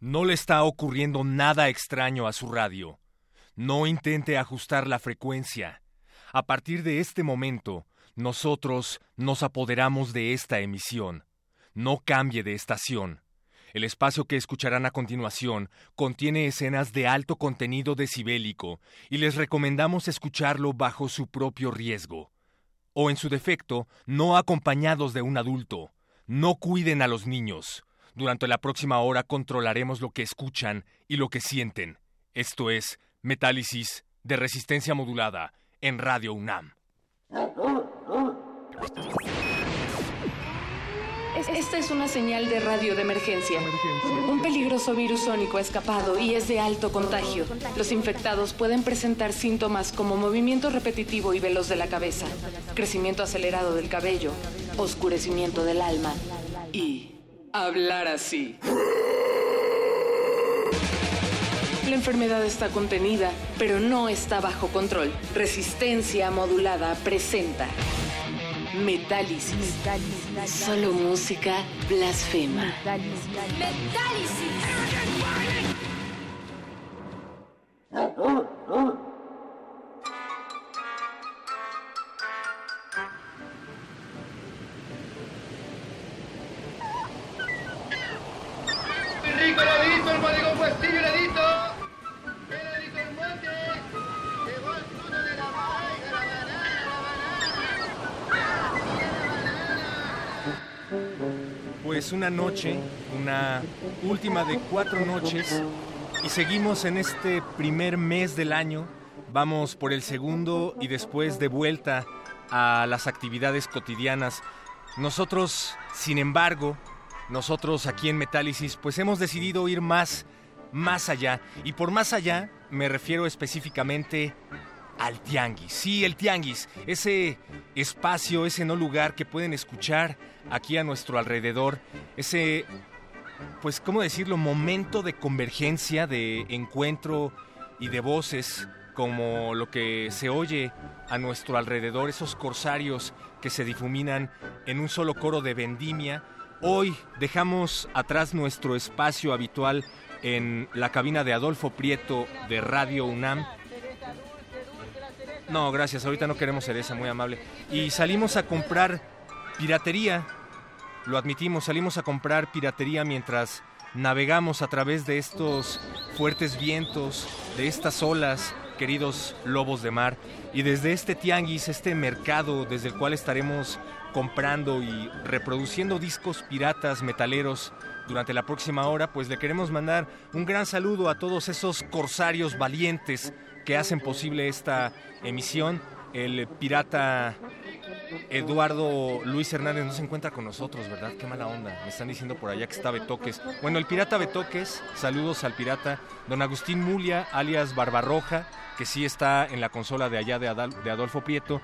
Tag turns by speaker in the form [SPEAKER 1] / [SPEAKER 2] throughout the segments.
[SPEAKER 1] No le está ocurriendo nada extraño a su radio. No intente ajustar la frecuencia. A partir de este momento, nosotros nos apoderamos de esta emisión. No cambie de estación. El espacio que escucharán a continuación contiene escenas de alto contenido decibélico y les recomendamos escucharlo bajo su propio riesgo. O en su defecto, no acompañados de un adulto. No cuiden a los niños. Durante la próxima hora controlaremos lo que escuchan y lo que sienten. Esto es Metálisis de resistencia modulada en Radio UNAM.
[SPEAKER 2] Esta es una señal de radio de emergencia. Un peligroso virus sónico ha escapado y es de alto contagio. Los infectados pueden presentar síntomas como movimiento repetitivo y veloz de la cabeza, crecimiento acelerado del cabello, oscurecimiento del alma y hablar así. La enfermedad está contenida, pero no está bajo control. Resistencia modulada presenta Metálisis. Solo música blasfema.
[SPEAKER 3] Rico heladito, el bodegón Castillo heladito. Heladito
[SPEAKER 1] Pues una noche, una última de cuatro noches, y seguimos en este primer mes del año. Vamos por el segundo y después de vuelta a las actividades cotidianas. Nosotros, sin embargo, nosotros aquí en Metálisis, pues hemos decidido ir más, más allá. Y por más allá me refiero específicamente al tianguis. Sí, el tianguis, ese espacio, ese no lugar que pueden escuchar aquí a nuestro alrededor, ese, pues, ¿cómo decirlo? Momento de convergencia, de encuentro y de voces, como lo que se oye a nuestro alrededor, esos corsarios que se difuminan en un solo coro de vendimia. Hoy dejamos atrás nuestro espacio habitual en la cabina de Adolfo Prieto de Radio UNAM no, gracias, ahorita no queremos cereza, muy amable. Y salimos a comprar piratería, lo admitimos, salimos a comprar piratería mientras navegamos a través de estos fuertes vientos, de estas olas, queridos lobos de mar. Y desde este tianguis, este mercado desde el cual estaremos comprando y reproduciendo discos piratas metaleros durante la próxima hora, pues le queremos mandar un gran saludo a todos esos corsarios valientes que hacen posible esta emisión. El pirata Eduardo Luis Hernández no se encuentra con nosotros, ¿verdad? Qué mala onda. Me están diciendo por allá que está Betoques. Bueno, el pirata Betoques, saludos al pirata. Don Agustín Mulia, alias Barbarroja, que sí está en la consola de allá de, Adolfo Prieto.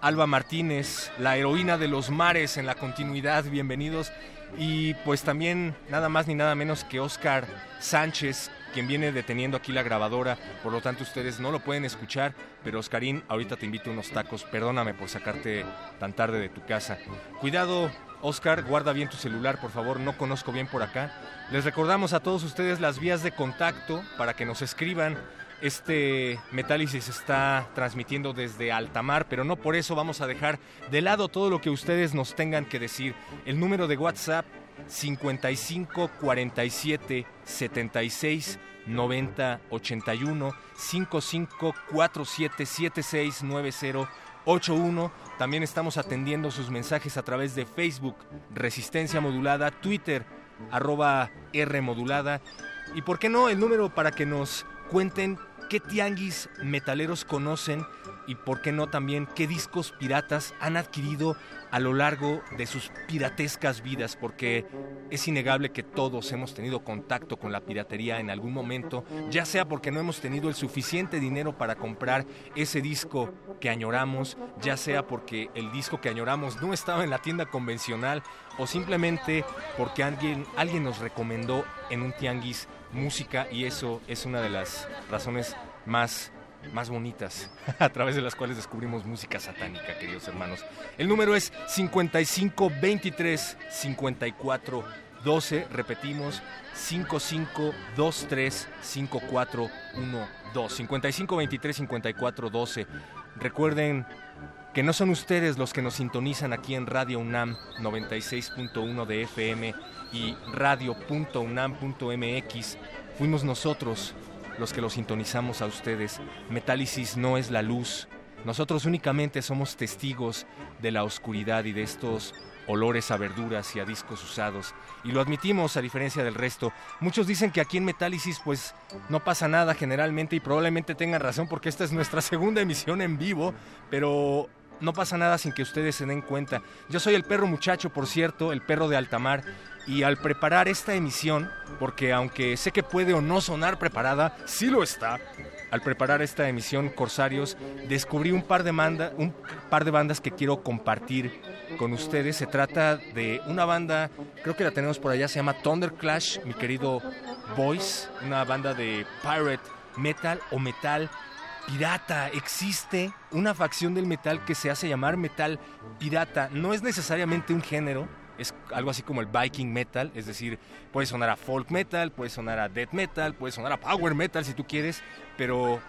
[SPEAKER 1] Alba Martínez, la heroína de los mares en la continuidad, bienvenidos. Y pues también nada más ni nada menos que Oscar Sánchez, quien viene deteniendo aquí la grabadora, por lo tanto ustedes no lo pueden escuchar, pero Oscarín, ahorita te invito unos tacos, perdóname por sacarte tan tarde de tu casa. Cuidado, Oscar, guarda bien tu celular, por favor, no conozco bien por acá. Les recordamos a todos ustedes las vías de contacto para que nos escriban Este Metálisis está transmitiendo desde Altamar, pero no por eso vamos a dejar de lado todo lo que ustedes nos tengan que decir. El número de WhatsApp 55 47 76 90 81 55 47 76 90 81. También estamos atendiendo sus mensajes a través de Facebook, Resistencia Modulada, Twitter, arroba R Modulada. Y por qué no el número para que nos cuenten qué tianguis metaleros conocen y por qué no también qué discos piratas han adquirido a lo largo de sus piratescas vidas, porque es innegable que todos hemos tenido contacto con la piratería en algún momento, ya sea porque no hemos tenido el suficiente dinero para comprar ese disco que añoramos, ya sea porque el disco que añoramos no estaba en la tienda convencional o simplemente porque alguien, alguien nos recomendó en un tianguis música y eso es una de las razones más más bonitas, a través de las cuales descubrimos música satánica, queridos hermanos. El número es 5523 54 12, repetimos, 5523 5412, 5523 54 12. Recuerden que no son ustedes los que nos sintonizan aquí en Radio UNAM 96.1 de FM y radio.unam.mx, fuimos nosotros los que los sintonizamos a ustedes. Metálisis no es la luz. Nosotros únicamente somos testigos de la oscuridad y de estos olores a verduras y a discos usados. Y lo admitimos a diferencia del resto. Muchos dicen que aquí en Metálisis pues no pasa nada generalmente y probablemente tengan razón porque esta es nuestra segunda emisión en vivo, pero no pasa nada sin que ustedes se den cuenta. Yo soy el perro muchacho, por cierto, el perro de Altamar y al preparar esta emisión, porque aunque sé que puede o no sonar preparada, sí lo está. Al preparar esta emisión Corsarios, descubrí un par de, un par de bandas que quiero compartir con ustedes. Se trata de una banda, creo que la tenemos por allá, se llama Thunder Clash, mi querido Voice, una banda de pirate metal o metal pirata. Existe una facción del metal que se hace llamar metal pirata. No es necesariamente un género, es algo así como el Viking metal, es decir, puede sonar a folk metal, puede sonar a death metal, puede sonar a power metal si tú quieres, pero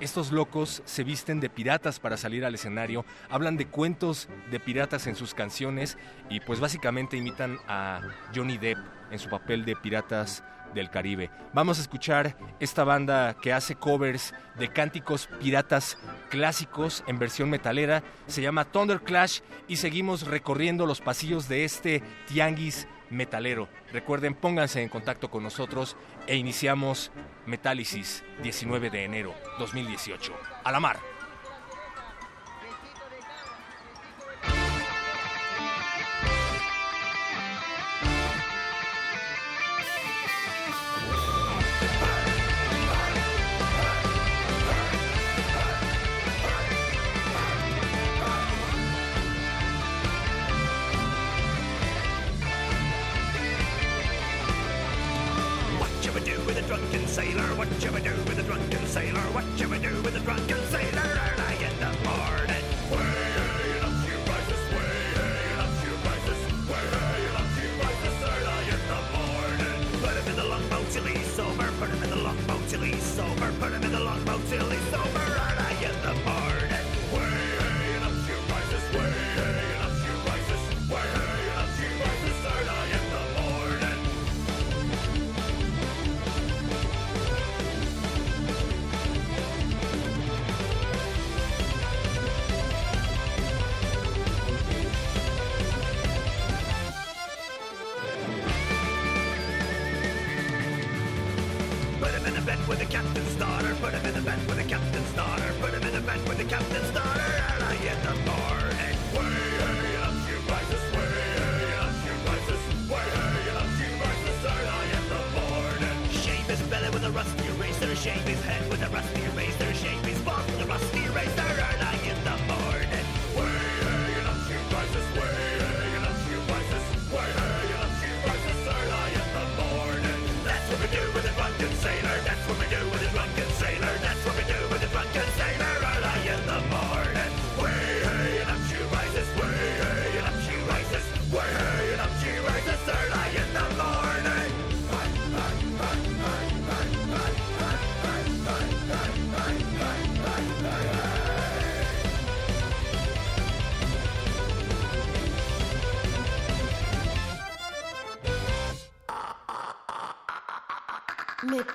[SPEAKER 1] estos locos se visten de piratas para salir al escenario, hablan de cuentos de piratas en sus canciones y pues básicamente imitan a Johnny Depp en su papel de piratas del Caribe. Vamos a escuchar esta banda que hace covers de cánticos piratas clásicos en versión metalera. Se llama Thunder Clash y seguimos recorriendo los pasillos de este tianguis metalero. Recuerden, pónganse en contacto con nosotros e iniciamos Metálisis 19 de enero 2018. A la mar.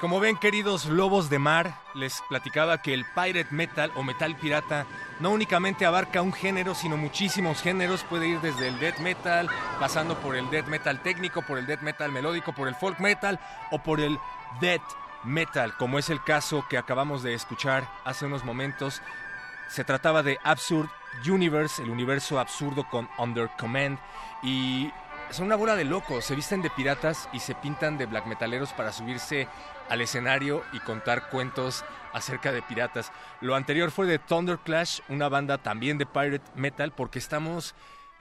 [SPEAKER 1] Como ven, queridos lobos de mar, les platicaba que el pirate metal o metal pirata no únicamente abarca un género, sino muchísimos géneros. Puede ir desde el death metal, pasando por el death metal técnico, por el death metal melódico, por el folk metal o por el death metal, como es el caso que acabamos de escuchar hace unos momentos. Se trataba de Absurd Universe, el universo absurdo con Under Command. Y son una bola de locos, se visten de piratas y se pintan de black metaleros para subirse al escenario y contar cuentos acerca de piratas. Lo anterior fue de Thunder Clash, una banda también de pirate metal, porque estamos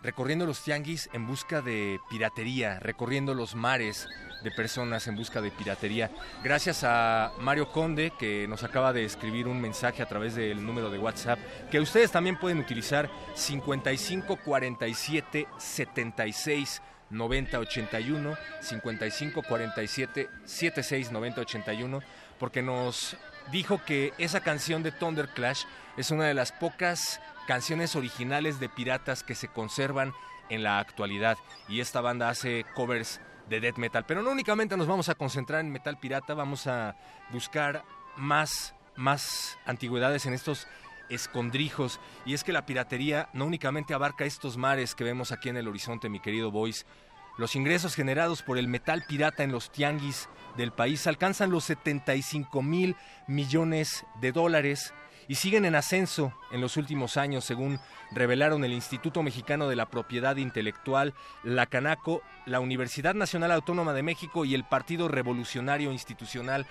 [SPEAKER 1] recorriendo los tianguis en busca de piratería, recorriendo los mares de personas en busca de piratería. Gracias a Mario Conde que nos acaba de escribir un mensaje a través del número de WhatsApp que ustedes también pueden utilizar 5547 76 9081 55 47 76 90 81 porque nos dijo que esa canción de Thunder Clash es una de las pocas canciones originales de piratas que se conservan en la actualidad y esta banda hace covers de death metal. Pero no únicamente nos vamos a concentrar en metal pirata, vamos a buscar más, más antigüedades en estos escondrijos. Y es que la piratería no únicamente abarca estos mares que vemos aquí en el horizonte, mi querido Boys. Los ingresos generados por el metal pirata en los tianguis del país alcanzan los 75 mil millones de dólares y siguen en ascenso en los últimos años, según revelaron el Instituto Mexicano de la Propiedad Intelectual, la Canaco, la Universidad Nacional Autónoma de México y el Partido Revolucionario Institucional.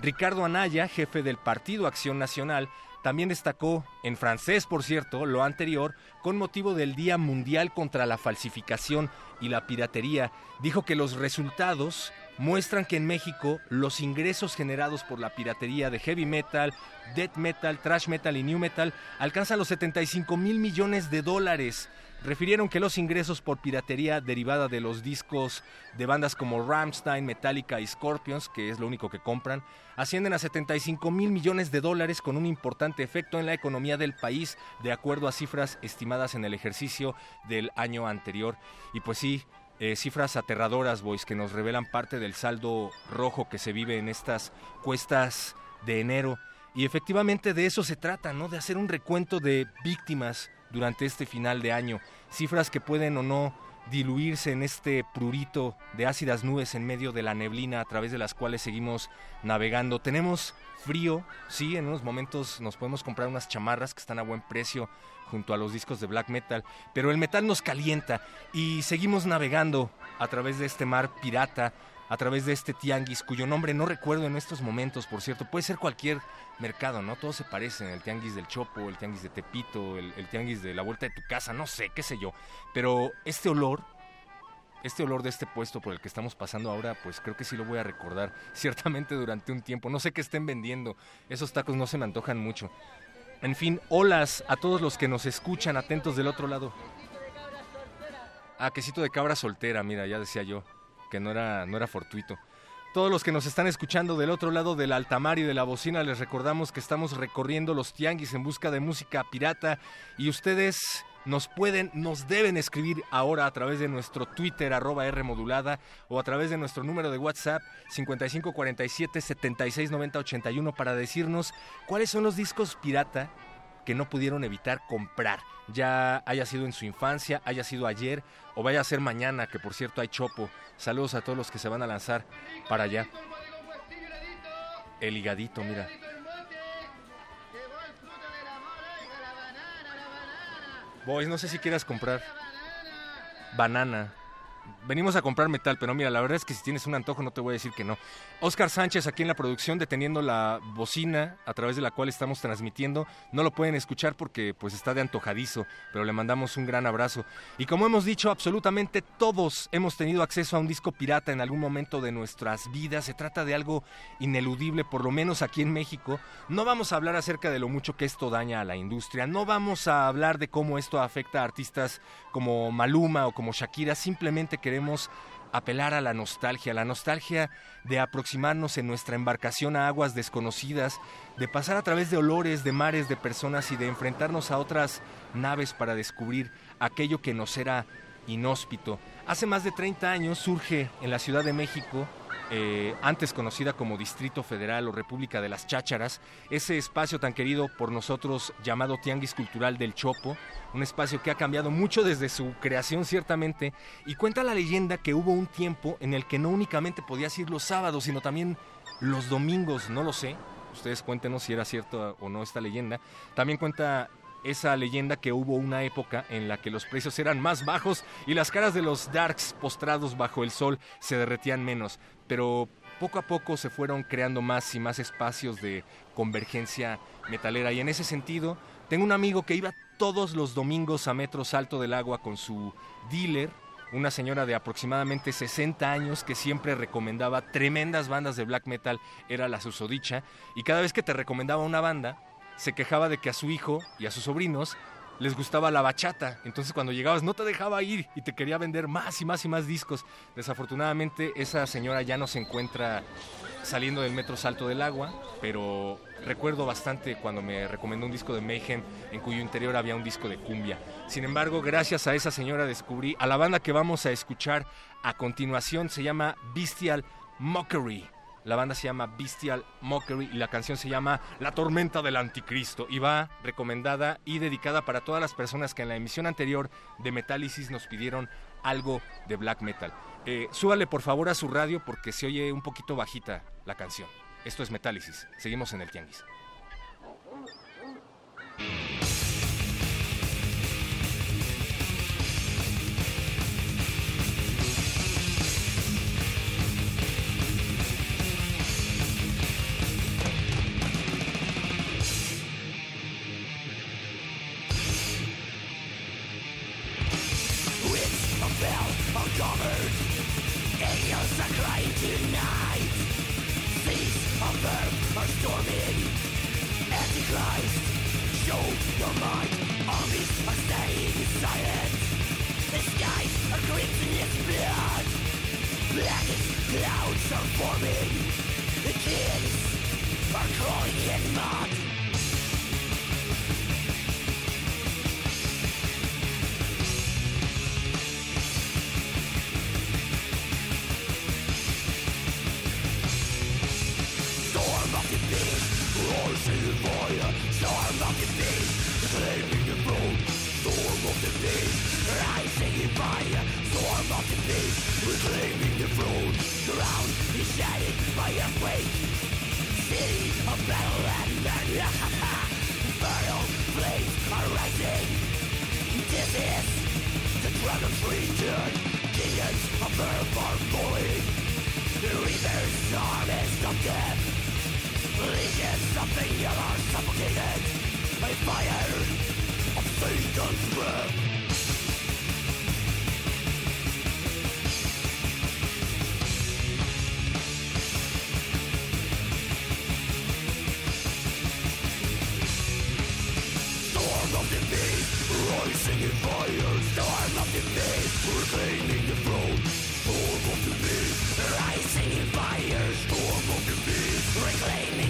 [SPEAKER 1] Ricardo Anaya, jefe del Partido Acción Nacional, también destacó, en francés por cierto, lo anterior, con motivo del Día Mundial contra la Falsificación y la Piratería. Dijo que los resultados muestran que en México los ingresos generados por la piratería de heavy metal, death metal, trash metal y new metal alcanzan los 75 mil millones de dólares. Refirieron que los ingresos por piratería derivada de los discos de bandas como Rammstein, Metallica y Scorpions, que es lo único que compran, ascienden a 75 mil millones de dólares con un importante efecto en la economía del país, de acuerdo a cifras estimadas en el ejercicio del año anterior. Y pues sí, eh, cifras aterradoras, boys, que nos revelan parte del saldo rojo que se vive en estas cuestas de enero. Y efectivamente de eso se trata, ¿no? De hacer un recuento de víctimas durante este final de año. Cifras que pueden o no diluirse en este prurito de ácidas nubes en medio de la neblina a través de las cuales seguimos navegando. Tenemos frío, sí, en unos momentos nos podemos comprar unas chamarras que están a buen precio junto a los discos de black metal, pero el metal nos calienta y seguimos navegando a través de este mar pirata, a través de este tianguis cuyo nombre no recuerdo en estos momentos, por cierto, puede ser cualquier mercado, ¿no? Todos se parecen, el tianguis del Chopo, el tianguis de Tepito, el, tianguis de la vuelta de tu casa, no sé, qué sé yo, pero este olor este olor de este puesto por el que estamos pasando ahora, pues creo que sí lo voy a recordar ciertamente durante un tiempo. No sé qué estén vendiendo, esos tacos no se me antojan mucho. En fin, olas a todos los que nos escuchan atentos del otro lado. Ah, quesito de cabra soltera, mira, ya decía yo, que no era, no era fortuito. Todos los que nos están escuchando del otro lado del altamar y de la bocina, les recordamos que estamos recorriendo los tianguis en busca de música pirata y ustedes nos pueden, nos deben escribir ahora a través de nuestro Twitter arroba R o a través de nuestro número de WhatsApp 5547 769081 para decirnos cuáles son los discos pirata que no pudieron evitar comprar, ya haya sido en su infancia, haya sido ayer o vaya a ser mañana, que por cierto hay chopo. Saludos a todos los que se van a lanzar para allá. El higadito, mira. Boys, no sé si quieras comprar banana. Venimos a comprar metal, pero mira, la verdad es que si tienes un antojo no te voy a decir que no. Oscar Sánchez aquí en la producción deteniendo la bocina a través de la cual estamos transmitiendo. No lo pueden escuchar porque pues está de antojadizo, pero le mandamos un gran abrazo. Y como hemos dicho, absolutamente todos hemos tenido acceso a un disco pirata en algún momento de nuestras vidas. Se trata de algo ineludible, por lo menos aquí en México. No vamos a hablar acerca de lo mucho que esto daña a la industria. No vamos a hablar de cómo esto afecta a artistas como Maluma o como Shakira. Simplemente queremos apelar a la nostalgia, la nostalgia de aproximarnos en nuestra embarcación a aguas desconocidas, de pasar a través de olores, de mares, de personas y de enfrentarnos a otras naves para descubrir aquello que nos era inhóspito. Hace más de 30 años surge en la Ciudad de México eh, antes conocida como Distrito Federal o República de las Chácharas, ese espacio tan querido por nosotros llamado Tianguis Cultural del Chopo, un espacio que ha cambiado mucho desde su creación ciertamente, y cuenta la leyenda que hubo un tiempo en el que no únicamente podías ir los sábados, sino también los domingos, no lo sé, ustedes cuéntenos si era cierto o no esta leyenda, también cuenta esa leyenda que hubo una época en la que los precios eran más bajos y las caras de los darks postrados bajo el sol se derretían menos, pero poco a poco se fueron creando más y más espacios de convergencia metalera. Y en ese sentido tengo un amigo que iba todos los domingos a metros alto del agua con su dealer, una señora de aproximadamente 60 años que siempre recomendaba tremendas bandas de black metal, era la susodicha, y cada vez que te recomendaba una banda, se quejaba de que a su hijo y a sus sobrinos les gustaba la bachata. Entonces cuando llegabas no te dejaba ir y te quería vender más y más y más discos. Desafortunadamente esa señora ya no se encuentra
[SPEAKER 4] saliendo del metro Salto del Agua, pero recuerdo bastante cuando me recomendó un disco de Mayhem en cuyo interior había un disco de cumbia. Sin embargo, gracias a esa señora descubrí a la banda que vamos a escuchar a continuación, se llama Bestial Mockery. La banda se llama Bestial Mockery y la canción se llama La tormenta del anticristo y va recomendada y dedicada para todas las personas que en la emisión anterior de Metálisis nos pidieron algo de black metal. Eh, súbale por favor a su radio porque se oye un poquito bajita la canción. Esto es Metálisis. Seguimos en el Tianguis. storming Antichrist. Show your mind. Armies are staying silent The skies are crimsonless blood. Blackest clouds are forming. The kids are crawling in mud. Stars Storm of the beast the Storm of the beast Rising fire Storm of the beast Reclaiming the throne ground is by a City of battle and are rising This is the of earth are falling Rivers of death Bleed is something you are suffocated A fire of Satan's breath Storm of rising in fire Storm of reclaiming the throne. Storm of rising in fire Storm of defeat, reclaiming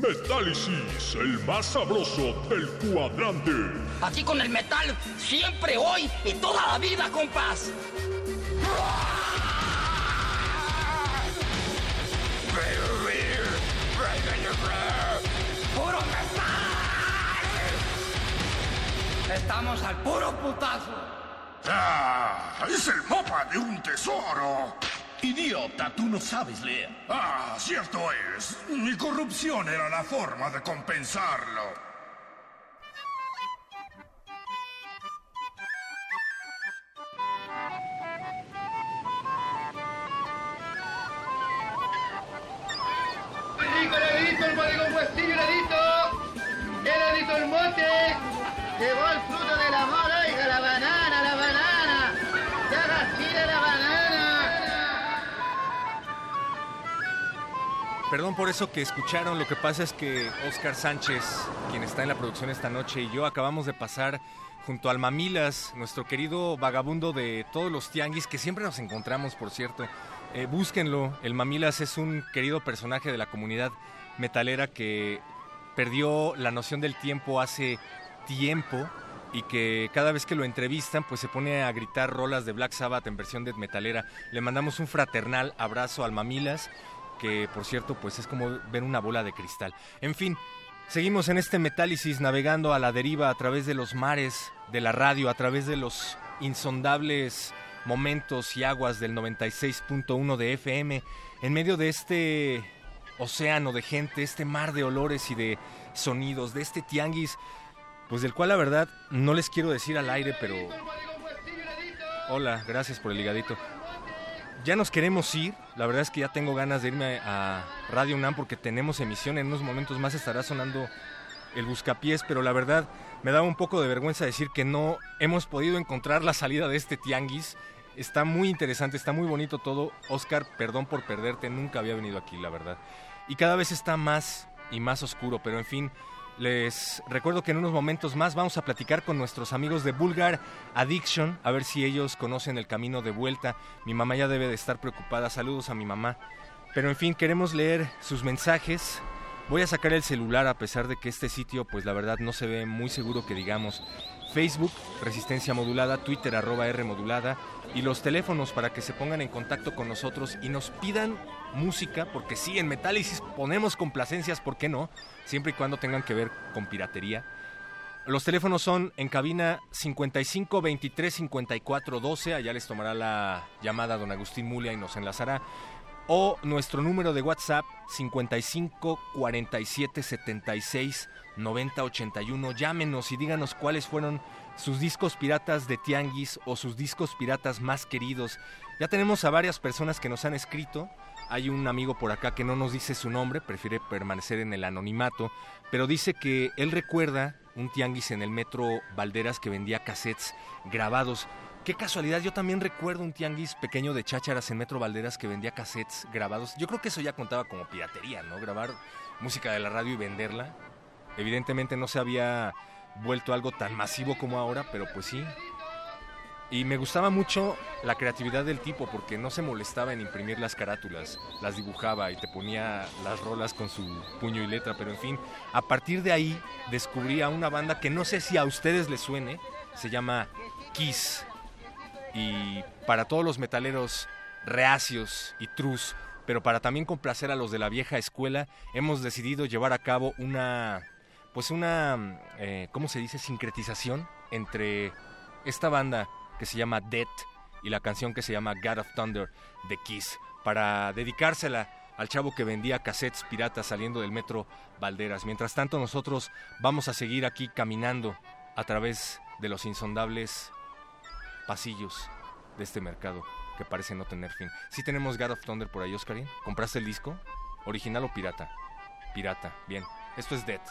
[SPEAKER 5] Metálisis, el más sabroso del cuadrante.
[SPEAKER 6] Aquí con el metal, siempre, hoy y toda la vida, compás. ¡Puro metal! Estamos al puro putazo.
[SPEAKER 5] ¡Ah! ¡Es el mapa de un tesoro!
[SPEAKER 7] Idiota, tú no sabes leer.
[SPEAKER 5] Ah, cierto es. Mi corrupción era la forma de compensarlo.
[SPEAKER 1] Por eso que escucharon, lo que pasa es que Oscar Sánchez, quien está en la producción esta noche, y yo acabamos de pasar junto al Mamilas, nuestro querido vagabundo de todos los tianguis, que siempre nos encontramos, por cierto. Eh, búsquenlo, el Mamilas es un querido personaje de la comunidad metalera que perdió la noción del tiempo hace tiempo y que cada vez que lo entrevistan pues se pone a gritar rolas de Black Sabbath en versión de metalera. Le mandamos un fraternal abrazo al Mamilas, que por cierto pues es como ver una bola de cristal. En fin, seguimos en este metálisis navegando a la deriva a través de los mares de la radio, a través de los insondables momentos y aguas del 96.1 de FM, en medio de este océano de gente, este mar de olores y de sonidos, de este tianguis pues del cual la verdad no les quiero decir al aire, pero... Hola, gracias por el ligadito. Ya nos queremos ir, la verdad es que ya tengo ganas de irme a Radio UNAM porque tenemos emisión, en unos momentos más estará sonando el buscapiés, pero la verdad me da un poco de vergüenza decir que no hemos podido encontrar la salida de este tianguis. Está muy interesante, está muy bonito todo. Oscar, perdón por perderte, nunca había venido aquí, la verdad. Y cada vez está más y más oscuro, pero en fin, les recuerdo que en unos momentos más vamos a platicar con nuestros amigos de Bulgar Addiction, a ver si ellos conocen el camino de vuelta. Mi mamá ya debe de estar preocupada. Saludos a mi mamá. Pero en fin, queremos leer sus mensajes. Voy a sacar el celular a pesar de que este sitio, pues la verdad no se ve muy seguro que digamos. Facebook, Resistencia Modulada, Twitter, arroba R Modulada, y los teléfonos para que se pongan en contacto con nosotros y nos pidan música, porque sí, en Metálisis ponemos complacencias, ¿por qué no? Siempre y cuando tengan que ver con piratería. Los teléfonos son en cabina 55 23 54 12, allá les tomará la llamada don Agustín Mulia y nos enlazará. O nuestro número de WhatsApp 55 47 76 90 81. Llámenos y díganos cuáles fueron sus discos piratas de Tianguis o sus discos piratas más queridos. Ya tenemos a varias personas que nos han escrito. Hay un amigo por acá que no nos dice su nombre, prefiere permanecer en el anonimato, pero dice que él recuerda un tianguis en el metro Valderas que vendía cassettes grabados. Qué casualidad, yo también recuerdo un tianguis pequeño de chácharas en Metro Valderas que vendía cassettes grabados. Yo creo que eso ya contaba como piratería, ¿no? Grabar música de la radio y venderla. Evidentemente no se había vuelto algo tan masivo como ahora, pero pues sí. Y me gustaba mucho la creatividad del tipo porque no se molestaba en imprimir las carátulas, las dibujaba y te ponía las rolas con su puño y letra, pero en fin, a partir de ahí descubrí a una banda que no sé si a ustedes les suene, se llama Kiss. Y para todos los metaleros reacios y trus, pero para también complacer a los de la vieja escuela, hemos decidido llevar a cabo una pues una, eh, ¿cómo se dice? Sincretización entre esta banda que se llama Death y la canción que se llama God of Thunder de Kiss, para dedicársela al chavo que vendía cassettes piratas saliendo del metro Valderas. Mientras tanto nosotros vamos a seguir aquí caminando a través de los insondables pasillos de este mercado que parece no tener fin. Si tenemos God of Thunder por ahí, Oscarín. ¿Compraste el disco? ¿Original o pirata? Pirata, bien. Esto es Death.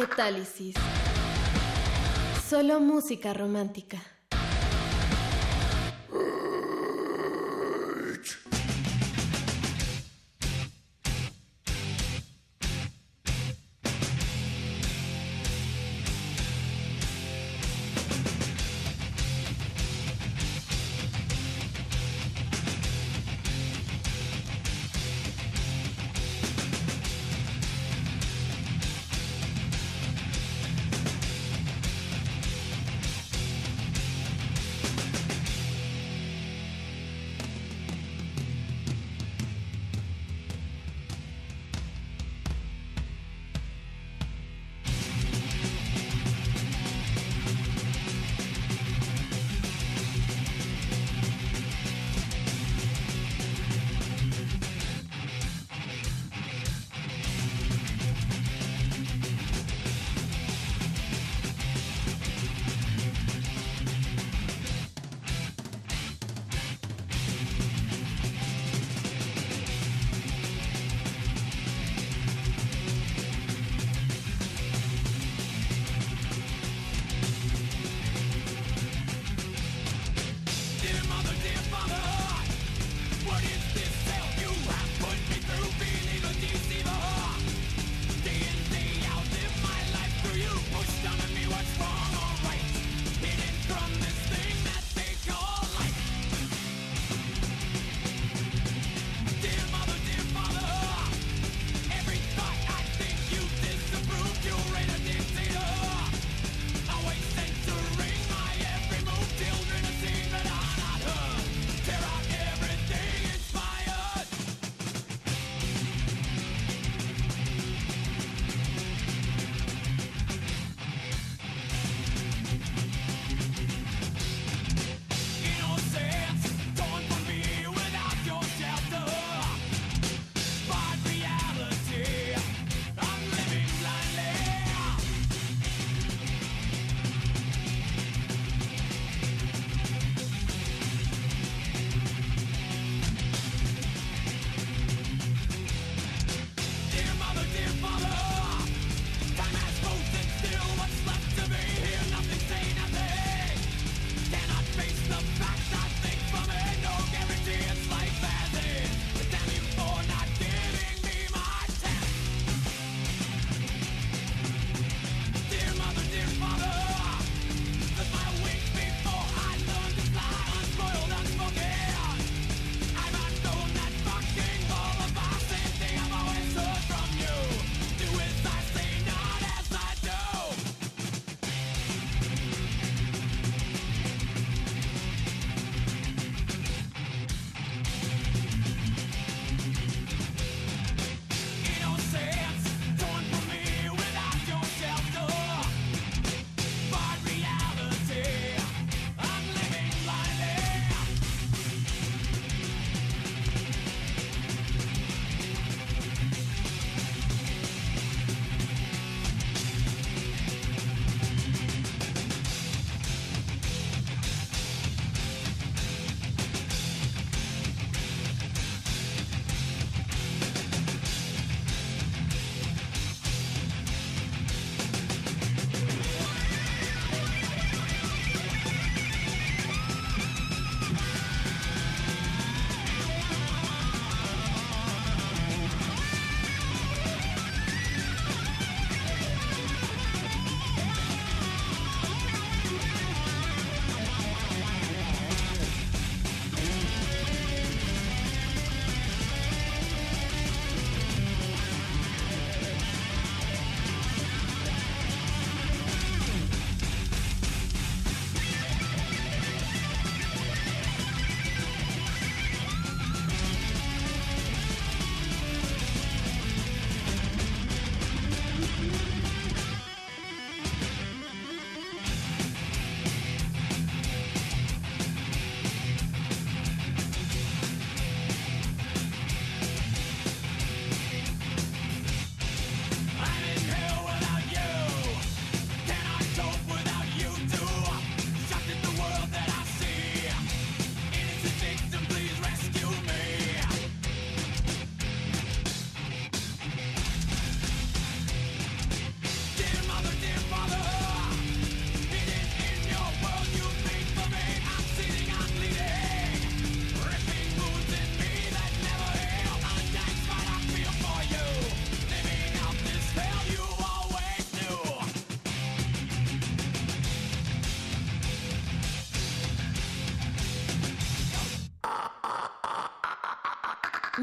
[SPEAKER 8] Metálisis. Solo música romántica.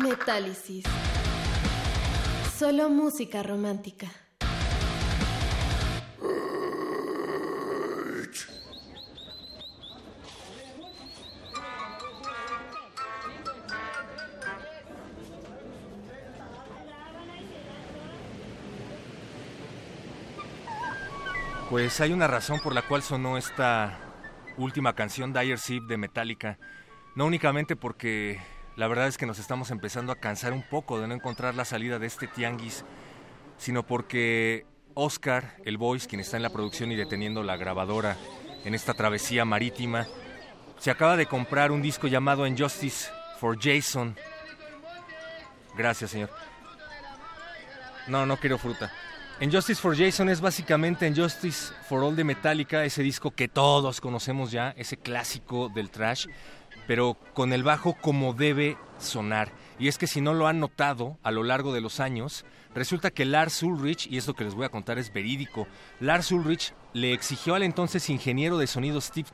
[SPEAKER 8] Metálisis. Solo música romántica.
[SPEAKER 1] Pues hay una razón por la cual sonó esta última canción Dire Zip de Metallica. No únicamente porque la verdad es que nos estamos empezando a cansar un poco de no encontrar la salida de este tianguis, sino porque Oscar, el voice, quien está en la producción y deteniendo la grabadora en esta travesía marítima, se acaba de comprar un disco llamado Injustice for Jason. Gracias, señor. No, no quiero fruta. Justice for Jason es básicamente Justice for All de Metallica, ese disco que todos conocemos ya, ese clásico del trash, pero con el bajo como debe sonar. Y es que si no lo han notado a lo largo de los años, resulta que Lars Ulrich, y esto que les voy a contar es verídico, Lars Ulrich le exigió al entonces ingeniero de sonido Steve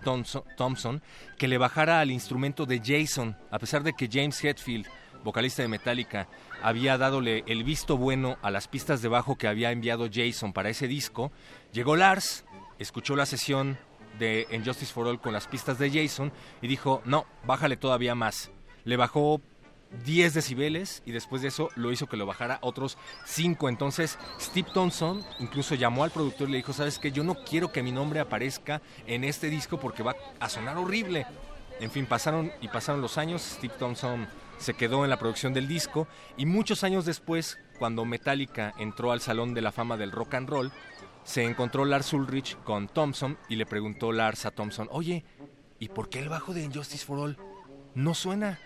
[SPEAKER 1] Thompson que le bajara al instrumento de Jason, a pesar de que James Hetfield vocalista de Metallica, había dadole el visto bueno a las pistas de bajo que había enviado Jason para ese disco, llegó Lars, escuchó la sesión de Injustice for All con las pistas de Jason y dijo, no, bájale todavía más. Le bajó 10 decibeles y después de eso lo hizo que lo bajara otros 5. Entonces Steve Thompson incluso llamó al productor y le dijo, sabes que yo no quiero que mi nombre aparezca en este disco porque va a sonar horrible. En fin, pasaron y pasaron los años, Steve Thompson se quedó en la producción del disco y muchos años después, cuando Metallica entró al Salón de la Fama del Rock and Roll, se encontró Lars Ulrich con Thompson y le preguntó Lars a Thompson, oye, ¿y por qué el bajo de Injustice for All no suena?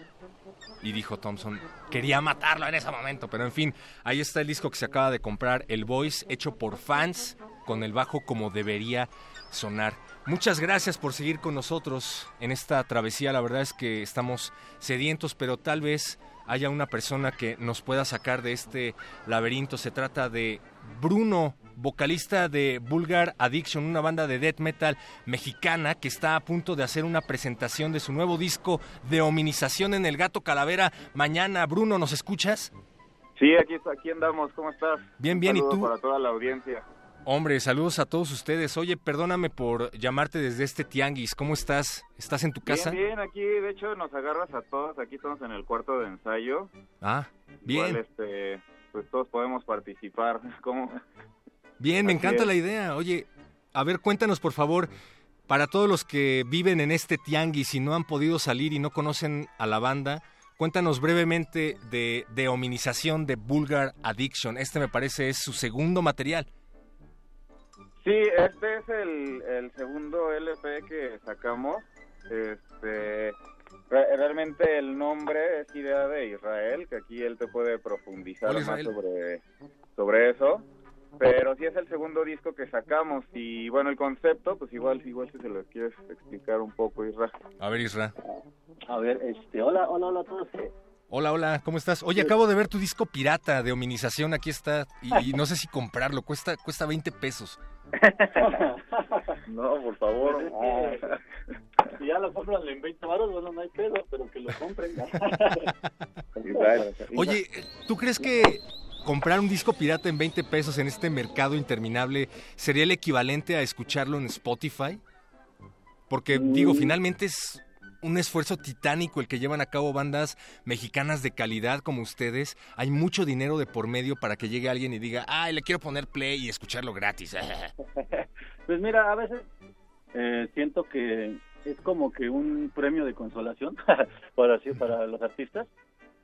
[SPEAKER 1] Y dijo Thompson, quería matarlo en ese momento, pero en fin, ahí está el disco que se acaba de comprar, el Voice, hecho por fans, con el bajo como debería sonar. Muchas gracias por seguir con nosotros en esta travesía. La verdad es que estamos sedientos, pero tal vez haya una persona que nos pueda sacar de este laberinto. Se trata de Bruno, vocalista de Vulgar Addiction, una banda de death metal mexicana que está a punto de hacer una presentación de su nuevo disco de hominización en El Gato Calavera mañana. Bruno, ¿nos escuchas?
[SPEAKER 9] Sí, aquí, aquí andamos. ¿Cómo estás?
[SPEAKER 1] Bien, bien. ¿Y tú?
[SPEAKER 9] Para toda la audiencia.
[SPEAKER 1] Hombre, saludos a todos ustedes. Oye, perdóname por llamarte desde este tianguis. ¿Cómo estás? ¿Estás en tu casa?
[SPEAKER 9] Bien, bien. Aquí, de hecho, nos agarras a todos. Aquí estamos en el cuarto de ensayo.
[SPEAKER 1] Ah, bien.
[SPEAKER 9] este, pues todos podemos participar. ¿Cómo?
[SPEAKER 1] Bien, me encanta la idea. Oye, a ver, cuéntanos, por favor, para todos los que viven en este tianguis y no han podido salir y no conocen a la banda, cuéntanos brevemente de, de Hominización de Vulgar Addiction. Este me parece es su segundo material.
[SPEAKER 9] Sí, este es el, segundo LP que sacamos. Este, realmente el nombre es idea de Israel, que aquí él te puede profundizar más sobre, sobre eso. Pero sí es el segundo disco que sacamos y bueno, el concepto, pues igual, igual si se lo quieres explicar un poco, Israel.
[SPEAKER 1] A ver, Israel.
[SPEAKER 10] A ver, este, hola, hola, hola a todos.
[SPEAKER 1] Hola, hola, ¿cómo estás? Oye, acabo de ver tu disco pirata de hominización, aquí está, y, no sé si comprarlo, cuesta cuesta 20 pesos.
[SPEAKER 9] no, por favor.
[SPEAKER 10] si ya lo compran en 20 baros, bueno, no hay pedo, pero que lo compren.
[SPEAKER 1] Oye, ¿tú crees que comprar un disco pirata en 20 pesos en este mercado interminable sería el equivalente a escucharlo en Spotify? Porque, digo, mm. finalmente es un esfuerzo titánico el que llevan a cabo bandas mexicanas de calidad como ustedes. Hay mucho dinero de por medio para que llegue alguien y diga, ay, le quiero poner play y escucharlo gratis.
[SPEAKER 10] pues mira, a veces eh, siento que es como que un premio de consolación para, para los artistas,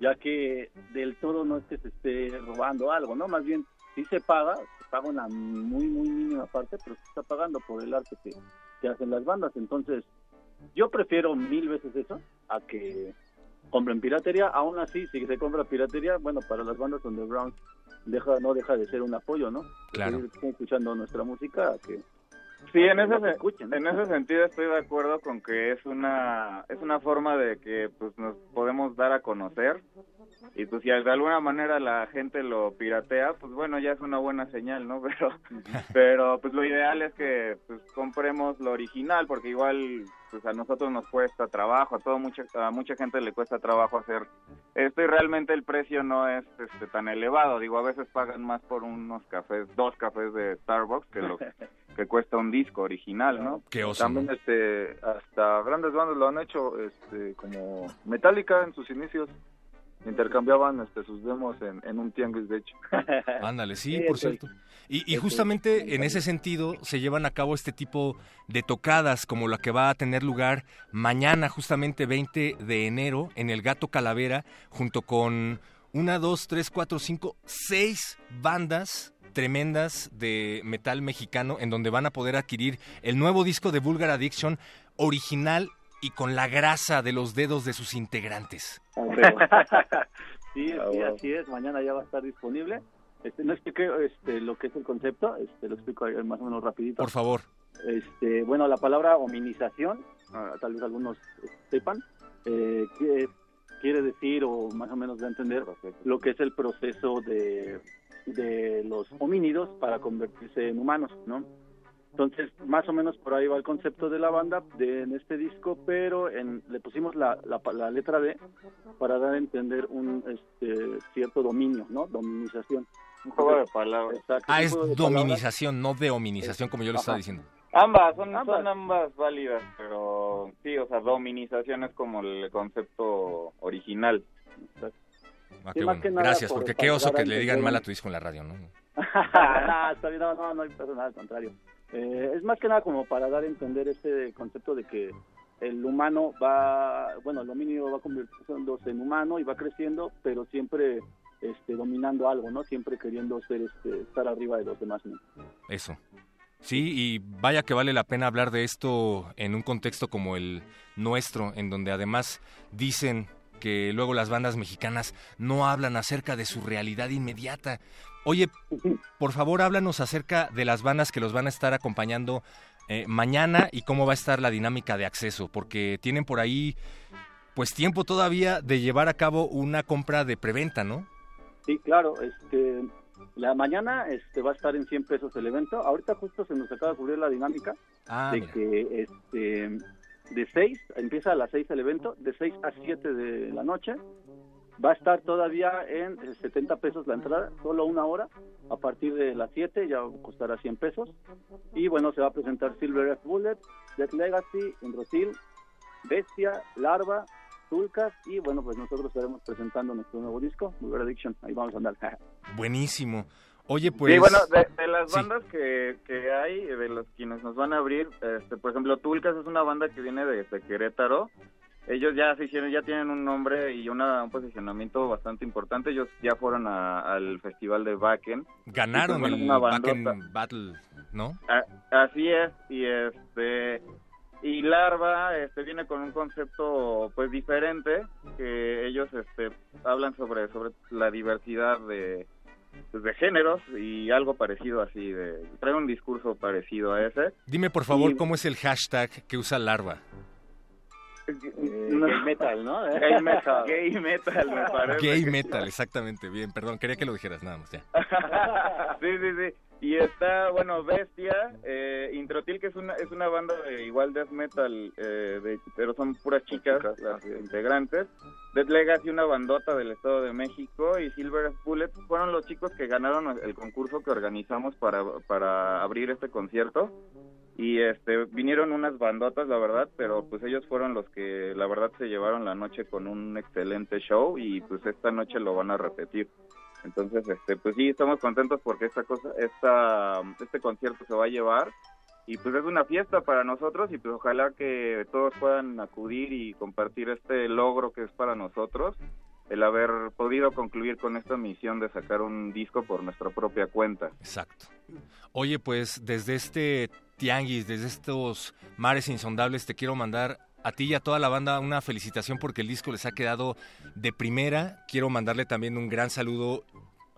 [SPEAKER 10] ya que del todo no es que se esté robando algo, ¿no? Más bien, sí se paga, se paga una muy, muy mínima parte, pero se está pagando por el arte que, que hacen las bandas. Entonces, yo prefiero mil veces eso a que compren piratería. Aún así, si se compra piratería, bueno, para las bandas underground deja, no deja de ser un apoyo, ¿no?
[SPEAKER 1] Claro.
[SPEAKER 10] escuchando nuestra música que
[SPEAKER 9] Sí, en ese, en ese sentido estoy de acuerdo con que es una es una forma de que pues nos podemos dar a conocer. Y pues si de alguna manera la gente lo piratea, pues bueno, ya es una buena señal, ¿no? Pero, pero pues lo ideal es que pues compremos lo original, porque igual pues a nosotros nos cuesta trabajo, a todo mucha, a mucha gente le cuesta trabajo hacer esto y realmente el precio no es este, tan elevado. Digo, a veces pagan más por unos cafés, dos cafés de Starbucks que lo que cuesta un disco original, ¿no?
[SPEAKER 1] Qué oso,
[SPEAKER 11] También
[SPEAKER 1] ¿no?
[SPEAKER 11] este, hasta grandes bandas lo han hecho, este, como Metallica en sus inicios intercambiaban este, sus demos en, en un tianguis, de hecho.
[SPEAKER 1] Ándale, sí,
[SPEAKER 11] Sí,
[SPEAKER 1] por cierto. Y, y
[SPEAKER 11] es
[SPEAKER 1] justamente en ese sentido se llevan a cabo este tipo de tocadas como la que va a tener lugar mañana, justamente 20 de enero, en el Gato Calavera, junto con una, dos, tres, cuatro, cinco, seis bandas tremendas de metal mexicano en donde van a poder adquirir el nuevo disco de Vulgar Addiction original y con la grasa de los dedos de sus integrantes.
[SPEAKER 10] sí, sí, así es. Mañana ya va a estar disponible. Este, no expliqué este, lo que es el concepto, este, lo explico más o menos rapidito.
[SPEAKER 1] Por favor.
[SPEAKER 10] Este, bueno, la palabra hominización, ah, tal vez algunos sepan, eh, que quiere decir o más o menos de entender lo que es el proceso de, de los homínidos para convertirse en humanos, ¿no? Entonces, más o menos por ahí va el concepto de la banda de, en este disco, pero en, le pusimos la, la, la letra D para dar a entender un este, cierto dominio, ¿no? Dominización.
[SPEAKER 9] Un juego de palabras.
[SPEAKER 10] Exacto,
[SPEAKER 1] Ah, es
[SPEAKER 10] de palabras.
[SPEAKER 1] dominización, no dehominización, como yo le estaba diciendo.
[SPEAKER 9] Ambas, son son ambas válidas, pero sí, o sea, dominización es como el concepto original.
[SPEAKER 1] Ah, qué bueno.
[SPEAKER 10] que
[SPEAKER 1] Gracias,
[SPEAKER 10] por-
[SPEAKER 1] porque qué oso que le digan mal a tu disco en la radio, ¿no?
[SPEAKER 10] no, está bien, no, no, no hay nada, al contrario. Eh, es más que nada como para dar a entender este concepto de que el humano va, bueno, el dominio va convirtiéndose en humano y va creciendo, pero siempre este, dominando algo, ¿no? Siempre queriendo ser, este, estar arriba de los demás. ¿no?
[SPEAKER 1] Eso. Sí, y vaya que vale la pena hablar de esto en un contexto como el nuestro, en donde además dicen que luego las bandas mexicanas no hablan acerca de su realidad inmediata. Oye, por favor, háblanos acerca de las bandas que los van a estar acompañando eh, mañana y cómo va a estar la dinámica de acceso, porque tienen por ahí pues tiempo todavía de llevar a cabo una compra de preventa, ¿no?
[SPEAKER 10] Sí, claro, este, la mañana este, va a estar en 100 pesos el evento. Ahorita justo se nos acaba de ocurrir la dinámica
[SPEAKER 1] Ah,
[SPEAKER 10] de
[SPEAKER 1] mira.
[SPEAKER 10] que este, de 6, empieza a las 6 el evento, de 6 a 7 de la noche. Va a estar todavía en eh, 70 pesos la entrada, solo una hora. A partir de las 7 ya costará 100 pesos. Y bueno, se va a presentar Silver Earth Bullet, Death Legacy, Indrosil, Bestia, Larva, Tulcas. Y bueno, pues nosotros estaremos presentando nuestro nuevo disco, Vulgar Addiction. Ahí vamos a andar.
[SPEAKER 1] Buenísimo. Oye, pues...
[SPEAKER 9] sí, bueno, de, de las
[SPEAKER 1] Sí.
[SPEAKER 9] bandas que, que hay, de los quienes nos van a abrir, este, por ejemplo, Tulcas es una banda que viene de, de Querétaro. Ellos ya se hicieron, ya tienen un nombre y una, un posicionamiento bastante importante. Ellos ya fueron a- al festival de Wacken.
[SPEAKER 1] Ganaron
[SPEAKER 9] pues, bueno,
[SPEAKER 1] el in Battle, ¿no?
[SPEAKER 9] A- así es, y este y Larva este viene con un concepto pues diferente que ellos este hablan sobre sobre la diversidad de pues, de géneros y algo parecido así de trae un discurso parecido a ese
[SPEAKER 1] Dime por favor
[SPEAKER 9] Y-
[SPEAKER 1] cómo es el hashtag que usa Larva.
[SPEAKER 9] No.
[SPEAKER 10] gay metal, ¿no?
[SPEAKER 9] Gay metal. Gay metal, me parece.
[SPEAKER 1] Gay metal, exactamente. Bien, perdón, quería que lo dijeras nada más ya.
[SPEAKER 9] sí, sí, sí. Y está, bueno, Bestia, eh, Introtil, que es una, es una banda de igual death metal, eh, de, pero son puras chicas las integrantes. Death Legacy, una bandota del Estado de México, y Silver Bullet fueron los chicos que ganaron el concurso que organizamos para, para abrir este concierto. Y este vinieron unas bandotas, la verdad, pero pues ellos fueron los que la verdad se llevaron la noche con un excelente show y pues esta noche lo van a repetir. Entonces, este, pues sí, estamos contentos porque esta cosa, esta, este concierto se va a llevar y pues es una fiesta para nosotros y pues ojalá que todos puedan acudir y compartir este logro que es para nosotros, el haber podido concluir con esta misión de sacar un disco por nuestra propia cuenta.
[SPEAKER 1] Exacto. Oye, pues desde este tianguis, desde estos mares insondables, te quiero mandar a ti y a toda la banda una felicitación porque el disco les ha quedado de primera. Quiero mandarle también un gran saludo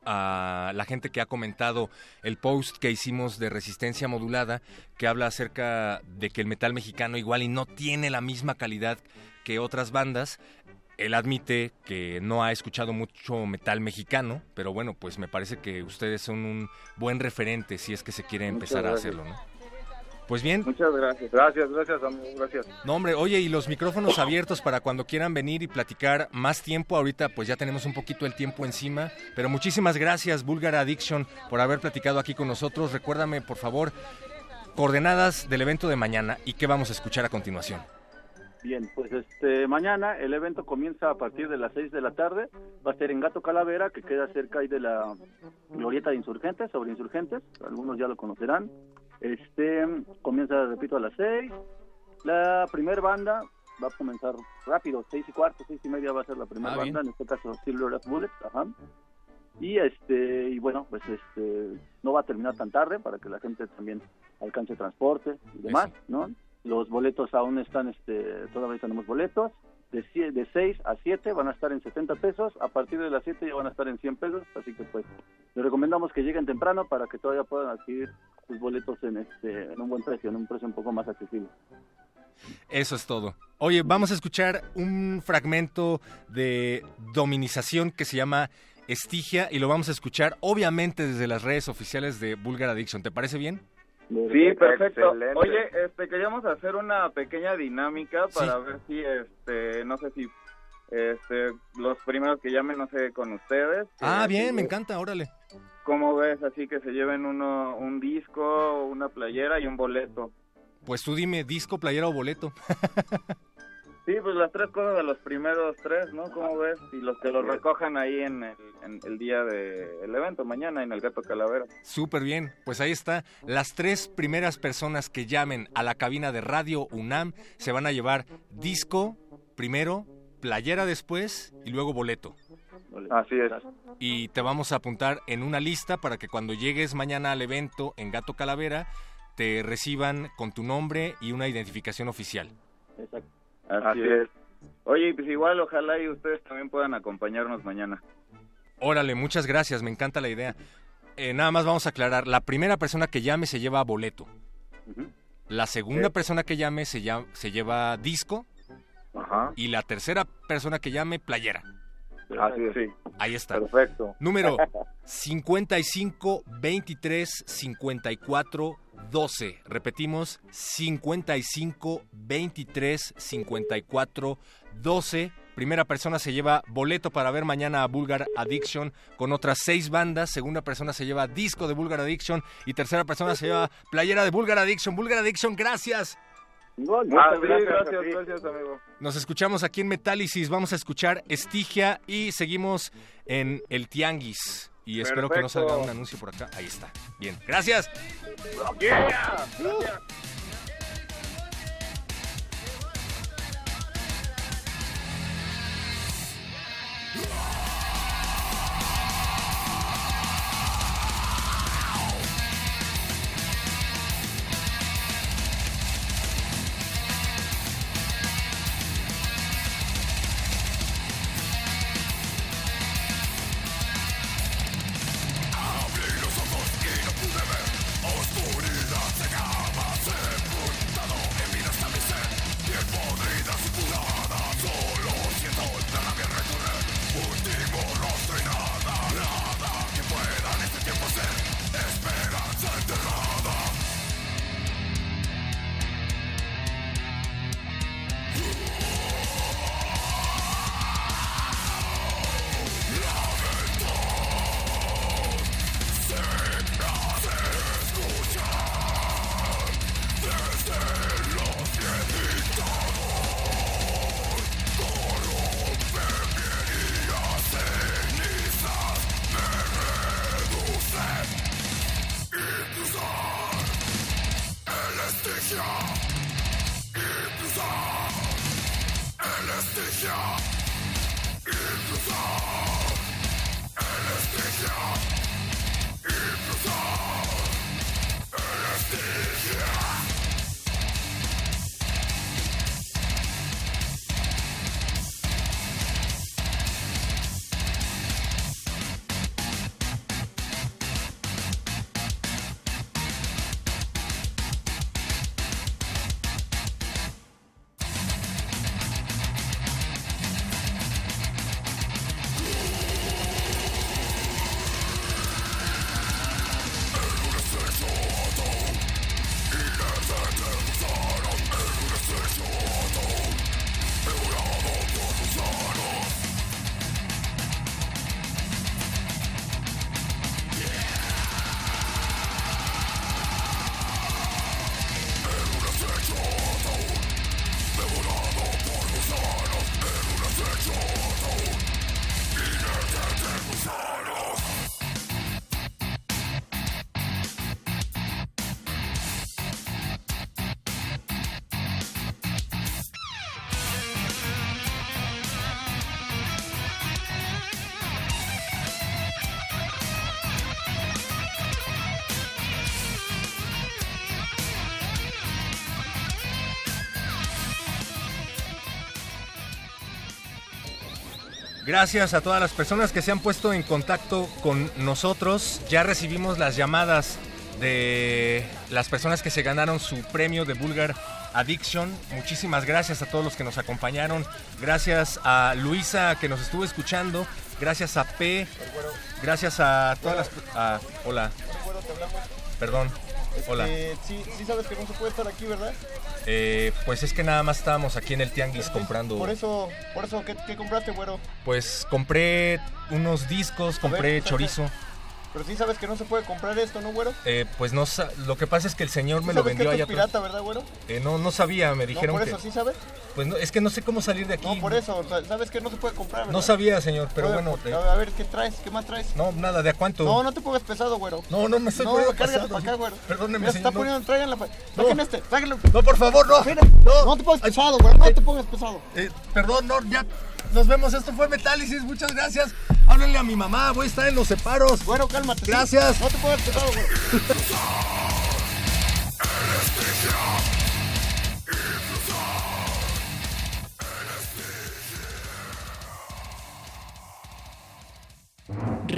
[SPEAKER 1] a la gente que ha comentado el post que hicimos de resistencia modulada, que habla acerca de que el metal mexicano igual y no tiene la misma calidad que otras bandas. Él admite que no ha escuchado mucho metal mexicano, pero bueno, pues me parece que ustedes son un buen referente si es que se quiere empezar a hacerlo, ¿no? Pues bien.
[SPEAKER 9] Muchas gracias. Gracias, gracias, amigo, gracias.
[SPEAKER 1] No, hombre, oye, y los micrófonos abiertos para cuando quieran venir y platicar más tiempo. Ahorita pues ya tenemos un poquito el tiempo encima, pero muchísimas gracias, Vulgar Addiction, por haber platicado aquí con nosotros. Recuérdame, por favor, coordenadas del evento de mañana y qué vamos a escuchar a continuación.
[SPEAKER 10] Bien, pues este mañana el evento comienza a partir de las 6 de la tarde. Va a ser en Gato Calavera, que queda cerca ahí de la glorieta de Insurgentes, sobre Insurgentes. Algunos ya lo conocerán. Este comienza, repito, a las 6. La primer banda va a comenzar rápido, 6 y cuarto, 6 y media va a ser la primera
[SPEAKER 1] Ah, bien.
[SPEAKER 10] banda, en este caso Silver Bullets, ajá. Y este y bueno, pues este no va a terminar tan tarde para que la gente también alcance transporte y demás, ¿no? Los boletos aún están este todavía tenemos boletos de de 6 a 7 van a estar en 70 pesos, a partir de las 7 ya van a estar en 100 pesos, así que pues les recomendamos que lleguen temprano para que todavía puedan adquirir sus boletos en este en un buen precio, en un precio un poco más accesible.
[SPEAKER 1] Eso es todo. Oye, vamos a escuchar un fragmento de dominización que se llama Estigia y lo vamos a escuchar obviamente desde las redes oficiales de Vulgar Addiction. ¿Te parece bien?
[SPEAKER 9] Sí, perfecto.
[SPEAKER 11] Excelente.
[SPEAKER 9] Oye, este, queríamos hacer una pequeña dinámica para
[SPEAKER 1] Sí.
[SPEAKER 9] ver si, este, no sé si, este, los primeros que llamen, no sé, con ustedes.
[SPEAKER 1] Ah,
[SPEAKER 9] Eh,
[SPEAKER 1] bien, me encanta, órale.
[SPEAKER 9] ¿Cómo ves? Así que se lleven uno, un disco, una playera y un boleto.
[SPEAKER 1] Pues tú dime, disco, playera o boleto.
[SPEAKER 9] Sí, pues las tres cosas de los primeros tres, ¿no? ¿Cómo ves? Y los que los recojan ahí en el, en el día del evento, mañana, en el Gato Calavera.
[SPEAKER 1] Súper bien, pues ahí está. Las tres primeras personas que llamen a la cabina de Radio UNAM se van a llevar disco primero, playera después y luego boleto.
[SPEAKER 11] Así es.
[SPEAKER 1] Y te vamos a apuntar en una lista para que cuando llegues mañana al evento en Gato Calavera te reciban con tu nombre y una identificación oficial.
[SPEAKER 10] Exacto.
[SPEAKER 9] Así,
[SPEAKER 11] Así
[SPEAKER 9] es.
[SPEAKER 11] es.
[SPEAKER 9] Oye, pues igual ojalá y ustedes también puedan acompañarnos mañana.
[SPEAKER 1] Órale, muchas gracias, me encanta la idea. Eh, nada más vamos a aclarar, la primera persona que llame se lleva boleto. La segunda persona que llame se, lla- se lleva disco
[SPEAKER 11] Ajá.
[SPEAKER 1] y la tercera persona que llame playera.
[SPEAKER 11] Así es.
[SPEAKER 9] Sí.
[SPEAKER 1] Ahí está.
[SPEAKER 11] Perfecto.
[SPEAKER 1] Número 55 23 54 12. Repetimos 55 23 54 12. Primera persona se lleva boleto para ver mañana a Vulgar Addiction con otras seis bandas. Segunda persona se lleva disco de Vulgar Addiction. Y tercera persona se lleva playera de Vulgar Addiction. Vulgar Addiction, gracias.
[SPEAKER 10] No,
[SPEAKER 9] Ah,
[SPEAKER 10] gracias
[SPEAKER 9] gracias, gracias, amigo.
[SPEAKER 1] Nos escuchamos aquí en Metálisis. Vamos a escuchar Estigia y seguimos en El Tianguis. Y espero que no salga un anuncio por acá. Ahí está. Bien. Gracias. Gracias a todas las personas que se han puesto en contacto con nosotros. Ya recibimos las llamadas de las personas que se ganaron su premio de Vulgar Addiction. Muchísimas gracias a todos los que nos acompañaron. Gracias a Luisa que nos estuvo escuchando. Gracias a P. Gracias a todas las... a- hola. Perdón. Hola.
[SPEAKER 12] Este, sí, sí sabes que no se puede estar aquí, ¿verdad?
[SPEAKER 1] Eh, pues es que nada más estábamos aquí en el Tianguis comprando...
[SPEAKER 12] Por eso, por eso, ¿qué, qué compraste, güero?
[SPEAKER 1] Pues compré unos discos, compré
[SPEAKER 12] ver,
[SPEAKER 1] chorizo.
[SPEAKER 12] Pero sí sabes que no se puede comprar esto, ¿no, güero?
[SPEAKER 1] Eh, pues no lo que pasa es que el señor me
[SPEAKER 12] ¿Sí
[SPEAKER 1] lo vendió
[SPEAKER 12] que
[SPEAKER 1] allá
[SPEAKER 12] pirata, ¿verdad, güero?
[SPEAKER 1] Eh, no, no sabía, me dijeron
[SPEAKER 12] no, por
[SPEAKER 1] que...
[SPEAKER 12] eso, ¿sí sabes?
[SPEAKER 1] Pues no, es que no sé cómo salir de aquí.
[SPEAKER 12] No, por eso, sabes que no se puede comprar, ¿verdad?
[SPEAKER 1] No sabía, señor, pero
[SPEAKER 12] Oye,
[SPEAKER 1] bueno.
[SPEAKER 12] pues,
[SPEAKER 1] eh,
[SPEAKER 12] A ver, ¿qué traes? ¿Qué más traes?
[SPEAKER 1] no, nada, ¿de a cuánto?
[SPEAKER 12] No, no te pongas pesado, güero.
[SPEAKER 1] No, no me estoy
[SPEAKER 12] no,
[SPEAKER 1] poniendo pesado.
[SPEAKER 12] para acá, güero.
[SPEAKER 1] Perdóneme,
[SPEAKER 12] Mira, se
[SPEAKER 1] señor,
[SPEAKER 12] está
[SPEAKER 1] no.
[SPEAKER 12] poniendo, tráiganla. pa- Saquen este, sáquenlo.
[SPEAKER 1] No, por favor, no.
[SPEAKER 12] Mira, no. te pongas pesado, güero, no te pongas pesado.
[SPEAKER 1] Eh, perdón, no, ya. Nos vemos, esto fue Metálisis, muchas gracias. Háblenle a mi mamá, voy a estar en los separos.
[SPEAKER 12] Bueno, cálmate. ¿sí?
[SPEAKER 1] Gracias.
[SPEAKER 12] No te pongas pesado, güero.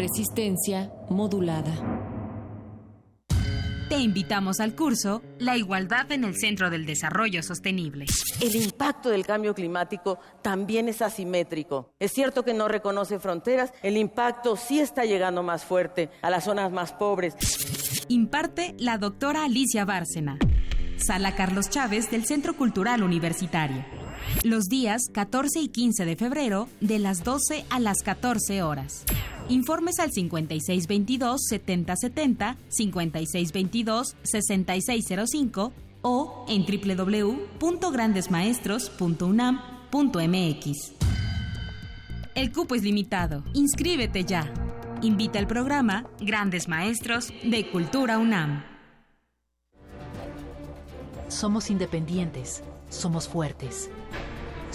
[SPEAKER 13] Resistencia modulada.
[SPEAKER 14] Te invitamos al curso La igualdad en el centro del desarrollo sostenible.
[SPEAKER 15] El impacto del cambio climático también es asimétrico. Es cierto que no reconoce fronteras, el impacto sí está llegando más fuerte a las zonas más pobres.
[SPEAKER 14] Imparte la doctora Alicia Bárcena. Sala Carlos Chávez del Centro Cultural Universitario. Los días 14 y 15 de febrero de las 12 a las 14 horas. Informes al 5622-7070, 5622-6605 o en www.grandesmaestros.unam.mx. El cupo es limitado. Inscríbete ya. Invita al programa Grandes Maestros de Cultura UNAM.
[SPEAKER 16] Somos independientes, somos fuertes.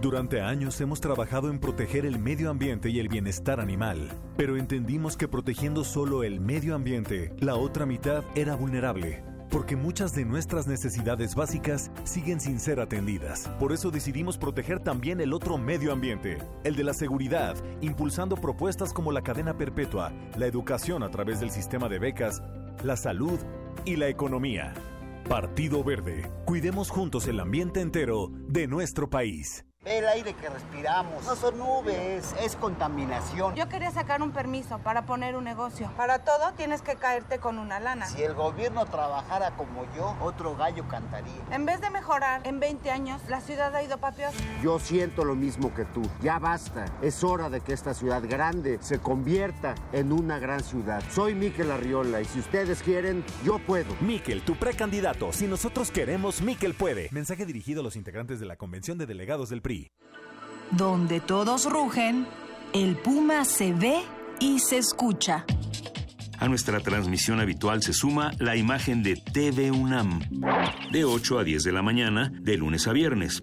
[SPEAKER 17] Durante años hemos trabajado en proteger el medio ambiente y el bienestar animal, pero entendimos que protegiendo solo el medio ambiente, la otra mitad era vulnerable, porque muchas de nuestras necesidades básicas siguen sin ser atendidas. Por eso decidimos proteger también el otro medio ambiente, el de la seguridad, impulsando propuestas como la cadena perpetua, la educación a través del sistema de becas, la salud y la economía. Partido Verde, cuidemos juntos el ambiente entero de nuestro país.
[SPEAKER 18] El aire que respiramos no son nubes, es contaminación.
[SPEAKER 19] Yo quería sacar un permiso para poner un negocio. Para todo tienes que caerte con una lana.
[SPEAKER 18] Si el gobierno trabajara como yo, otro gallo cantaría.
[SPEAKER 19] En vez de mejorar, en 20 años la ciudad ha ido para peor.
[SPEAKER 20] Yo siento lo mismo que tú. Ya basta. Es hora de que esta ciudad grande se convierta en una gran ciudad. Soy Miquel Arriola y si ustedes quieren, yo puedo.
[SPEAKER 17] Miquel, tu precandidato. Si nosotros queremos, Miquel puede. Mensaje dirigido a los integrantes de la Convención de Delegados del PRI.
[SPEAKER 21] Donde todos rugen, el puma se ve y se escucha.
[SPEAKER 22] A nuestra transmisión habitual se suma la imagen de TV UNAM, de 8 a 10 de la mañana, de lunes a viernes.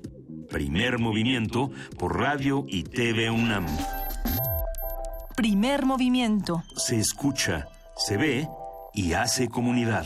[SPEAKER 22] Primer movimiento por radio y TV UNAM.
[SPEAKER 21] Primer movimiento.
[SPEAKER 22] Se escucha, se ve y hace comunidad.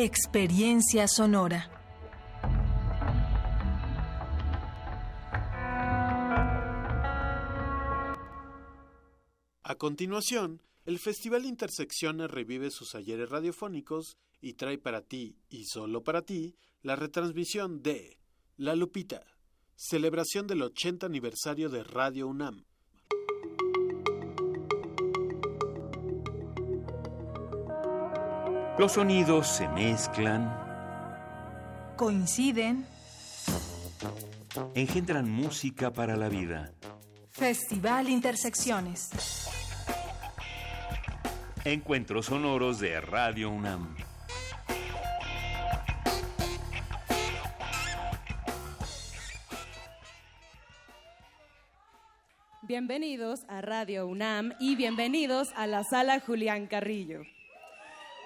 [SPEAKER 21] Experiencia sonora.
[SPEAKER 23] A continuación, el Festival Intersecciones revive sus ayeres radiofónicos y trae para ti, y solo para ti, la retransmisión de La Lupita, celebración del 80 aniversario de Radio UNAM.
[SPEAKER 22] Los sonidos se mezclan,
[SPEAKER 21] Coinciden.
[SPEAKER 22] engendran música para la vida.
[SPEAKER 21] Festival Intersecciones.
[SPEAKER 22] Encuentros sonoros de Radio UNAM.
[SPEAKER 24] Bienvenidos a Radio UNAM y bienvenidos a la sala Julián Carrillo.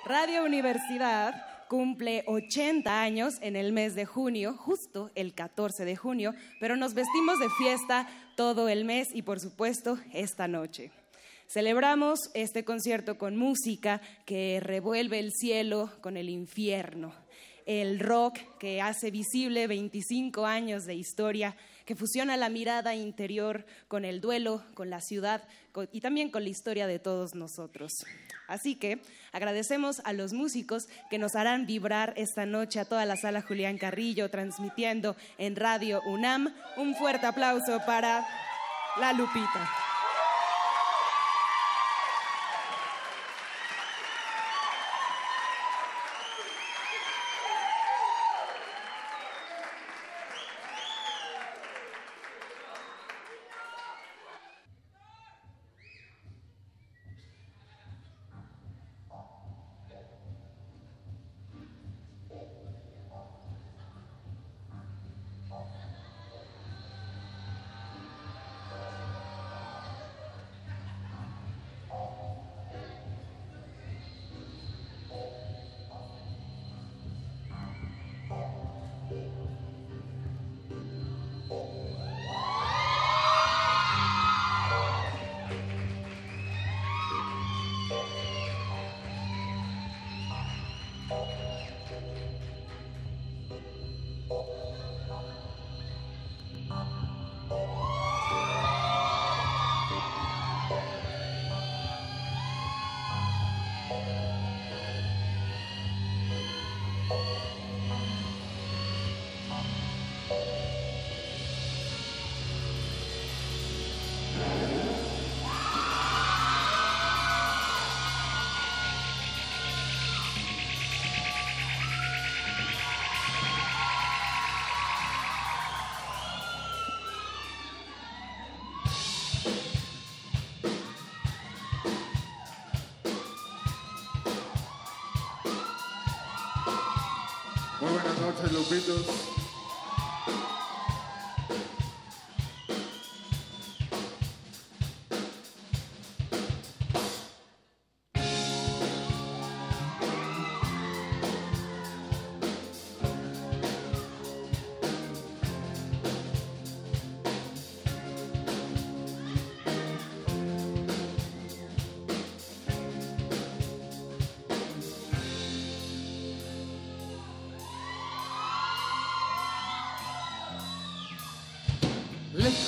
[SPEAKER 24] Radio Universidad cumple 80 años en el mes de junio, justo el 14 de junio, pero nos vestimos de fiesta todo el mes y por supuesto esta noche. Celebramos este concierto con música que revuelve el cielo con el infierno, el rock que hace visible 25 años de historia, que fusiona la mirada interior con el duelo, con la ciudad y también con la historia de todos nosotros. Así que agradecemos a los músicos que nos harán vibrar esta noche a toda la sala Julián Carrillo transmitiendo en Radio UNAM. Un fuerte aplauso para La Lupita.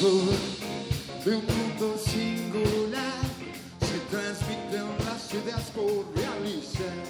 [SPEAKER 25] de un punto singular se transmite una ciudad surrealista.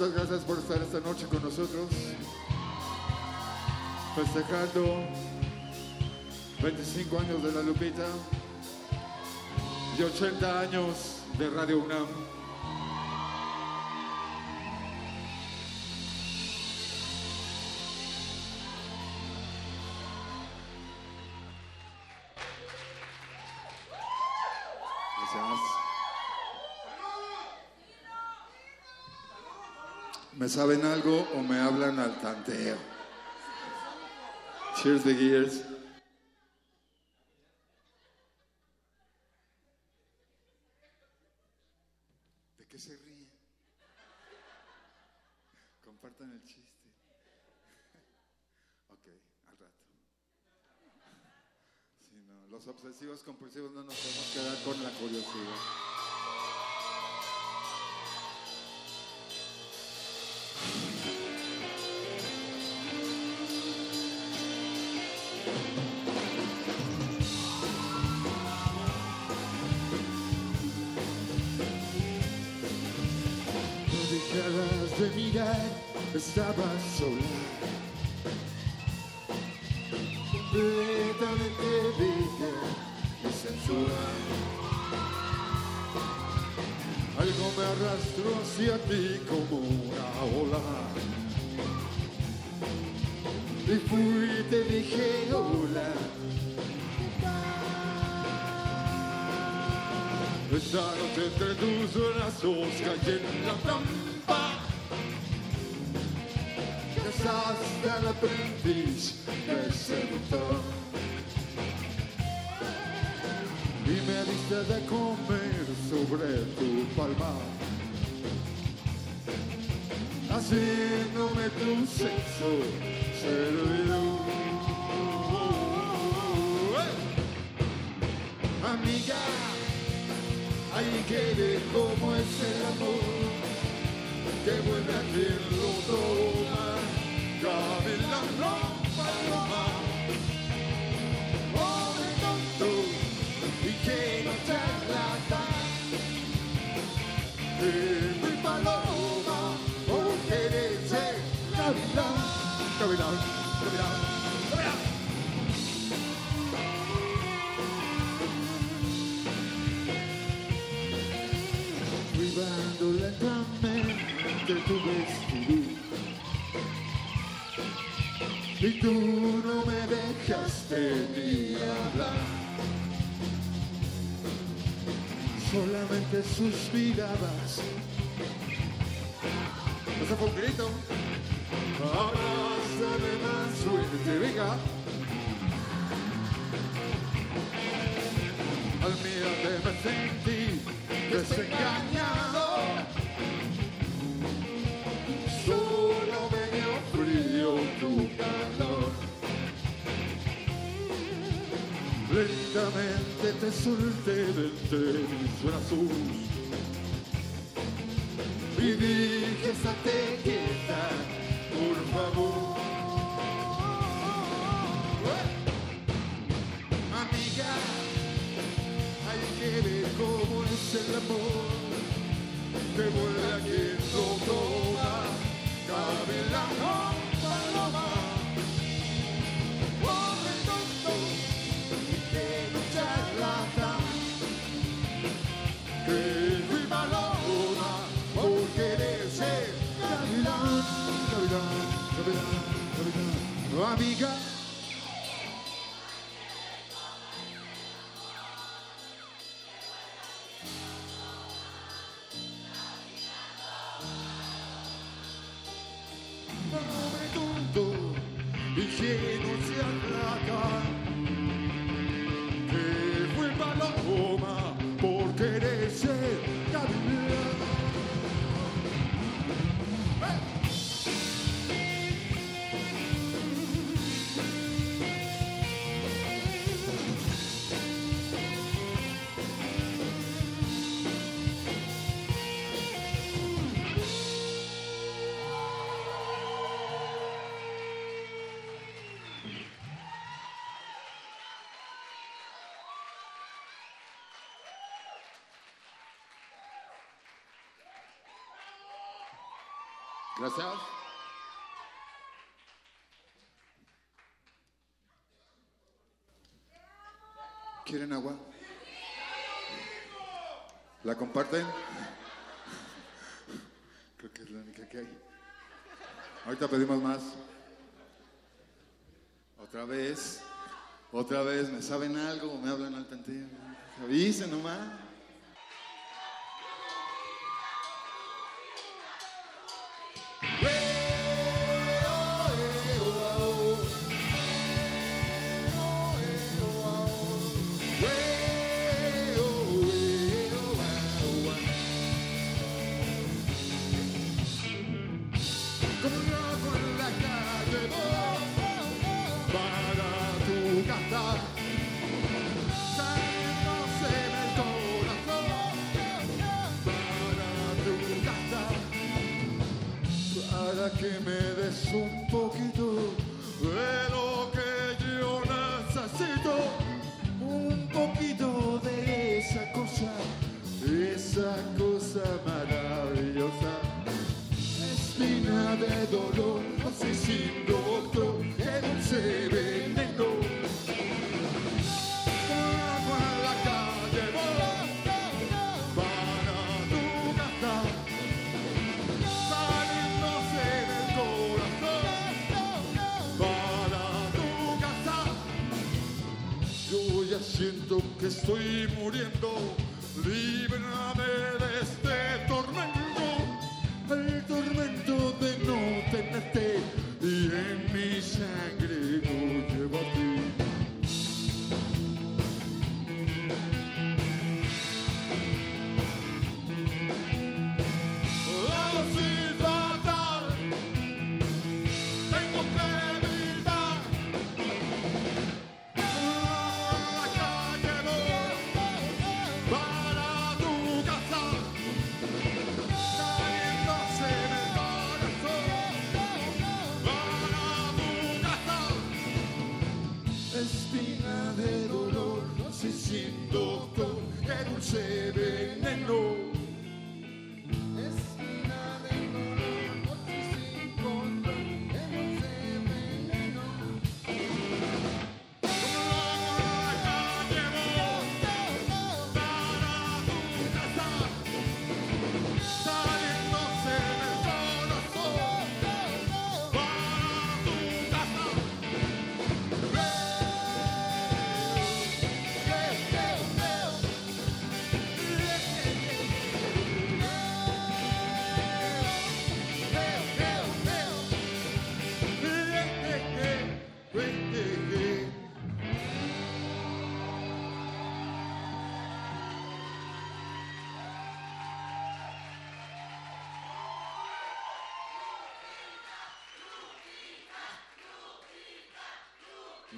[SPEAKER 25] Muchas gracias por estar esta noche con nosotros, festejando 25 años de la Lupita y 80 años de Radio UNAM. ¿Me saben algo o me hablan al tanteo? Cheers the gears. ¿De qué se ríe? Compartan el chiste. Ok, al rato. Sí, no, los obsesivos compulsivos no nos podemos quedar con la curiosidad. Estaba sola. Completamente bella y sensual. Algo me arrastró hacia ti como una ola. Y fui y te dije hola. Esta noche entre tus brazos caí en la trampa. Al aprendiz del seductor. Y me diste de comer sobre tu palma. Haciéndome tu sexo servidor. Amiga, hay que ver cómo es el amor que vuelve a lo toma. Caminando paloma, pobre tonto, y que no te tú no me dejaste ni hablar. Solamente suspirabas Ese fue un grito Abrázame más fuerte, venga. Al mirarte me sentí desengañado. Solté de entre mis brazos. Gracias. ¿Quieren agua? ¿La comparten? Creo que es la única que hay. Ahorita pedimos más. Otra vez. Otra vez. ¿Me saben algo? ¿Me hablan al tanteo? Avisen nomás.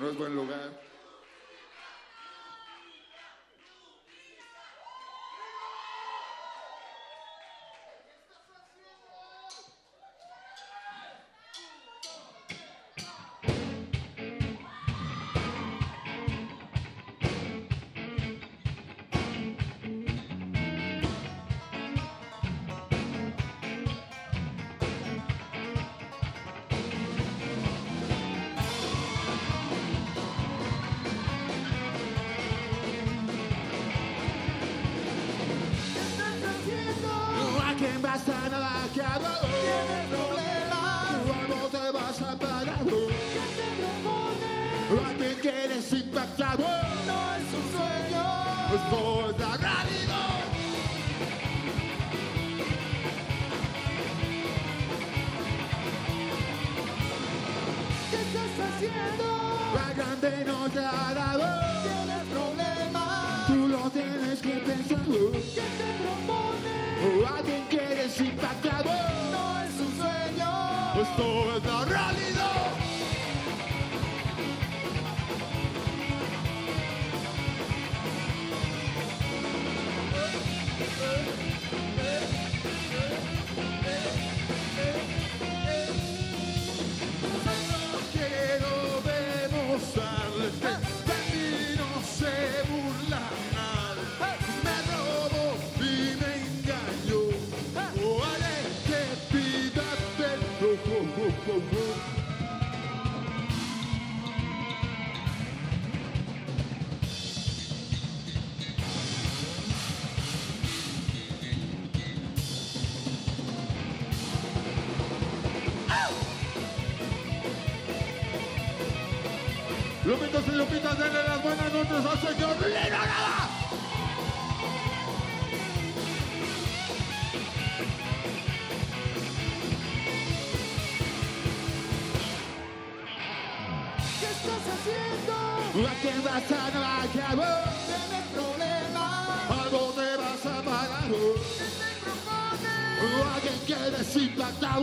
[SPEAKER 25] No es buen lugar. Que hago? Tienes problemas. ¿Cuándo te vas a parar? ¿Qué te propone? ¿A quién quieres impactar? No es un sueño. Es la realidad. ¿Qué estás haciendo? La grande no te dado. Tienes problemas. Tú lo tienes que pensar. ¿Qué te propone? ¿A quién quieres impactar? Esto es la realidad. Lupitas, denle las buenas noches al señor Lino Nava. ¿Qué estás haciendo? ¿A quién vas a navegar? Tienes problemas. ¿A dónde vas a parar? ¿Qué te propone? ¿A quién quieres impactar?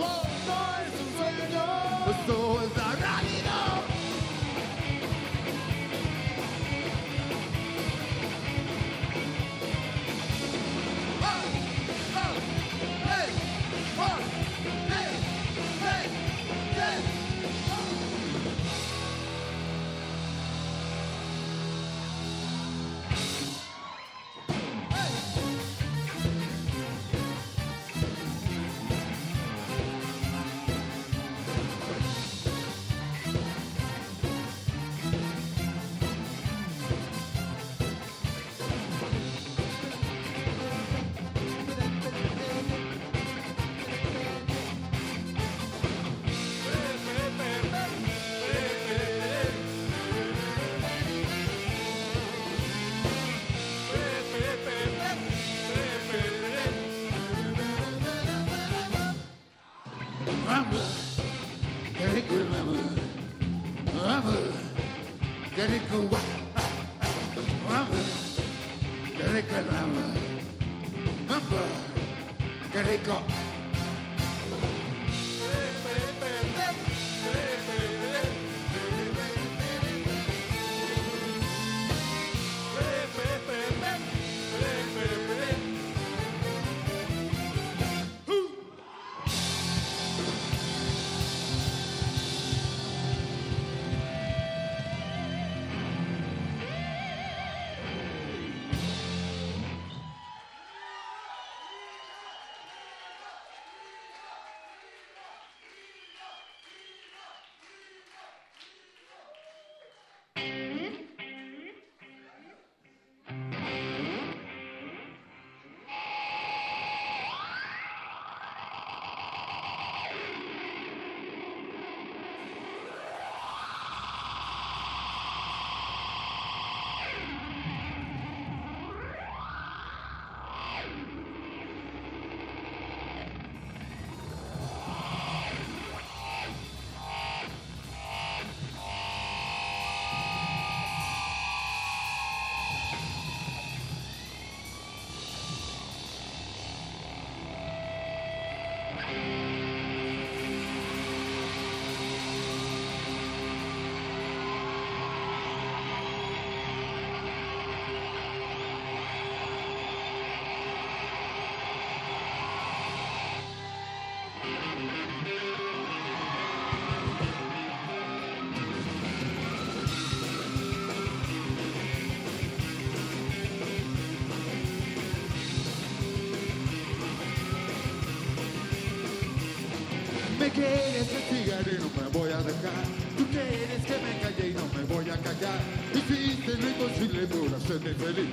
[SPEAKER 25] Me quieres castigar y no me voy a dejar. Tú quieres que me calle y no me voy a callar. Hiciste lo imposible por hacerme feliz.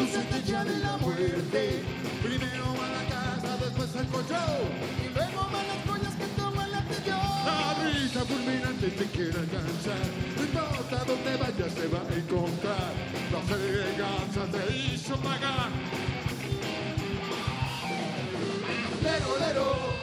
[SPEAKER 25] Firmaste tu sentencia de la muerte. Primero va la casa, después el colchón. Y luego van las joyas que toma la atención. La brisa fulminante te quiere alcanzar. No importa dónde vayas, te va a encontrar. La venganza te hizo pagar. Lero. Lero,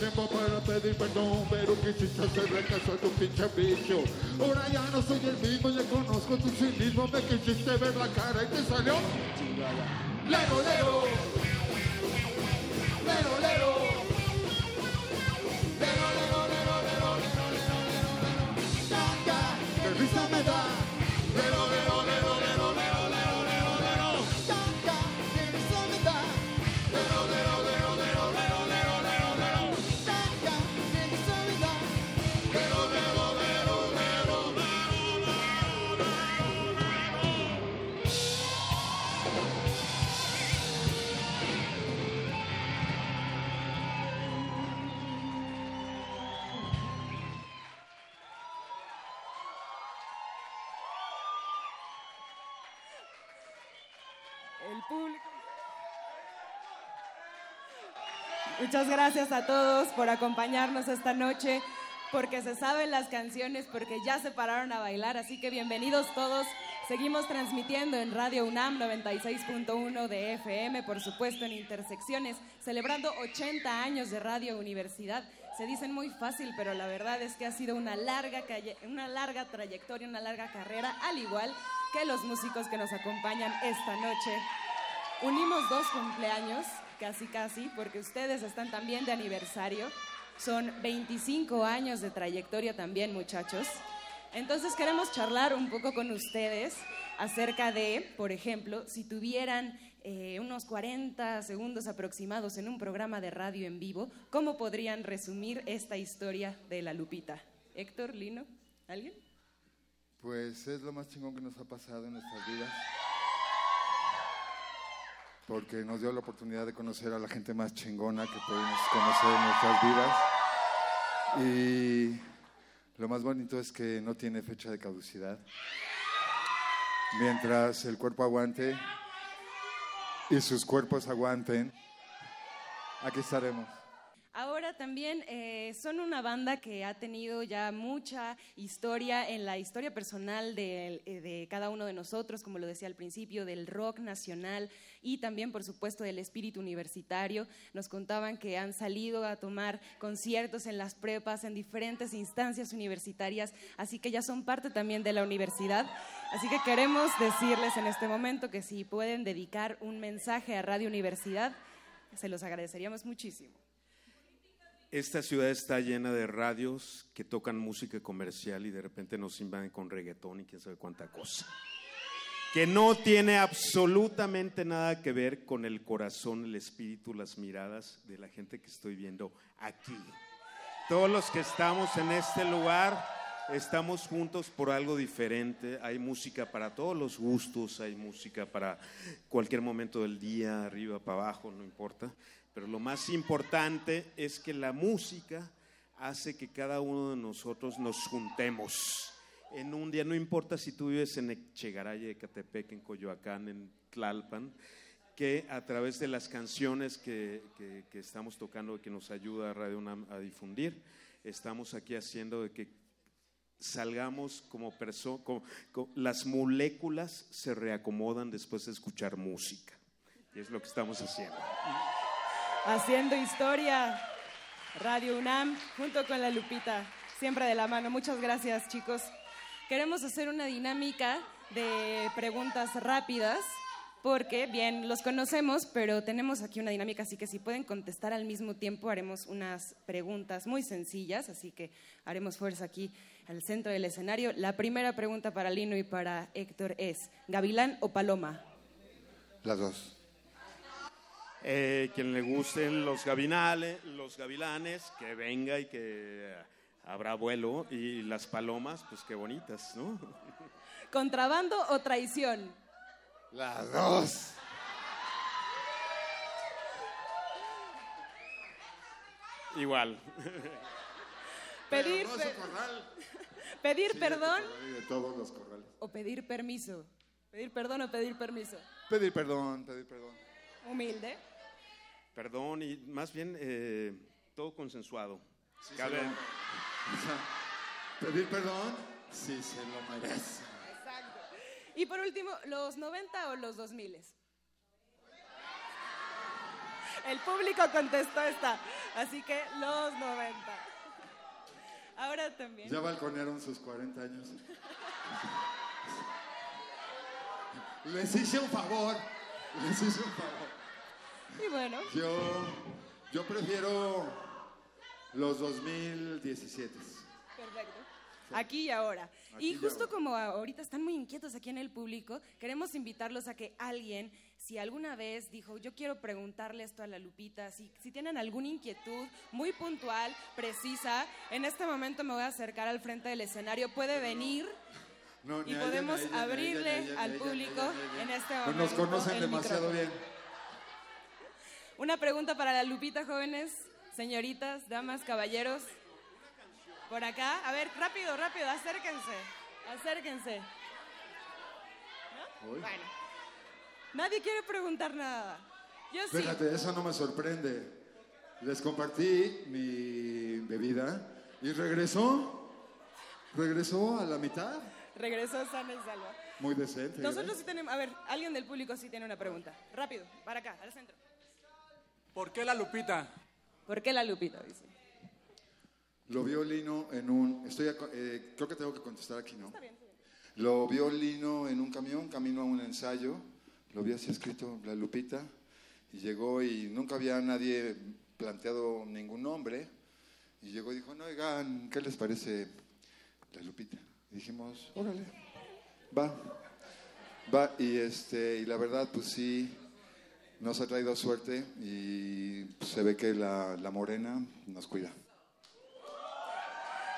[SPEAKER 25] tiempo para pedir perdón, pero quisiste hacerle caso a tu pinche vicio. Ahora ya no soy el mismo, ya conozco tu cinismo, me quisiste ver la cara y te salió. Lero. Lero, lero. Lero,
[SPEAKER 24] Gracias a todos por acompañarnos esta noche, porque se saben las canciones, porque ya se pararon a bailar, así que bienvenidos todos. Seguimos transmitiendo en Radio UNAM 96.1 de FM, por supuesto en Intersecciones, celebrando 80 años de Radio Universidad. Se dicen muy fácil, pero la verdad es que ha sido una larga, calle- una larga trayectoria, una larga carrera, al igual que los músicos que nos acompañan esta noche. Unimos dos cumpleaños, casi casi, porque ustedes están también de aniversario. Son 25 años de trayectoria también, muchachos. Entonces queremos charlar un poco con ustedes acerca de, por ejemplo, si tuvieran eh, unos 40 segundos aproximados en un programa de radio en vivo, ¿cómo podrían resumir esta historia de la Lupita? Héctor, Lino, ¿alguien?
[SPEAKER 25] Pues es lo más chingón que nos ha pasado en nuestras vidas. Porque nos dio la oportunidad de conocer a la gente más chingona que podemos conocer en nuestras vidas. Y lo más bonito es que no tiene fecha de caducidad. Mientras el cuerpo aguante y sus cuerpos aguanten, aquí estaremos.
[SPEAKER 24] Ahora también eh, son una banda que ha tenido ya mucha historia en la historia personal de, eh, de, cada uno de nosotros, como lo decía al principio, del rock nacional y también, por supuesto, del espíritu universitario. Nos contaban que han salido a tomar conciertos en las prepas, en diferentes instancias universitarias, así que ya son parte también de la universidad. Así que queremos decirles en este momento que si pueden dedicar un mensaje a Radio Universidad, se los agradeceríamos muchísimo.
[SPEAKER 26] Esta ciudad está llena de radios que tocan música comercial y de repente nos invaden con reggaetón y quién sabe cuánta cosa. Que no tiene absolutamente nada que ver con el corazón, el espíritu, las miradas de la gente que estoy viendo aquí. Todos los que estamos en este lugar estamos juntos por algo diferente. Hay música para todos los gustos, hay música para cualquier momento del día, arriba, para abajo, no importa. Pero lo más importante es que la música hace que cada uno de nosotros nos juntemos. En un día, no importa si tú vives en Echegaray, Ecatepec, en Coyoacán, en Tlalpan, que a través de las canciones que, que, estamos tocando que nos ayuda Radio UNAM a difundir, estamos aquí haciendo de que salgamos como personas, las moléculas se reacomodan después de escuchar música. Y es lo que estamos haciendo.
[SPEAKER 24] Haciendo historia, Radio UNAM, junto con la Lupita, siempre de la mano. Muchas gracias, chicos. Queremos hacer una dinámica de preguntas rápidas, porque, bien, los conocemos, pero tenemos aquí una dinámica, así que si pueden contestar al mismo tiempo, haremos unas preguntas muy sencillas, así que haremos fuerza aquí al centro del escenario. La primera pregunta para Lino y para Héctor es, ¿Gavilán o Paloma?
[SPEAKER 25] Las dos.
[SPEAKER 26] Eh, quien le gusten los gavinales, los gavilanes, que venga y que habrá vuelo. Y las palomas, pues qué bonitas, ¿no?
[SPEAKER 24] ¿Contrabando o traición?
[SPEAKER 25] Las dos.
[SPEAKER 26] Igual.
[SPEAKER 24] Pedir, pedir
[SPEAKER 25] Sí,
[SPEAKER 24] perdón
[SPEAKER 25] tu corral y de todos los corrales.
[SPEAKER 24] o pedir permiso. Pedir perdón o pedir permiso.
[SPEAKER 25] Pedir perdón, pedir perdón.
[SPEAKER 24] Humilde.
[SPEAKER 26] Perdón y más bien eh, todo consensuado.
[SPEAKER 25] Sí,
[SPEAKER 26] Cabe-
[SPEAKER 25] o sea, pedir perdón, sí se lo merece.
[SPEAKER 24] Exacto. Y por último, ¿los 90 o los 2000? El público contestó esta, así que los 90. Ahora también.
[SPEAKER 25] Ya balconearon sus 40 años. Les hice un favor. Les hice un favor.
[SPEAKER 24] Y bueno,
[SPEAKER 25] Yo, yo prefiero los 2017.
[SPEAKER 24] perfecto. Aquí y ahora.
[SPEAKER 25] Aquí
[SPEAKER 24] y justo
[SPEAKER 25] ahora.
[SPEAKER 24] como ahorita están muy inquietos aquí en el público, queremos invitarlos a que alguien, si alguna vez dijo, yo quiero preguntarle esto a la Lupita, si, si tienen alguna inquietud muy puntual, precisa, en este momento me voy a acercar al frente del escenario, puede venir
[SPEAKER 25] No,
[SPEAKER 24] y podemos
[SPEAKER 25] ella, ella,
[SPEAKER 24] abrirle
[SPEAKER 25] ella,
[SPEAKER 24] al público en este
[SPEAKER 25] Pues
[SPEAKER 24] momento.
[SPEAKER 25] nos conocen demasiado
[SPEAKER 24] micrófono.
[SPEAKER 25] bien.
[SPEAKER 24] Una pregunta para la Lupita, jóvenes, señoritas, damas, caballeros. Por acá. A ver, rápido, rápido, acérquense. Acérquense. ¿No? Bueno. Nadie quiere preguntar nada. Yo sí.
[SPEAKER 25] Fíjate, eso no me sorprende. Les compartí mi bebida y regresó. Regresó a la mitad.
[SPEAKER 24] Regresó sana y salva.
[SPEAKER 25] Muy decente.
[SPEAKER 24] Nosotros
[SPEAKER 25] ¿eh?
[SPEAKER 24] sí tenemos. A ver, alguien del público sí tiene una pregunta. Rápido, para acá, al centro.
[SPEAKER 27] ¿Por qué la Lupita?
[SPEAKER 24] ¿Por qué la Lupita? Dice.
[SPEAKER 25] Lo vio Lino en un... Estoy a- eh, creo que tengo que contestar aquí, ¿no?
[SPEAKER 24] Está bien, está bien.
[SPEAKER 25] Lo vio Lino en un camión, camino a un ensayo. Lo vi así escrito, La Lupita. Y llegó y nunca había nadie planteado ningún nombre. Y llegó y dijo, no, oigan, ¿qué les parece La Lupita? Y dijimos, órale, va, va. Y, este, y la verdad, pues sí, nos ha traído suerte y se ve que la, la morena nos cuida.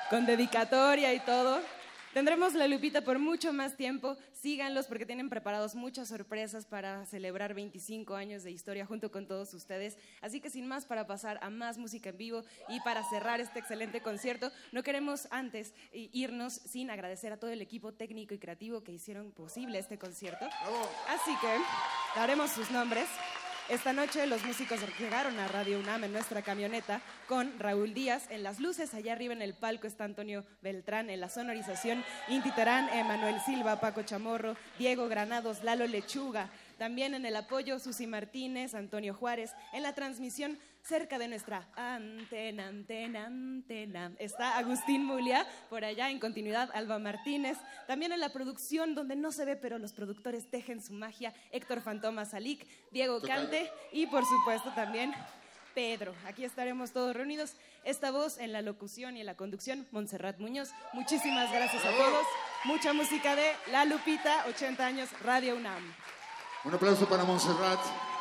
[SPEAKER 24] Con dedicatoria y todo. Tendremos la Lupita por mucho más tiempo. Síganlos porque tienen preparados muchas sorpresas para celebrar 25 años de historia junto con todos ustedes. Así que sin más, para pasar a más música en vivo y para cerrar este excelente concierto, no queremos antes irnos sin agradecer a todo el equipo técnico y creativo que hicieron posible este concierto. Así que daremos sus nombres. Esta noche los músicos llegaron a Radio UNAM en nuestra camioneta con Raúl Díaz en las luces. Allá arriba en el palco está Antonio Beltrán en la sonorización, Inti Terán, Emanuel Silva, Paco Chamorro, Diego Granados, Lalo Lechuga. También en el apoyo Susi Martínez, Antonio Juárez. En la transmisión cerca de nuestra antena, antena, antena. Está Agustín Mulia, por allá en continuidad Alba Martínez. También en la producción, donde no se ve, pero los productores tejen su magia, Héctor Fantoma Salik, Diego Cante y por supuesto también Pedro. Aquí estaremos todos reunidos. Esta voz en la locución y en la conducción, Montserrat Muñoz. Muchísimas gracias a todos. Mucha música de La Lupita, 80 años, Radio UNAM.
[SPEAKER 25] Un aplauso para Montserrat.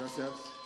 [SPEAKER 25] Gracias.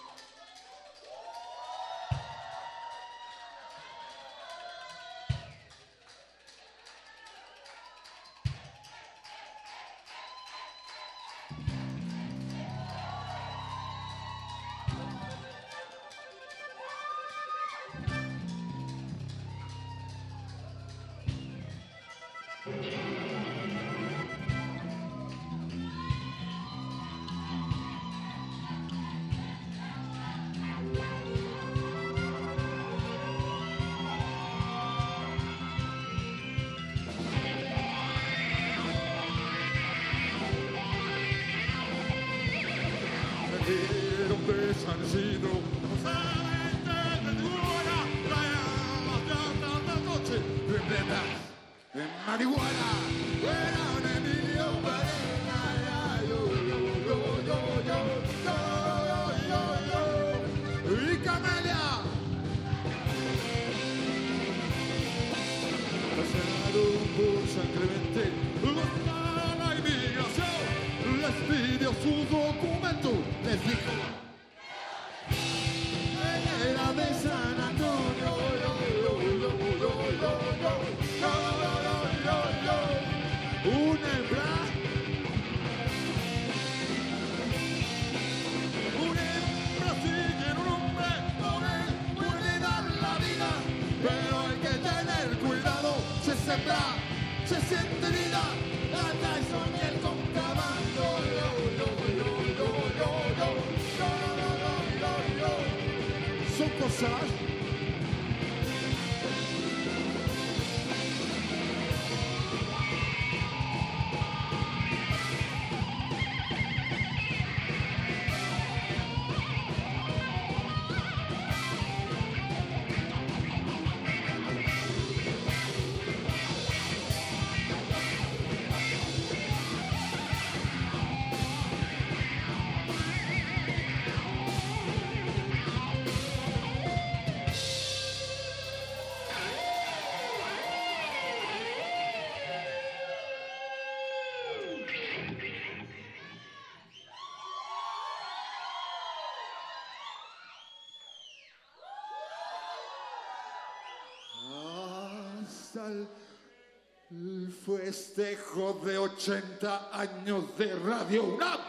[SPEAKER 25] Festejo de 80 años de Radio UNAM.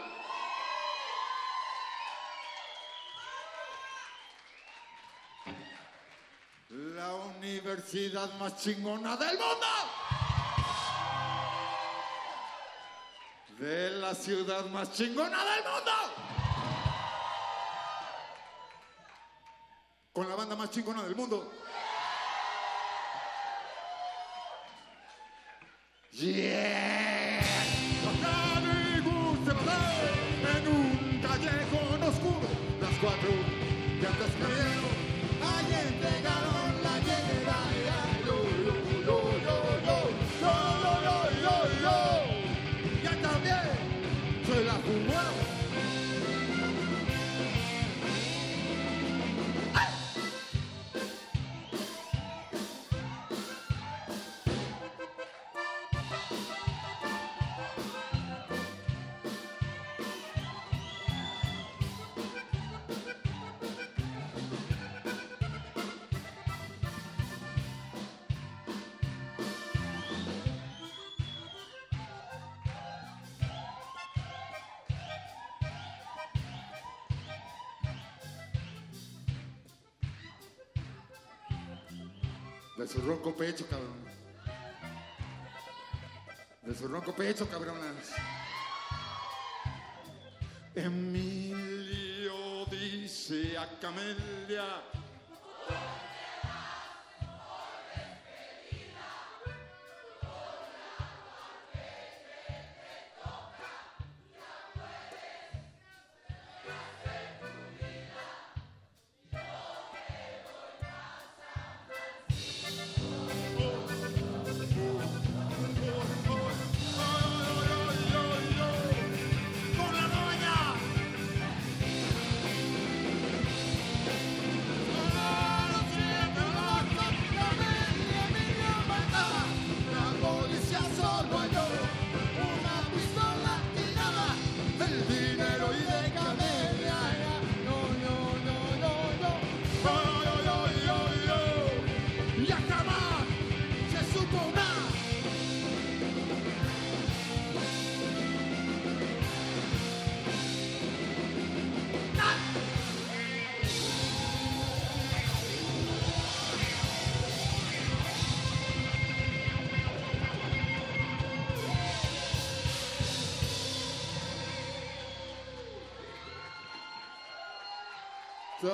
[SPEAKER 25] La universidad más chingona del mundo. De la ciudad más chingona del mundo. Con la banda más chingona del mundo. Yeah. Acá me en un callejón oscuro. Las cuatro. Hay entregado. De su ronco pecho, cabrón. De su ronco pecho, cabronas. Emilio dice a Camelia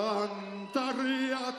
[SPEAKER 25] Cantare a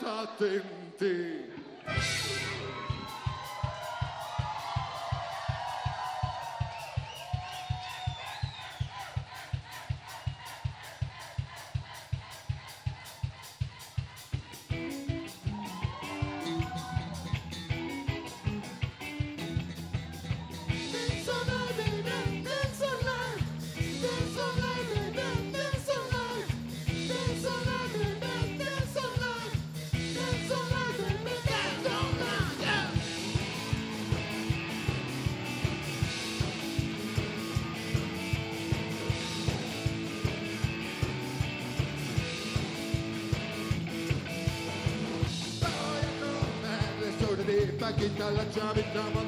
[SPEAKER 25] la chavita mandó quita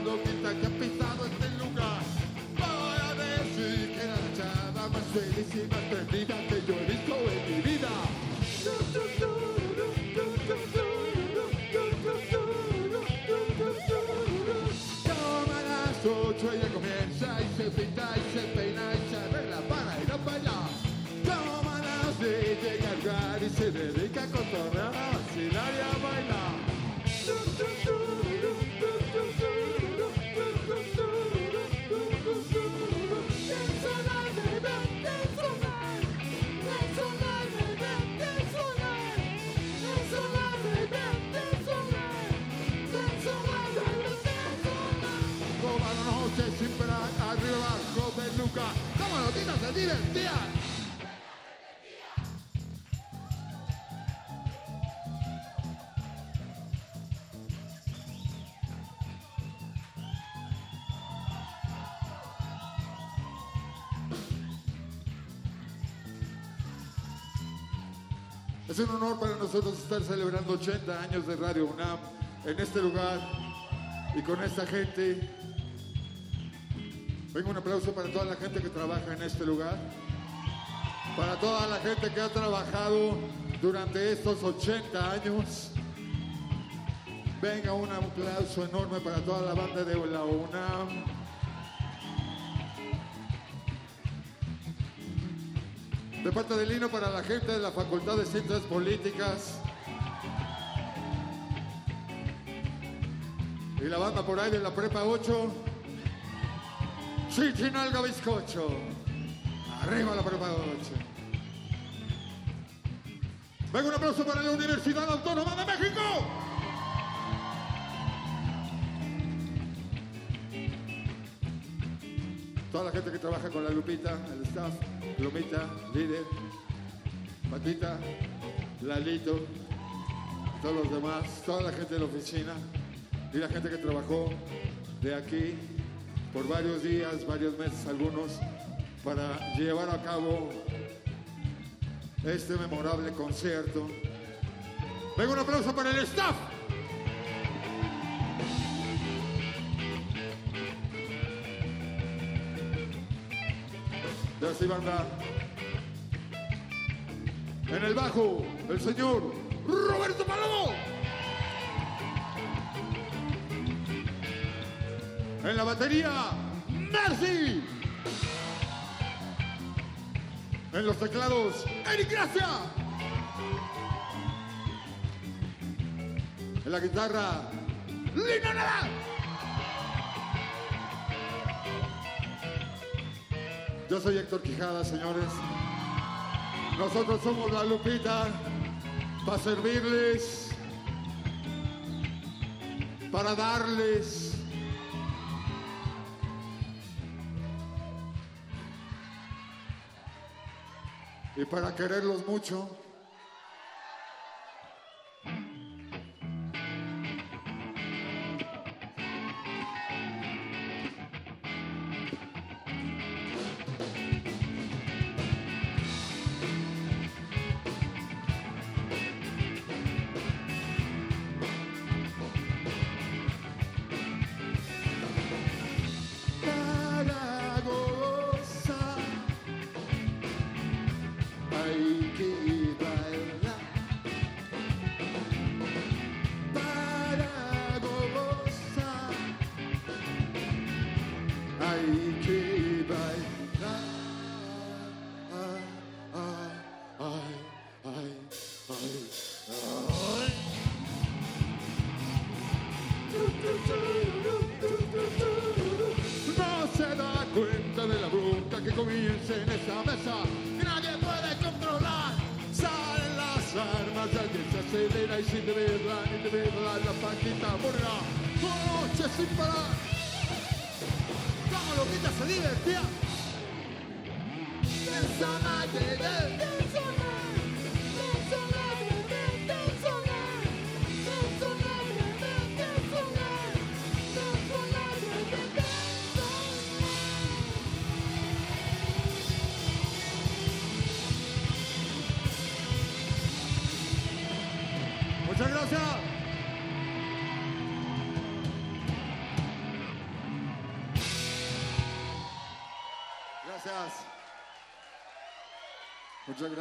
[SPEAKER 25] Es un honor para nosotros estar celebrando 80 años de Radio UNAM en este lugar y con esta gente. Venga un aplauso para toda la gente que trabaja en este lugar, para toda la gente que ha trabajado durante estos 80 años. Venga un aplauso enorme para toda la banda de la UNAM. De parte de Lino para la gente de la Facultad de Ciencias Políticas. Y la banda por ahí de la Prepa 8. Chichinalga Bizcocho. Arriba la Prepa 8. Venga un aplauso para la Universidad Autónoma de México. Toda la gente que trabaja con la Lupita, el staff, Lupita, líder, Patita, Lalito, todos los demás, toda la gente de la oficina y la gente que trabajó de aquí por varios días, varios meses algunos, para llevar a cabo este memorable concierto. Venga un aplauso para el staff. Ya sí, banda. En el bajo, el señor Roberto Palomo. En la batería, Mercy. En los teclados, Eric Gracia. En la guitarra, Lino Nada. Yo soy Héctor Quijada, señores. Nosotros somos la Lupita para servirles, para darles. Y para quererlos mucho.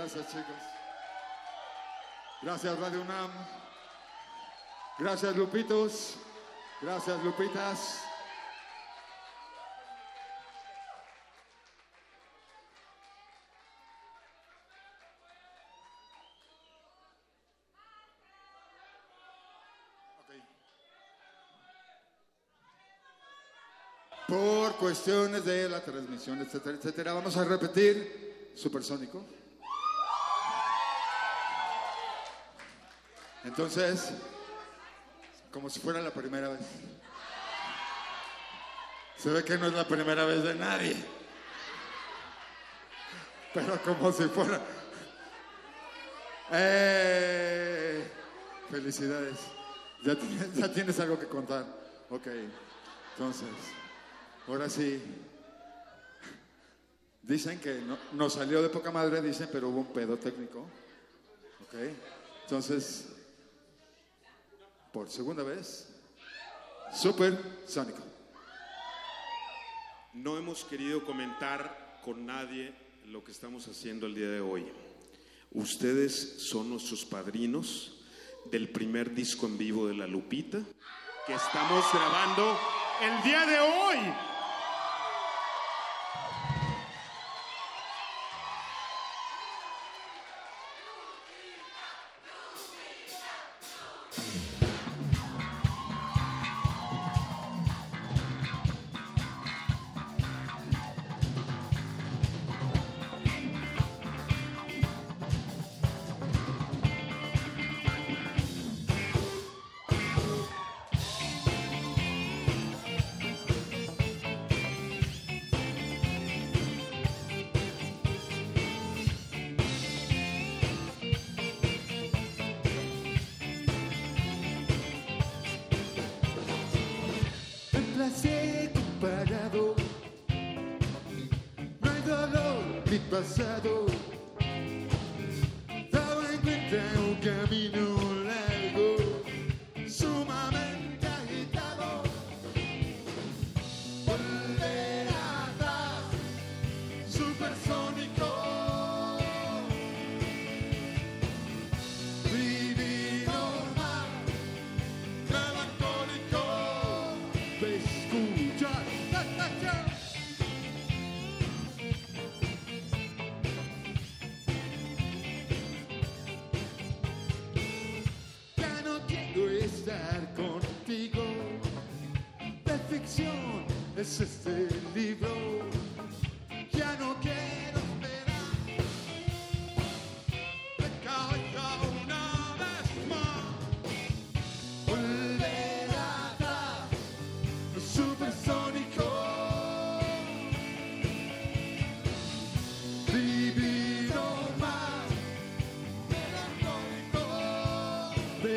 [SPEAKER 25] Gracias, chicos. Gracias, Radio UNAM. Gracias, Lupitos. Gracias, Lupitas. Por cuestiones de la transmisión, etcétera, etcétera, vamos a repetir Supersónico. Entonces, como si fuera la primera vez. Se ve que no es la primera vez de nadie. Pero como si fuera... ¡Eh! Felicidades. Ya tienes, algo que contar. Ok. Entonces, ahora sí. Dicen que no, nos salió de poca madre, dicen, pero hubo un pedo técnico. Ok. Entonces, por segunda vez, Super Sónico.
[SPEAKER 26] No hemos querido comentar con nadie lo que estamos haciendo el día de hoy. Ustedes son nuestros padrinos del primer disco en vivo de La Lupita que estamos grabando el día de hoy.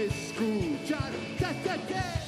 [SPEAKER 25] Escuchar. Ta, ta, ta.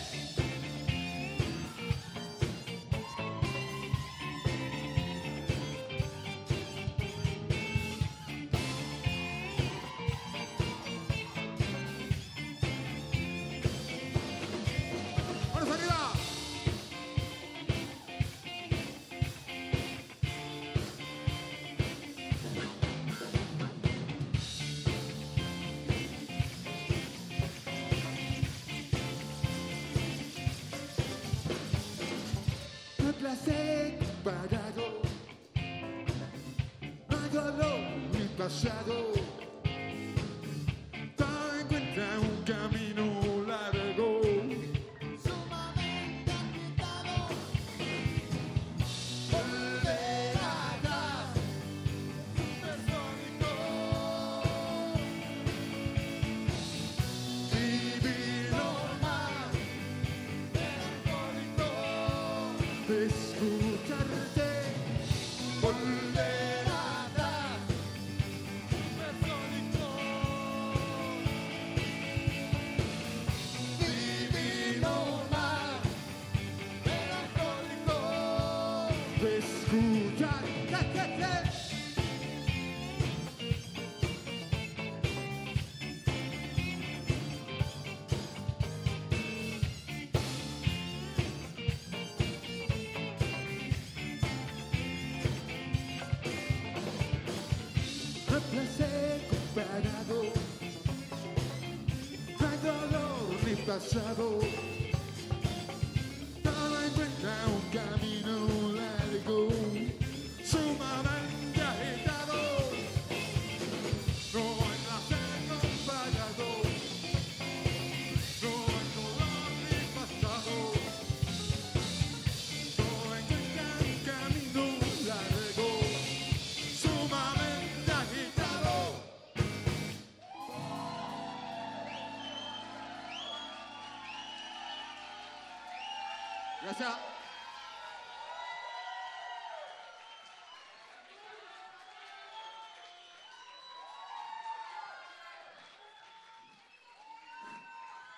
[SPEAKER 25] Pasado.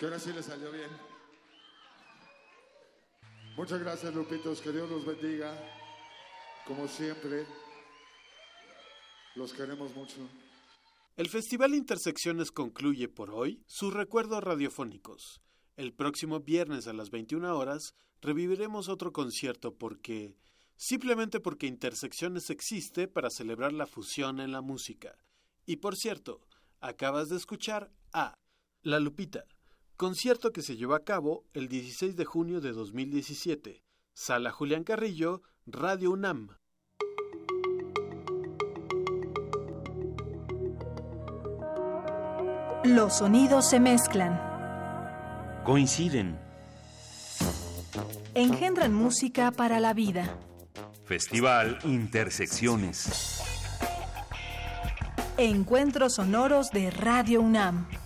[SPEAKER 25] Que ahora sí le salió bien. Muchas gracias, Lupitos. Que Dios los bendiga. Como siempre, los queremos mucho.
[SPEAKER 23] El Festival Intersecciones concluye por hoy sus recuerdos radiofónicos. El próximo viernes a las 21 horas reviviremos otro concierto porque, simplemente porque Intersecciones existe para celebrar la fusión en la música. Y por cierto, acabas de escuchar a La Lupita, concierto que se llevó a cabo el 16 de junio de 2017, Sala Julián Carrillo, Radio UNAM.
[SPEAKER 21] Los sonidos se mezclan,
[SPEAKER 22] Coinciden.
[SPEAKER 21] engendran música para la vida.
[SPEAKER 22] Festival Intersecciones.
[SPEAKER 21] Encuentros sonoros de Radio UNAM.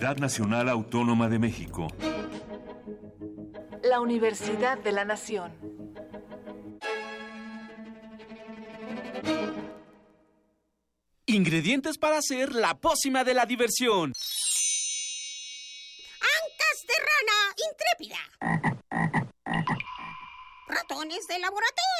[SPEAKER 22] Universidad Nacional Autónoma de México.
[SPEAKER 16] La Universidad de la Nación.
[SPEAKER 28] Ingredientes para hacer la pócima de la diversión.
[SPEAKER 29] Ancas de rana intrépida. Ratones de laboratorio.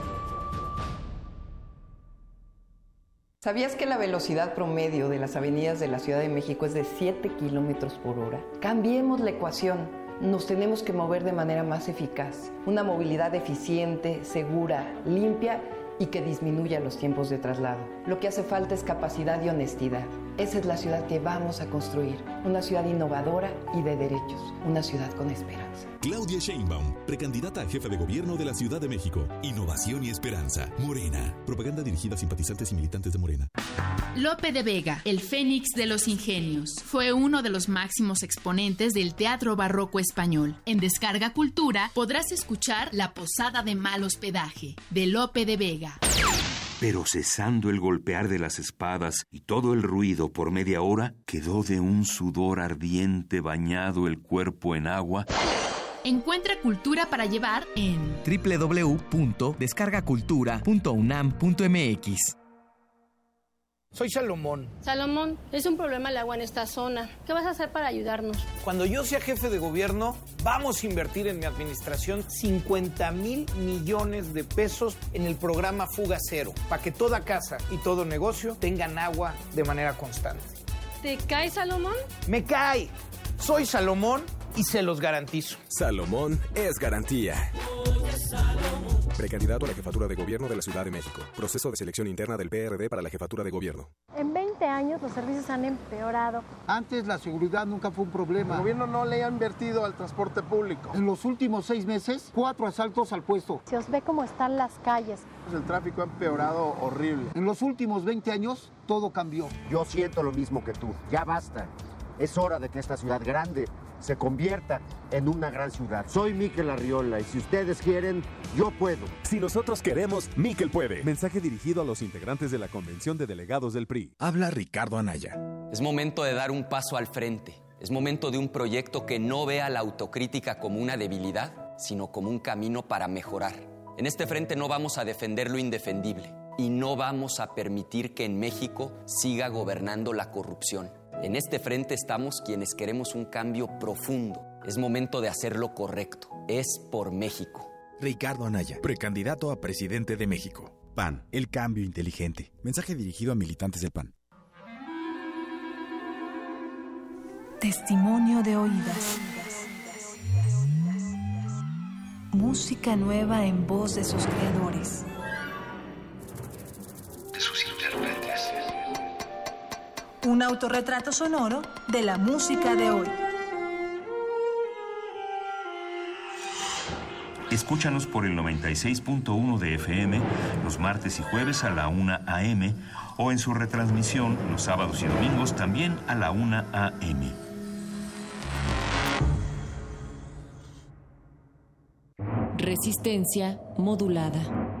[SPEAKER 30] ¿Sabías que la velocidad promedio de las avenidas de la Ciudad de México es de 7 kilómetros por hora? Cambiemos la ecuación.
[SPEAKER 31] nos tenemos que mover de manera más eficaz. Una movilidad eficiente, segura, limpia y que disminuya los tiempos de traslado. Lo que hace falta es capacidad y honestidad. Esa es la ciudad que vamos a construir, una ciudad innovadora y de derechos, una ciudad con esperanza.
[SPEAKER 17] Claudia Sheinbaum, precandidata a jefe de gobierno de la Ciudad de México. Innovación y esperanza. Morena. Propaganda dirigida a simpatizantes y militantes de Morena.
[SPEAKER 32] Lope de Vega, el fénix de los ingenios, fue uno de los máximos exponentes del teatro barroco español. En Descarga Cultura podrás escuchar La Posada de Mal Hospedaje, de Lope de Vega.
[SPEAKER 22] Pero cesando el golpear de las espadas y todo el ruido por media hora, quedó de un sudor ardiente bañado el cuerpo en agua.
[SPEAKER 32] Encuentra cultura para llevar en
[SPEAKER 33] www.descargacultura.unam.mx.
[SPEAKER 34] Soy Salomón.
[SPEAKER 35] Salomón, es un problema el agua en esta zona. ¿Qué vas a hacer para ayudarnos?
[SPEAKER 34] Cuando yo sea jefe de gobierno, vamos a invertir en mi administración 50 mil millones de pesos en el programa Fuga Cero, para que toda casa y todo negocio tengan agua de manera constante.
[SPEAKER 35] ¿Te cae, Salomón?
[SPEAKER 34] Me cae. Soy Salomón y se los garantizo.
[SPEAKER 36] Salomón es garantía. Precandidato a la jefatura de gobierno de la Ciudad de México. Proceso de selección interna del PRD para la jefatura de gobierno.
[SPEAKER 37] En 20 años los servicios han empeorado.
[SPEAKER 38] Antes la seguridad nunca fue un problema.
[SPEAKER 39] El gobierno no le ha invertido al transporte público.
[SPEAKER 38] En los últimos seis meses, cuatro asaltos al puesto.
[SPEAKER 37] Se os ve cómo están las calles.
[SPEAKER 39] El tráfico ha empeorado horrible.
[SPEAKER 38] En los últimos 20 años, todo cambió.
[SPEAKER 20] Yo siento lo mismo que tú. Ya basta. Es hora de que esta ciudad grande se convierta en una gran ciudad. Soy Miquel Arriola y si ustedes quieren, yo puedo.
[SPEAKER 36] Si nosotros queremos, Miquel puede. Mensaje dirigido a los integrantes de la Convención de Delegados del PRI.
[SPEAKER 40] Habla Ricardo Anaya.
[SPEAKER 41] Es momento de dar un paso al frente. Es momento de un proyecto que no vea la autocrítica como una debilidad, sino como un camino para mejorar. En este frente no vamos a defender lo indefendible y no vamos a permitir que en México siga gobernando la corrupción. En este frente estamos quienes queremos un cambio profundo. Es momento de hacer lo correcto. Es por México.
[SPEAKER 40] Ricardo Anaya, precandidato a presidente de México. PAN, el cambio inteligente. Mensaje dirigido a militantes del PAN.
[SPEAKER 21] Testimonio de oídas. Música nueva en voz de sus creadores.
[SPEAKER 17] De sus intérpretes.
[SPEAKER 21] Un autorretrato sonoro de la música de hoy.
[SPEAKER 22] Escúchanos por el 96.1 de FM los martes y jueves a la 1 a.m. o en su retransmisión los sábados y domingos también a la 1 a.m.
[SPEAKER 21] Resistencia modulada.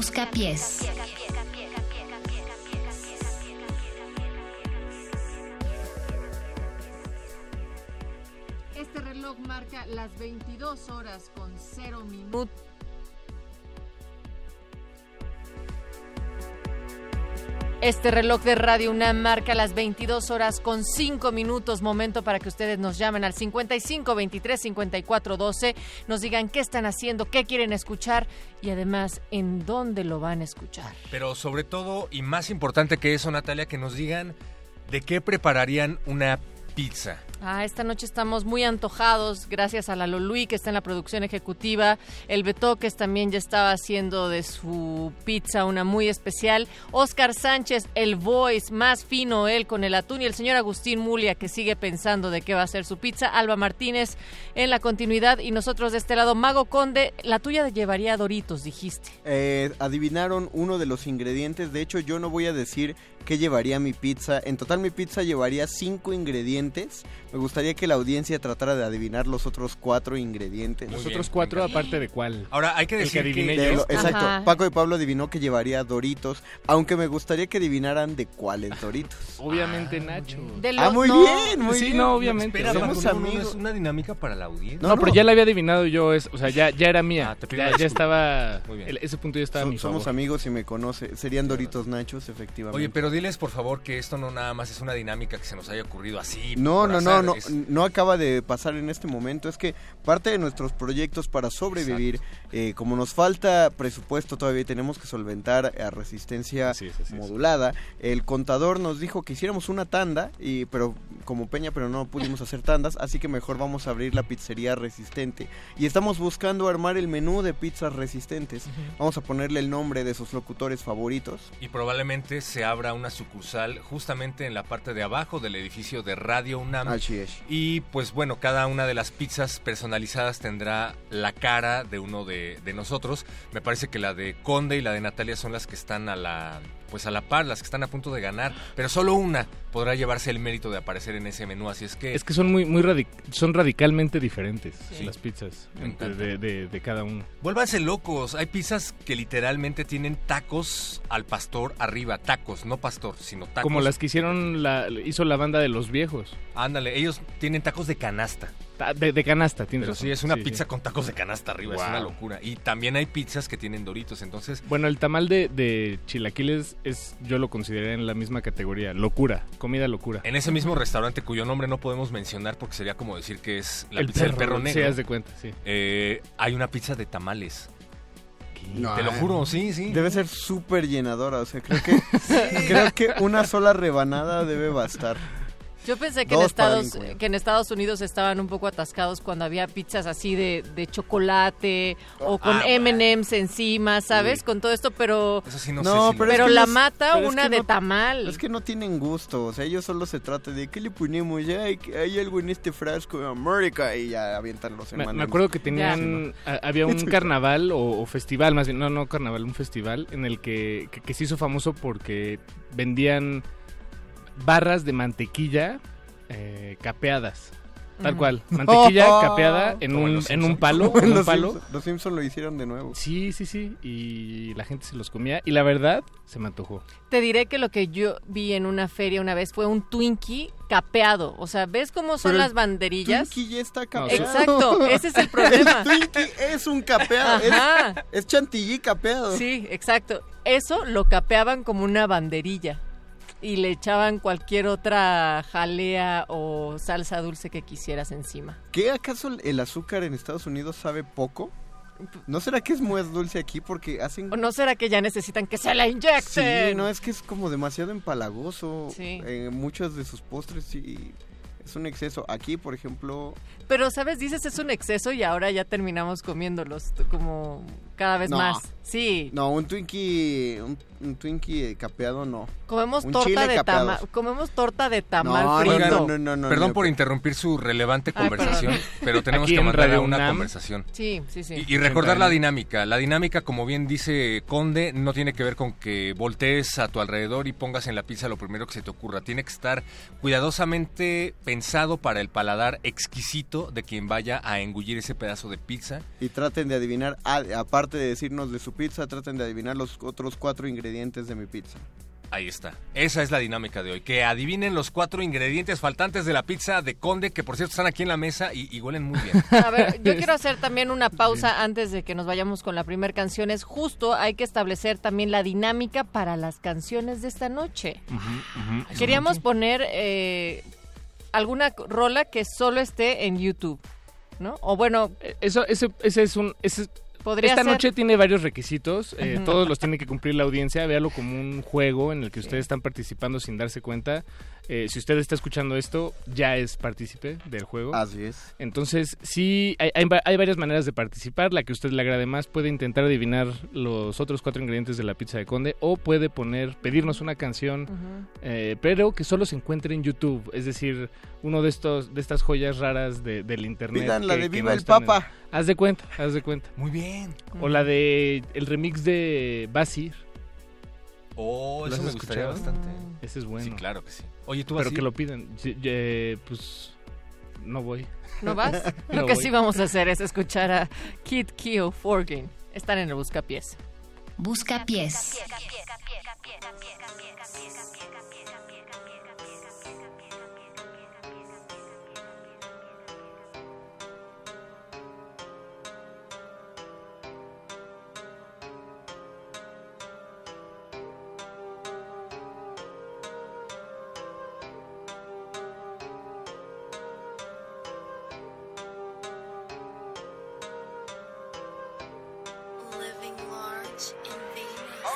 [SPEAKER 42] Busca pies.
[SPEAKER 43] Este reloj marca las 22 horas con 0 minutos. Este reloj de Radio UNAM marca las 22 horas con 5 minutos. Momento para que ustedes nos llamen al 55 23 54 12. Nos digan qué están haciendo, qué quieren escuchar y además en dónde lo van a escuchar.
[SPEAKER 44] Pero sobre todo, y más importante que eso, Natalia, que nos digan de qué prepararían una pizza.
[SPEAKER 43] Ah, esta noche estamos muy antojados, gracias a la Lolui que está en la producción ejecutiva, el Betoques también ya estaba haciendo de su pizza una muy especial, Oscar Sánchez, el voice, más fino él con el atún. Y el señor Agustín Mulia que sigue pensando de qué va a ser su pizza, Alba Martínez en la continuidad. Y nosotros de este lado, Mago Conde, la tuya llevaría Doritos, dijiste.
[SPEAKER 42] Eh, adivinaron uno de los ingredientes, de hecho yo no voy a decir qué llevaría mi pizza, en total mi pizza llevaría cinco ingredientes, Me gustaría que la audiencia tratara de adivinar los otros cuatro ingredientes.
[SPEAKER 45] Los otros cuatro, aparte de cuál.
[SPEAKER 1] Ahora, hay que
[SPEAKER 45] El
[SPEAKER 1] decir que-
[SPEAKER 45] adiviné yo.
[SPEAKER 42] lo- exacto.
[SPEAKER 46] Ajá.
[SPEAKER 42] Paco y Pablo adivinó que llevaría Doritos, aunque me gustaría que adivinaran de cuáles Doritos.
[SPEAKER 45] Obviamente Nacho.
[SPEAKER 46] De
[SPEAKER 42] Ah,
[SPEAKER 46] lo-
[SPEAKER 42] muy
[SPEAKER 46] no,
[SPEAKER 42] bien, muy
[SPEAKER 45] sí,
[SPEAKER 42] bien.
[SPEAKER 45] no, obviamente.
[SPEAKER 1] Espera,
[SPEAKER 42] Somos
[SPEAKER 1] Paco, no, no,
[SPEAKER 42] amigos.
[SPEAKER 1] es una dinámica para la audiencia.
[SPEAKER 45] No, pero ya la había adivinado yo, es, o sea, ya, ya era mía.
[SPEAKER 1] Ah,
[SPEAKER 45] ya, estaba,
[SPEAKER 1] Muy bien.
[SPEAKER 45] el- ese punto ya estaba
[SPEAKER 42] So-
[SPEAKER 45] mi
[SPEAKER 42] somos
[SPEAKER 45] favor.
[SPEAKER 42] amigos y me conoce. Serían Doritos Nachos, efectivamente.
[SPEAKER 1] Oye, pero diles por favor que esto no nada más es una dinámica que se nos haya ocurrido así.
[SPEAKER 42] No, no, no, no, no acaba de pasar en este momento. Es que parte de nuestros proyectos para sobrevivir, eh, como nos falta presupuesto todavía tenemos que solventar a resistencia
[SPEAKER 45] Así es, así es.
[SPEAKER 42] modulada, el contador nos dijo que hiciéramos una tanda, y pero como Peña, pero no pudimos hacer tandas, así que mejor vamos a abrir la pizzería resistente. Y estamos buscando armar el menú de pizzas resistentes. Vamos a ponerle el nombre de sus locutores favoritos.
[SPEAKER 1] Y probablemente se abra una sucursal justamente en la parte de abajo del edificio de Radio UNAM.
[SPEAKER 42] Así es.
[SPEAKER 1] Y pues bueno, cada una de las pizzas personalizadas tendrá la cara de uno de, de nosotros. Me parece que la de Conde y la de Natalia son las que están a la pues a la par, las que están a punto de ganar, pero solo una podrá llevarse el mérito de aparecer en ese menú, así es que
[SPEAKER 45] Es que son muy, muy radic- son radicalmente diferentes
[SPEAKER 1] Sí.
[SPEAKER 45] las pizzas de, de- de cada uno.
[SPEAKER 1] vuélvanse locos, hay pizzas que literalmente tienen tacos al pastor arriba, tacos, no pastor, sino tacos.
[SPEAKER 45] Como las que hicieron la, hizo la banda de los viejos.
[SPEAKER 1] Ándale, ellos tienen tacos de canasta.
[SPEAKER 45] De, de canasta, tienes
[SPEAKER 1] Pero
[SPEAKER 45] razón.
[SPEAKER 1] sí, es una
[SPEAKER 45] Sí,
[SPEAKER 1] pizza
[SPEAKER 45] sí.
[SPEAKER 1] con tacos de canasta arriba, es una locura. Y también hay pizzas que tienen doritos, entonces
[SPEAKER 45] Bueno, el tamal de, de chilaquiles es, yo lo consideraría en la misma categoría. Locura, comida locura.
[SPEAKER 1] en ese mismo restaurante cuyo nombre no podemos mencionar porque sería como decir que es la
[SPEAKER 45] el
[SPEAKER 1] pizza del perro
[SPEAKER 45] Sí,
[SPEAKER 1] negro.
[SPEAKER 45] haz de cuenta, sí.
[SPEAKER 1] eh, hay una pizza de tamales.
[SPEAKER 42] No,
[SPEAKER 1] Te lo juro, sí, sí.
[SPEAKER 42] Debe ser súper llenadora, o sea, creo que creo que una sola rebanada debe bastar.
[SPEAKER 43] Yo pensé que en, Estados, que en Estados Unidos estaban un poco atascados cuando había pizzas así de, de chocolate o con
[SPEAKER 42] Ah,
[SPEAKER 43] M&M's encima, ¿sabes? Con todo esto, pero...
[SPEAKER 1] Eso sí no,
[SPEAKER 42] No,
[SPEAKER 1] sé si
[SPEAKER 42] pero es
[SPEAKER 43] Pero
[SPEAKER 42] que
[SPEAKER 43] la mata
[SPEAKER 42] pero es
[SPEAKER 43] una
[SPEAKER 42] que
[SPEAKER 43] de
[SPEAKER 42] no-
[SPEAKER 43] tamal.
[SPEAKER 42] Es que no tienen gusto, o sea, ellos solo se trata de ¿qué le ponemos? Ya hay, hay algo en este frasco de América y ya avientan los
[SPEAKER 45] Me,
[SPEAKER 42] hermanos.
[SPEAKER 45] me acuerdo que tenían, a- había un carnaval o, o festival, más bien, no, no carnaval, un festival en el que, que, que se hizo famoso porque vendían barras de mantequilla eh, capeadas. Tal cual, mantequilla capeada en un, en un palo. En un
[SPEAKER 42] los
[SPEAKER 45] palo.
[SPEAKER 42] Simpson. Los Simpson lo hicieron de nuevo.
[SPEAKER 45] Sí, sí, sí. Y la gente se los comía. Y la verdad, se me antojó.
[SPEAKER 43] Te diré que lo que yo vi en una feria una vez fue un Twinkie capeado. O sea, ¿ves cómo son
[SPEAKER 42] Pero
[SPEAKER 43] las banderillas?
[SPEAKER 42] Twinkie ya está capeado.
[SPEAKER 43] Exacto, ese es el problema.
[SPEAKER 42] El Twinkie es un capeado. es-. Es, chantilly capeado.
[SPEAKER 43] Sí, exacto. Eso lo capeaban como una banderilla y le echaban cualquier otra jalea o salsa dulce que quisieras encima.
[SPEAKER 42] ¿Qué acaso el azúcar en Estados Unidos sabe poco? ¿No será que es muy dulce aquí porque hacen...
[SPEAKER 43] ¿O no será que ya necesitan que se la inyecten?
[SPEAKER 42] Sí, no, es que es como demasiado empalagoso.
[SPEAKER 43] Sí.
[SPEAKER 42] En muchos de sus postres sí es un exceso. Aquí, por ejemplo...
[SPEAKER 43] Pero, ¿sabes? Dices es un exceso y ahora ya terminamos comiéndolos como cada vez
[SPEAKER 42] No.
[SPEAKER 43] más. Sí.
[SPEAKER 42] No, un Twinkie, un, un Twinkie capeado no.
[SPEAKER 43] Comemos
[SPEAKER 42] Un
[SPEAKER 43] torta de tamal. Comemos torta de tamal
[SPEAKER 42] No,
[SPEAKER 43] frito.
[SPEAKER 42] no, no, no, no,
[SPEAKER 1] Perdón
[SPEAKER 42] no.
[SPEAKER 1] por interrumpir su relevante conversación, pero tenemos que mandar a una
[SPEAKER 45] UNAM.
[SPEAKER 1] conversación.
[SPEAKER 43] Sí, sí, sí.
[SPEAKER 1] Y, y recordar la dinámica. La dinámica, como bien dice Conde, no tiene que ver con que voltees a tu alrededor y pongas en la pizza lo primero que se te ocurra. Tiene que estar cuidadosamente pensado para el paladar exquisito de quien vaya a engullir ese pedazo de pizza.
[SPEAKER 42] Y traten de adivinar, a- aparte de decirnos de su pizza, traten de adivinar los otros cuatro ingredientes de mi pizza.
[SPEAKER 1] Ahí está. Esa es la dinámica de hoy. Que adivinen los cuatro ingredientes faltantes de la pizza de Conde, que por cierto están aquí en la mesa y, y huelen muy bien.
[SPEAKER 43] A ver, yo quiero hacer también una pausa antes de que nos vayamos con la primera canción. Es justo, hay que establecer también la dinámica para las canciones de esta noche. Queríamos poner eh, alguna rola que solo esté en YouTube, ¿no? O bueno,
[SPEAKER 45] Eso, ese, ese es un... ese-
[SPEAKER 43] Podría
[SPEAKER 45] esta
[SPEAKER 43] ser-
[SPEAKER 45] noche tiene varios requisitos, eh, todos los tiene que cumplir la audiencia, véalo como un juego en el que ustedes están participando sin darse cuenta. Eh, si usted está escuchando esto, ya es partícipe del juego.
[SPEAKER 42] Así es.
[SPEAKER 45] Entonces, sí, hay, hay va- hay varias maneras de participar. La que a usted le agrade más puede intentar adivinar los otros cuatro ingredientes de la pizza de Conde o puede poner, pedirnos una canción, eh, pero que solo se encuentre en YouTube. Es decir, uno de estos de estas joyas raras de- del internet.
[SPEAKER 42] Pidan la
[SPEAKER 45] que-
[SPEAKER 42] de
[SPEAKER 45] que
[SPEAKER 42] Viva
[SPEAKER 45] no
[SPEAKER 42] el
[SPEAKER 45] en-
[SPEAKER 42] Papa.
[SPEAKER 45] Haz de cuenta, haz de cuenta.
[SPEAKER 1] Muy bien.
[SPEAKER 45] O la de el remix de Basir.
[SPEAKER 1] Oh,
[SPEAKER 45] ¿Lo
[SPEAKER 1] eso me gustaría
[SPEAKER 45] escuchado?
[SPEAKER 1] bastante.
[SPEAKER 45] Ese es bueno.
[SPEAKER 1] Sí, claro que sí. Oye, tú
[SPEAKER 45] Pero
[SPEAKER 1] Basir?
[SPEAKER 45] que lo piden. Sí, eh, pues no voy.
[SPEAKER 43] ¿No vas?
[SPEAKER 45] No
[SPEAKER 43] Lo que
[SPEAKER 45] voy.
[SPEAKER 43] sí vamos a hacer es escuchar a Kid Keo Forgin. Están en el Buscapiés.
[SPEAKER 47] Buscapiés.
[SPEAKER 48] Living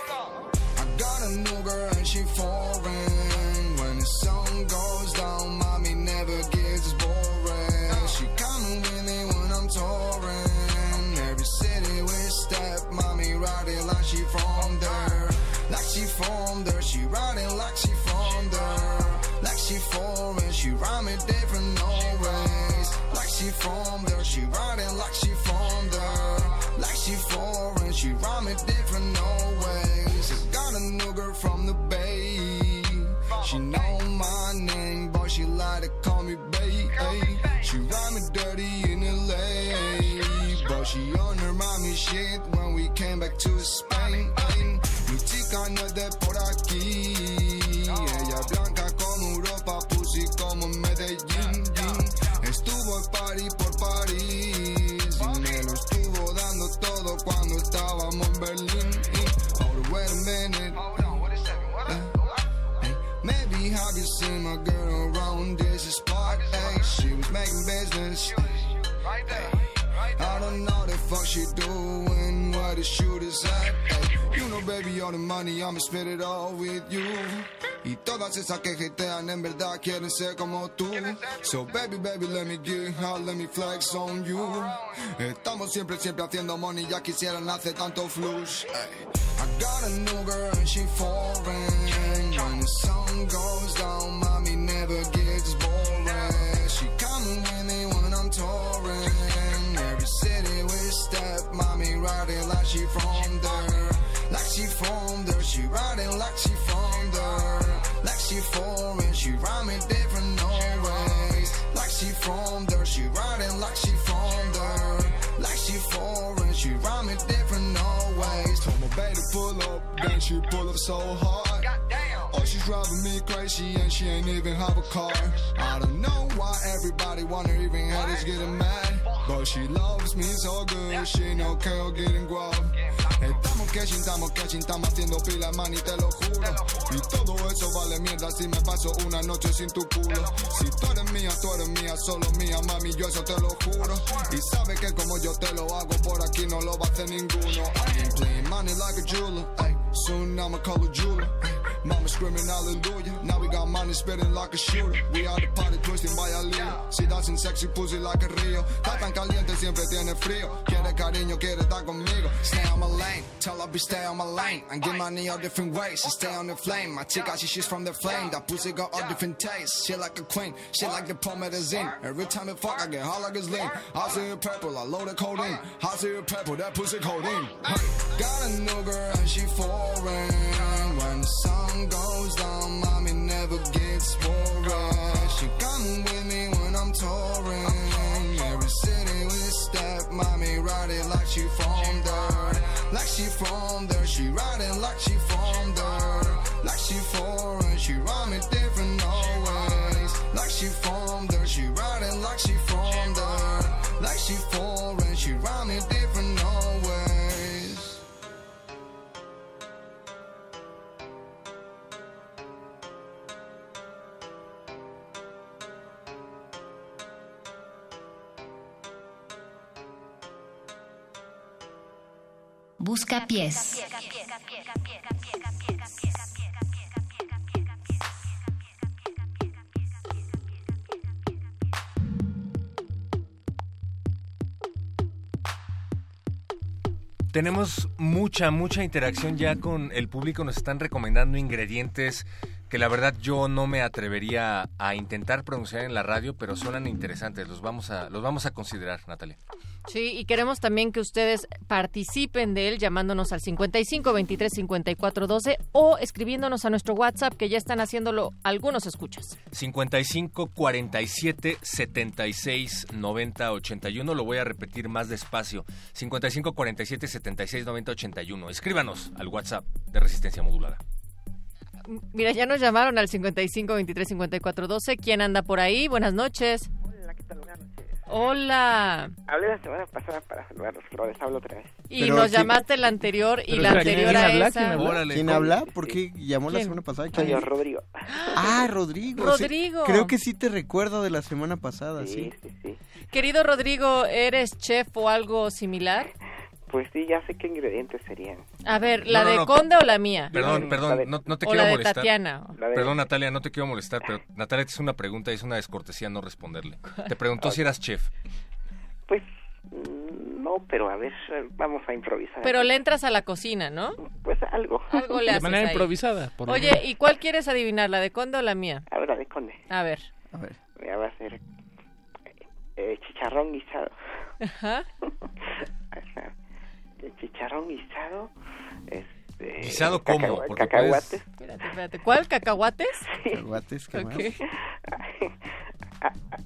[SPEAKER 49] I got a new girl money, I'ma spend it all with you. Y todas esas que hatean en verdad quieren ser como tú. So baby, baby, let me get hot, let me flex on you. Estamos siempre, siempre haciendo money, ya quisieran hacer tanto flush. Hey. I got a new girl and she foreign. When the sun goes down, mommy never gets boring. She coming with me when I'm touring. Every city we step, mommy riding like she from riding like she from there. Like she foreign, she rhyming different always. Like she from there, she riding like she from there. Like she foreign, she rhyming different always. Told my baby to pull up, then she pull up so hard. Oh, she's driving me crazy and she ain't even have a car. I don't know why everybody wanna even haters getting mad. But she loves me so good, she no care getting guap. Estamos catching, estamos catching, estamos haciendo pila, man, y te lo juro. Y todo eso vale mierda si me paso una noche sin tu culo. Si tú eres mía, tú eres mía, solo mía, mami, yo eso te lo juro. Y sabes que como yo te lo hago, por aquí no lo va a hacer ninguno. I been playing money like a jeweler, ay, soon I'ma call a jeweler. ay. Mama screaming hallelujah, now we got money spitting like a shooter. We are the party twisting by a. Si das un sexy pussy like a río. Está tan caliente, siempre tiene frío. Quiere cariño, quiere estar conmigo. Stay on my lane, tell her be stay on my lane. And get money all different ways, she stay on the flame. My chica, she she's from the flame. That pussy got all different tastes. She like a queen, she like the promethazine. Every time it fuck, I get hot like it's lean. I see her purple, I load the codeine. I see her purple, that pussy codeine. Hey, got a new girl and she foreign. When the sun goes down, mommy never gets boring. She coming with me when I'm touring. Every city we step, mommy riding like she from there. Like she from there, she riding like she from there. Like she foreign, she rhyming different always. Like she from there, she riding like she from there. Like she foreign,
[SPEAKER 47] Busca pies.
[SPEAKER 50] Tenemos mucha, mucha interacción ya con el público. Nos están recomendando ingredientes
[SPEAKER 1] que la verdad yo no me atrevería a intentar pronunciar en la radio, pero suenan interesantes. Los vamos a, los vamos a considerar, Natalia.
[SPEAKER 43] Sí, y queremos también que ustedes participen de él llamándonos al 55 23 54 12 o escribiéndonos a nuestro WhatsApp que ya están haciéndolo algunos escuchas.
[SPEAKER 1] 55 47 76 90 81. Lo voy a repetir más despacio. 55 47 76 90 81. Escríbanos al WhatsApp de Resistencia Modulada.
[SPEAKER 43] Mira, ya nos llamaron al 55 23 54 12. ¿Quién anda por ahí? Buenas noches.
[SPEAKER 51] Hola, ¿qué tal? Buenas noches.
[SPEAKER 43] Hola.
[SPEAKER 51] Hablé la semana pasada para saludar los flores, hablo otra vez.
[SPEAKER 43] Y
[SPEAKER 42] Pero
[SPEAKER 43] nos
[SPEAKER 42] ¿quién-
[SPEAKER 43] llamaste la anterior y
[SPEAKER 42] Pero
[SPEAKER 43] la
[SPEAKER 42] ¿quién
[SPEAKER 43] anterior
[SPEAKER 42] habla?
[SPEAKER 43] a esa.
[SPEAKER 42] ¿Quién habla? ¿Quién habla? ¿Por qué llamó la
[SPEAKER 43] ¿Quién?
[SPEAKER 42] semana pasada? ¿Quién?
[SPEAKER 51] Rodrigo.
[SPEAKER 42] Ah, Rodrigo. sí.
[SPEAKER 43] Rodrigo.
[SPEAKER 42] Creo que sí te recuerdo de la semana pasada,
[SPEAKER 51] Sí,
[SPEAKER 42] sí.
[SPEAKER 51] sí, sí.
[SPEAKER 43] Querido Rodrigo, ¿eres chef o algo similar?
[SPEAKER 51] Pues sí, ya sé qué ingredientes serían.
[SPEAKER 43] A ver, ¿la
[SPEAKER 1] No, no,
[SPEAKER 43] de
[SPEAKER 1] no.
[SPEAKER 43] Conde o la mía?
[SPEAKER 1] Perdón,
[SPEAKER 51] La
[SPEAKER 1] perdón,
[SPEAKER 51] de-
[SPEAKER 1] no, no te
[SPEAKER 43] o
[SPEAKER 1] quiero
[SPEAKER 43] la de
[SPEAKER 1] molestar.
[SPEAKER 43] Tatiana.
[SPEAKER 51] La de-
[SPEAKER 1] Perdón, Natalia, no te quiero molestar, pero Natalia te hizo una pregunta y es una descortesía no responderle. Te preguntó si eras chef.
[SPEAKER 51] Pues mm, no, pero a ver, vamos a improvisar.
[SPEAKER 43] Pero le entras a la cocina, ¿no?
[SPEAKER 51] Pues algo.
[SPEAKER 43] Algo le
[SPEAKER 45] De
[SPEAKER 43] haces
[SPEAKER 45] manera
[SPEAKER 43] ahí.
[SPEAKER 45] improvisada. por
[SPEAKER 43] Oye,
[SPEAKER 45] menos.
[SPEAKER 43] ¿y cuál quieres adivinar, la de Conde o la mía?
[SPEAKER 51] A ver, la de conde.
[SPEAKER 43] A ver.
[SPEAKER 42] A ver.
[SPEAKER 51] Ya va a ser eh, chicharrón guisado.
[SPEAKER 43] Ajá.
[SPEAKER 51] Chicharrón guisado. Este,
[SPEAKER 1] ¿Guisado cómo?
[SPEAKER 51] cacahuates.
[SPEAKER 43] Espérate, espérate. ¿Cuál? ¿Cacahuates?
[SPEAKER 42] Cacahuates, ¿qué más?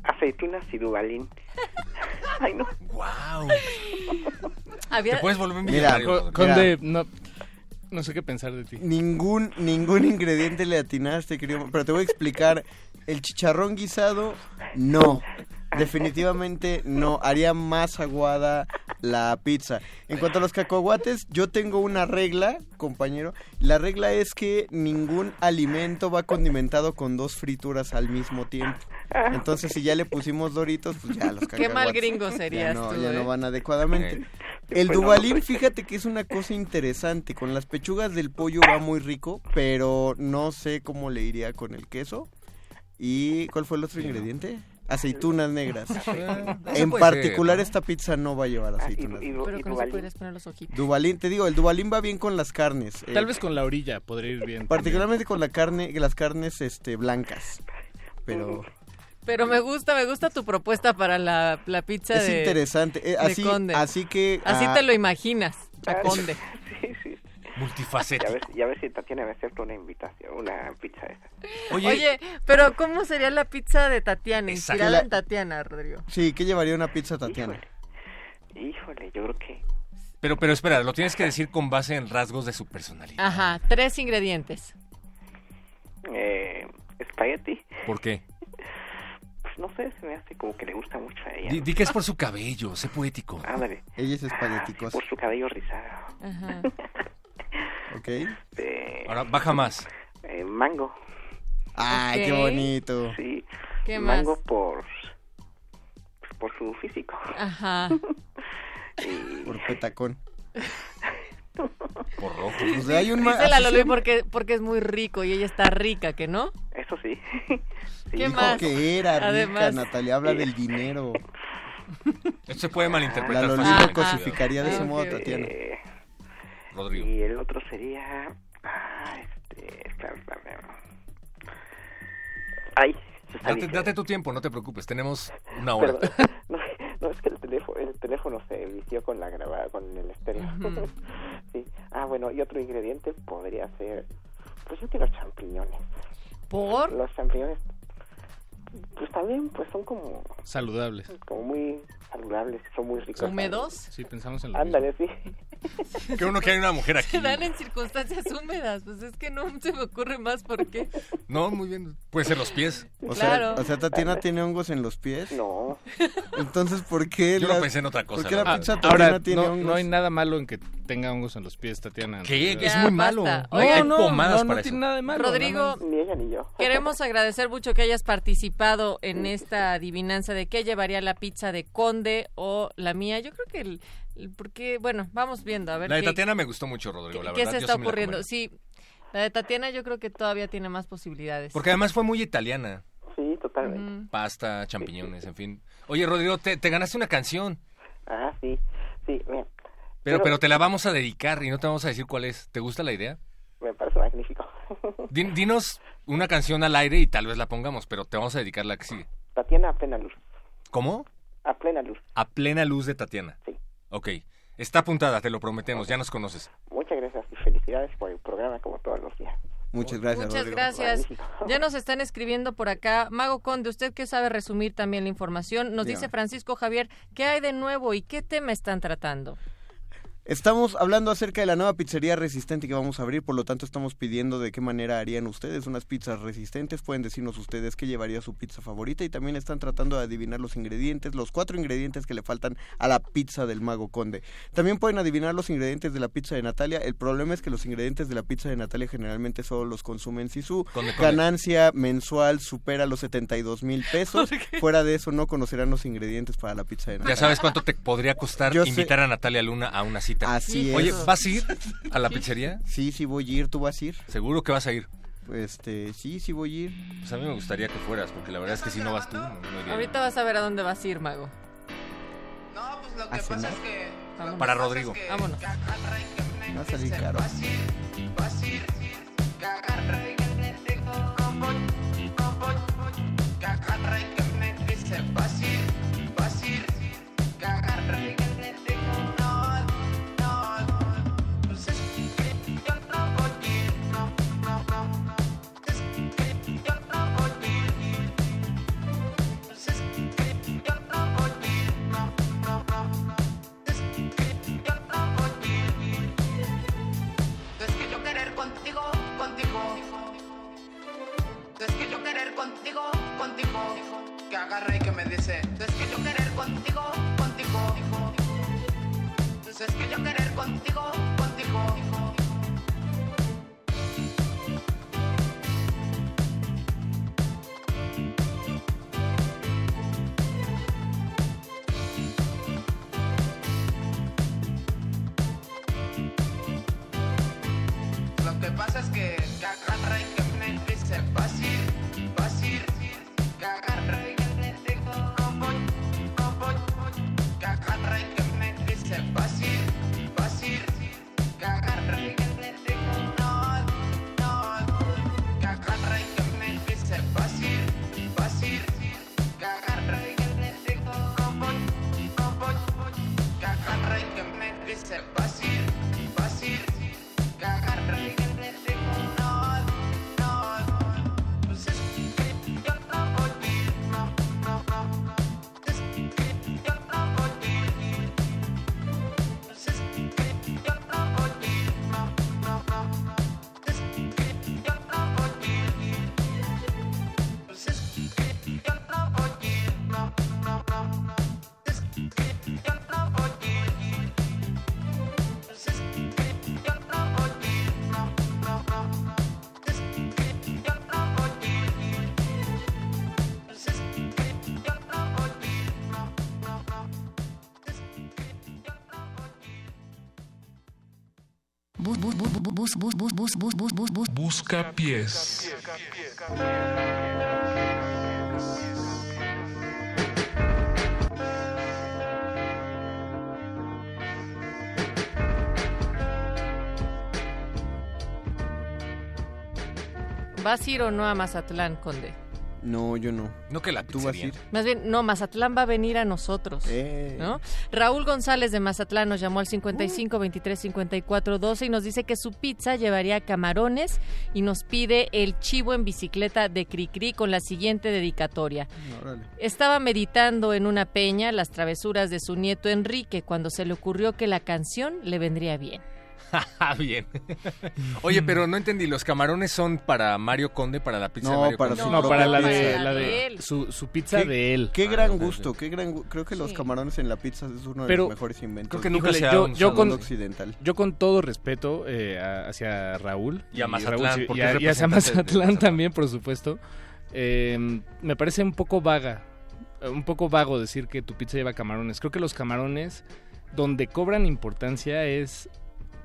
[SPEAKER 51] Aceitunas y dubalín. Ay, no.
[SPEAKER 1] ¡Wow!
[SPEAKER 43] Había...
[SPEAKER 1] Te puedes volver
[SPEAKER 42] Mira,
[SPEAKER 1] millonario.
[SPEAKER 45] Conde, no, no sé qué pensar de ti.
[SPEAKER 42] Ningún, ningún ingrediente le atinaste, querido. Pero te voy a explicar. El chicharrón guisado, no. Definitivamente no. Haría más aguada la pizza. En cuanto a los cacahuates, yo tengo una regla, compañero. La regla es que ningún alimento va condimentado con dos frituras al mismo tiempo. Entonces, si ya le pusimos doritos, pues ya los cacahuates.
[SPEAKER 43] Qué mal gringo
[SPEAKER 42] ya
[SPEAKER 43] serías
[SPEAKER 42] no,
[SPEAKER 43] tú,
[SPEAKER 42] ya
[SPEAKER 43] ¿eh?
[SPEAKER 42] no van adecuadamente. El Dubalín, fíjate que es una cosa interesante. Con las pechugas del pollo va muy rico, pero no sé cómo le iría con el queso. ¿Y cuál fue el otro ingrediente? Aceitunas negras. en
[SPEAKER 1] puede
[SPEAKER 42] particular
[SPEAKER 1] ser, ¿no?
[SPEAKER 42] esta pizza no va a llevar
[SPEAKER 51] Ah, y,
[SPEAKER 42] aceitunas.
[SPEAKER 51] y,
[SPEAKER 43] Pero con eso
[SPEAKER 51] dubalín.
[SPEAKER 43] podrías poner los ojitos.
[SPEAKER 42] Dubalín, te digo, el Dubalín va bien con las carnes. eh,
[SPEAKER 45] Tal vez con la orilla podría ir bien.
[SPEAKER 42] particularmente con la carne, las carnes este blancas. Pero
[SPEAKER 43] Pero me gusta, me gusta tu propuesta para la, la pizza
[SPEAKER 42] es
[SPEAKER 43] de...
[SPEAKER 42] interesante. Eh,
[SPEAKER 43] de
[SPEAKER 42] así,
[SPEAKER 43] Conde.
[SPEAKER 42] así que
[SPEAKER 43] Así
[SPEAKER 42] ah,
[SPEAKER 43] te lo imaginas, a
[SPEAKER 51] Ah,
[SPEAKER 43] Conde.
[SPEAKER 51] Sí, sí. Ya
[SPEAKER 1] Multifacético.
[SPEAKER 51] ves, ya ves si Tatiana me acepta una invitación, una pizza esa.
[SPEAKER 1] Oye,
[SPEAKER 43] Oye, pero ¿cómo sería la pizza de Tatiana?
[SPEAKER 1] Exacto.
[SPEAKER 43] Inspirada
[SPEAKER 42] La-
[SPEAKER 43] en Tatiana, Rodrigo.
[SPEAKER 42] Sí, ¿qué llevaría una pizza Tatiana?
[SPEAKER 51] Híjole, híjole, yo creo que
[SPEAKER 1] pero, pero espera, lo tienes que decir con base en rasgos de su personalidad.
[SPEAKER 43] Ajá, tres ingredientes.
[SPEAKER 51] eh, espagueti,
[SPEAKER 1] ¿Por qué?
[SPEAKER 51] pues no sé, se me hace como que le gusta mucho a ella.
[SPEAKER 1] Di, di que es por su cabello, sé poético.
[SPEAKER 51] Ándale,
[SPEAKER 42] Ella es espagueticosa,
[SPEAKER 51] por su cabello rizado.
[SPEAKER 43] Ajá.
[SPEAKER 42] ¿ok?
[SPEAKER 1] Ahora baja más.
[SPEAKER 51] eh, mango,
[SPEAKER 42] Ay, qué
[SPEAKER 43] Ok.
[SPEAKER 42] bonito.
[SPEAKER 51] sí.
[SPEAKER 43] ¿Qué más?
[SPEAKER 51] mango por por su físico.
[SPEAKER 43] Ajá.
[SPEAKER 51] Y
[SPEAKER 42] Por petacón.
[SPEAKER 1] Por rojo.
[SPEAKER 42] Pues hay un ma-
[SPEAKER 43] Dice la Loli porque, porque es muy rico y ella está rica, ¿que no?
[SPEAKER 51] eso sí.
[SPEAKER 43] ¿Qué
[SPEAKER 42] Dijo
[SPEAKER 43] más?
[SPEAKER 42] que era rica,
[SPEAKER 43] Además-
[SPEAKER 42] Natalia habla del dinero.
[SPEAKER 1] Esto se puede malinterpretar
[SPEAKER 42] La Loli lo
[SPEAKER 43] Ah,
[SPEAKER 42] cosificaría de ese
[SPEAKER 43] ah,
[SPEAKER 42] modo. Tatiana.
[SPEAKER 51] Eh,
[SPEAKER 1] Rodrigo.
[SPEAKER 51] y el otro sería ah, este. Ay, se está
[SPEAKER 1] Date, tu tiempo, no te preocupes. Tenemos una hora.
[SPEAKER 51] Perdón. No, no, es que el teléfono, el teléfono se vició con la grabada, con el estéreo. Sí. Ah, bueno, y otro ingrediente podría ser, pues yo quiero champiñones.
[SPEAKER 43] ¿Por?
[SPEAKER 51] Los champiñones, pues también, pues son como,
[SPEAKER 45] Saludables.
[SPEAKER 51] como muy saludables, son muy ricos.
[SPEAKER 43] ¿Húmedos?
[SPEAKER 45] Sí, pensamos en lo
[SPEAKER 51] Ándale, sí.
[SPEAKER 1] Qué uno que hay una mujer aquí.
[SPEAKER 43] Se dan en circunstancias húmedas. Pues es que no se me ocurre más por qué.
[SPEAKER 1] No, muy bien. Puede ser los pies.
[SPEAKER 42] O
[SPEAKER 43] Claro.
[SPEAKER 42] sea, o sea, Tatiana tiene hongos en los pies.
[SPEAKER 51] No,
[SPEAKER 42] Entonces, ¿por qué
[SPEAKER 1] Yo no
[SPEAKER 42] la-
[SPEAKER 1] pensé en otra cosa,
[SPEAKER 42] ¿Por qué
[SPEAKER 1] la
[SPEAKER 42] Tatiana
[SPEAKER 45] Ahora,
[SPEAKER 42] tiene
[SPEAKER 45] no,
[SPEAKER 42] hongos?
[SPEAKER 45] no hay nada malo en que tenga hongos en los pies, Tatiana.
[SPEAKER 1] ¿Qué?
[SPEAKER 45] Ya.
[SPEAKER 1] Es muy malo. No,
[SPEAKER 45] no,
[SPEAKER 1] pomadas
[SPEAKER 45] no, no
[SPEAKER 1] para
[SPEAKER 45] tiene
[SPEAKER 1] eso.
[SPEAKER 45] nada de malo.
[SPEAKER 43] Rodrigo,
[SPEAKER 51] ni ella ni yo.
[SPEAKER 43] Queremos agradecer mucho que hayas participado en esta adivinanza de qué llevaría la pizza de Conde o la mía. Yo creo que el, el- porque bueno, vamos viendo a ver
[SPEAKER 1] La de
[SPEAKER 43] qué,
[SPEAKER 1] Tatiana me gustó mucho, Rodrigo, la
[SPEAKER 43] qué
[SPEAKER 1] verdad.
[SPEAKER 43] se
[SPEAKER 1] yo
[SPEAKER 43] está
[SPEAKER 1] sí la
[SPEAKER 43] ocurriendo. Sí, la de Tatiana yo creo que todavía tiene más posibilidades.
[SPEAKER 1] Porque además fue muy italiana.
[SPEAKER 51] Sí, totalmente.
[SPEAKER 1] Pasta, champiñones, en fin. Oye, Rodrigo, te, te ganaste una canción.
[SPEAKER 51] Ah, sí, sí, mira,
[SPEAKER 1] Pero,
[SPEAKER 51] Pero-
[SPEAKER 1] pero te la vamos a dedicar y no te vamos a decir cuál es. ¿Te gusta la idea?
[SPEAKER 51] me parece magnífico.
[SPEAKER 1] Din- dinos
[SPEAKER 50] una canción al aire y tal vez la pongamos, pero te vamos a dedicar la que sigue.
[SPEAKER 51] Tatiana a plena luz.
[SPEAKER 50] ¿Cómo?
[SPEAKER 51] A plena luz.
[SPEAKER 50] A plena luz de Tatiana.
[SPEAKER 51] Sí.
[SPEAKER 50] Ok. Está apuntada, te lo prometemos, ya nos conoces.
[SPEAKER 51] Muchas gracias y felicidades por el programa como todos los días.
[SPEAKER 42] Muchas gracias,
[SPEAKER 43] Muchas
[SPEAKER 42] Rodrigo.
[SPEAKER 43] gracias. Ya nos están escribiendo por acá. Mago Conde, usted que sabe resumir también la información, nos
[SPEAKER 42] Dígame.
[SPEAKER 43] dice Francisco Javier, ¿qué hay de nuevo y qué tema están tratando?
[SPEAKER 42] Estamos hablando acerca de la nueva pizzería resistente que vamos a abrir, por lo tanto estamos pidiendo de qué manera harían ustedes unas pizzas resistentes. Pueden decirnos ustedes qué llevaría su pizza favorita y también están tratando de adivinar los ingredientes, los cuatro ingredientes que le faltan a la pizza del Mago Conde. También pueden adivinar los ingredientes de la pizza de Natalia. El problema es que los ingredientes de la pizza de Natalia generalmente solo los consumen si su
[SPEAKER 50] Conde, conde.
[SPEAKER 42] ganancia mensual supera los 72 mil pesos. Fuera de eso no conocerán los ingredientes para la pizza de Natalia.
[SPEAKER 50] Ya sabes cuánto te podría costar
[SPEAKER 42] Yo sé-
[SPEAKER 50] invitar a Natalia Luna a una cita.
[SPEAKER 42] Así es.
[SPEAKER 50] Oye, ¿vas a ir a la pizzería?
[SPEAKER 42] Sí, sí voy a ir. ¿Tú vas a ir?
[SPEAKER 50] ¿Seguro que vas a ir?
[SPEAKER 42] Este, sí, sí voy a ir.
[SPEAKER 50] Pues a mí me gustaría que fueras, porque la verdad es que si no vas tú, no, no iría.
[SPEAKER 43] Ahorita vas a ver a dónde vas a ir, Mago.
[SPEAKER 42] ¿A cenar?
[SPEAKER 43] Vámonos.
[SPEAKER 50] Para Rodrigo.
[SPEAKER 43] Vámonos.
[SPEAKER 42] Va a salir caro.
[SPEAKER 52] Es
[SPEAKER 47] Listen
[SPEAKER 53] Busca pies.
[SPEAKER 43] ¿Vas a ir o no a Mazatlán, Conde?
[SPEAKER 42] No, yo no.
[SPEAKER 50] No que la
[SPEAKER 42] ¿Tú vas a ir?
[SPEAKER 43] Más bien, no, Mazatlán va a venir a nosotros.
[SPEAKER 42] Eh.
[SPEAKER 43] ¿no? Raúl González de Mazatlán nos llamó al 55 23 54 12 y nos dice que su pizza llevaría camarones y nos pide el chivo en bicicleta de Cricri con la siguiente dedicatoria.
[SPEAKER 42] Órale.
[SPEAKER 43] Estaba meditando en una peña las travesuras de su nieto Enrique cuando se le ocurrió que la canción le vendría bien.
[SPEAKER 50] Ah, bien. Oye, pero no entendí, ¿los camarones son para Mario Conde, para la pizza
[SPEAKER 42] No,
[SPEAKER 50] de Mario
[SPEAKER 42] para
[SPEAKER 50] Conde?
[SPEAKER 42] su
[SPEAKER 45] No, para la de,
[SPEAKER 43] Para
[SPEAKER 45] la de
[SPEAKER 43] él.
[SPEAKER 45] su, su pizza
[SPEAKER 42] Qué-
[SPEAKER 45] de él.
[SPEAKER 42] Qué
[SPEAKER 50] Ah,
[SPEAKER 42] gran gusto, qué gran Creo que los camarones en la pizza es uno de
[SPEAKER 45] Pero
[SPEAKER 42] los mejores inventos.
[SPEAKER 50] creo que nunca
[SPEAKER 45] Híjole,
[SPEAKER 50] se ha
[SPEAKER 45] yo, con,
[SPEAKER 42] mundo occidental.
[SPEAKER 45] yo con todo respeto eh, hacia Raúl
[SPEAKER 50] Y a Mazatlán,
[SPEAKER 45] y, hacia Mazatlán también, por supuesto, eh, me parece un poco vaga, eh, un poco vago decir que tu pizza lleva camarones. Creo que los camarones, donde cobran importancia es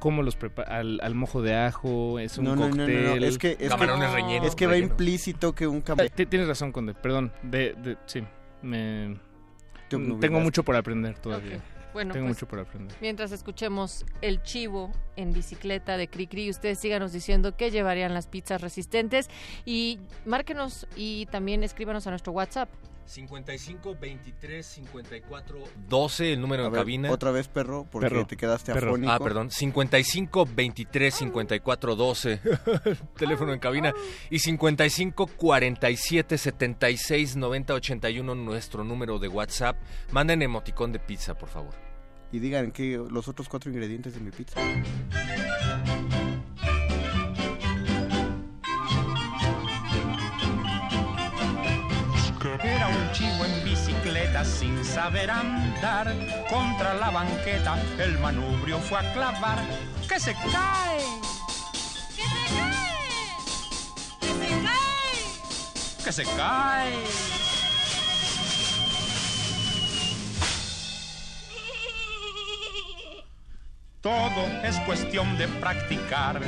[SPEAKER 45] cómo los prepara al, al mojo de ajo, es un
[SPEAKER 42] No, no, no,
[SPEAKER 45] cóctel.
[SPEAKER 42] no, no, es que, es
[SPEAKER 50] Camarones
[SPEAKER 42] que,
[SPEAKER 50] rellenos,
[SPEAKER 42] es que va implícito que un camarón...
[SPEAKER 45] Ti- Tienes razón, Conde, perdón. De, de- sí, me,
[SPEAKER 42] Te
[SPEAKER 45] tengo mucho por aprender todavía.
[SPEAKER 43] Bueno,
[SPEAKER 45] Tengo
[SPEAKER 43] pues,
[SPEAKER 45] mucho por aprender.
[SPEAKER 43] Mientras escuchemos el chivo en bicicleta de Cricri, ustedes síganos diciendo qué llevarían las pizzas resistentes y márquenos y también escríbanos a nuestro WhatsApp.
[SPEAKER 1] 55 23 54 12, el número
[SPEAKER 42] A
[SPEAKER 1] en
[SPEAKER 42] ver,
[SPEAKER 1] cabina.
[SPEAKER 42] Otra vez, perro, porque
[SPEAKER 1] Perro.
[SPEAKER 42] te quedaste
[SPEAKER 1] Perro.
[SPEAKER 42] afónico.
[SPEAKER 1] Ah, perdón. 55 23 54 12. Teléfono en cabina. Y 55 47 76 90 81, nuestro número de WhatsApp. Manden emoticón de pizza, por favor.
[SPEAKER 42] Y digan que los otros cuatro ingredientes de mi pizza.
[SPEAKER 53] Sin saber andar. Contra la banqueta el manubrio fue a clavar. ¡Que se cae!
[SPEAKER 54] ¡Que se cae! ¡Que se cae!
[SPEAKER 53] ¡Que se cae! Todo es cuestión de practicar.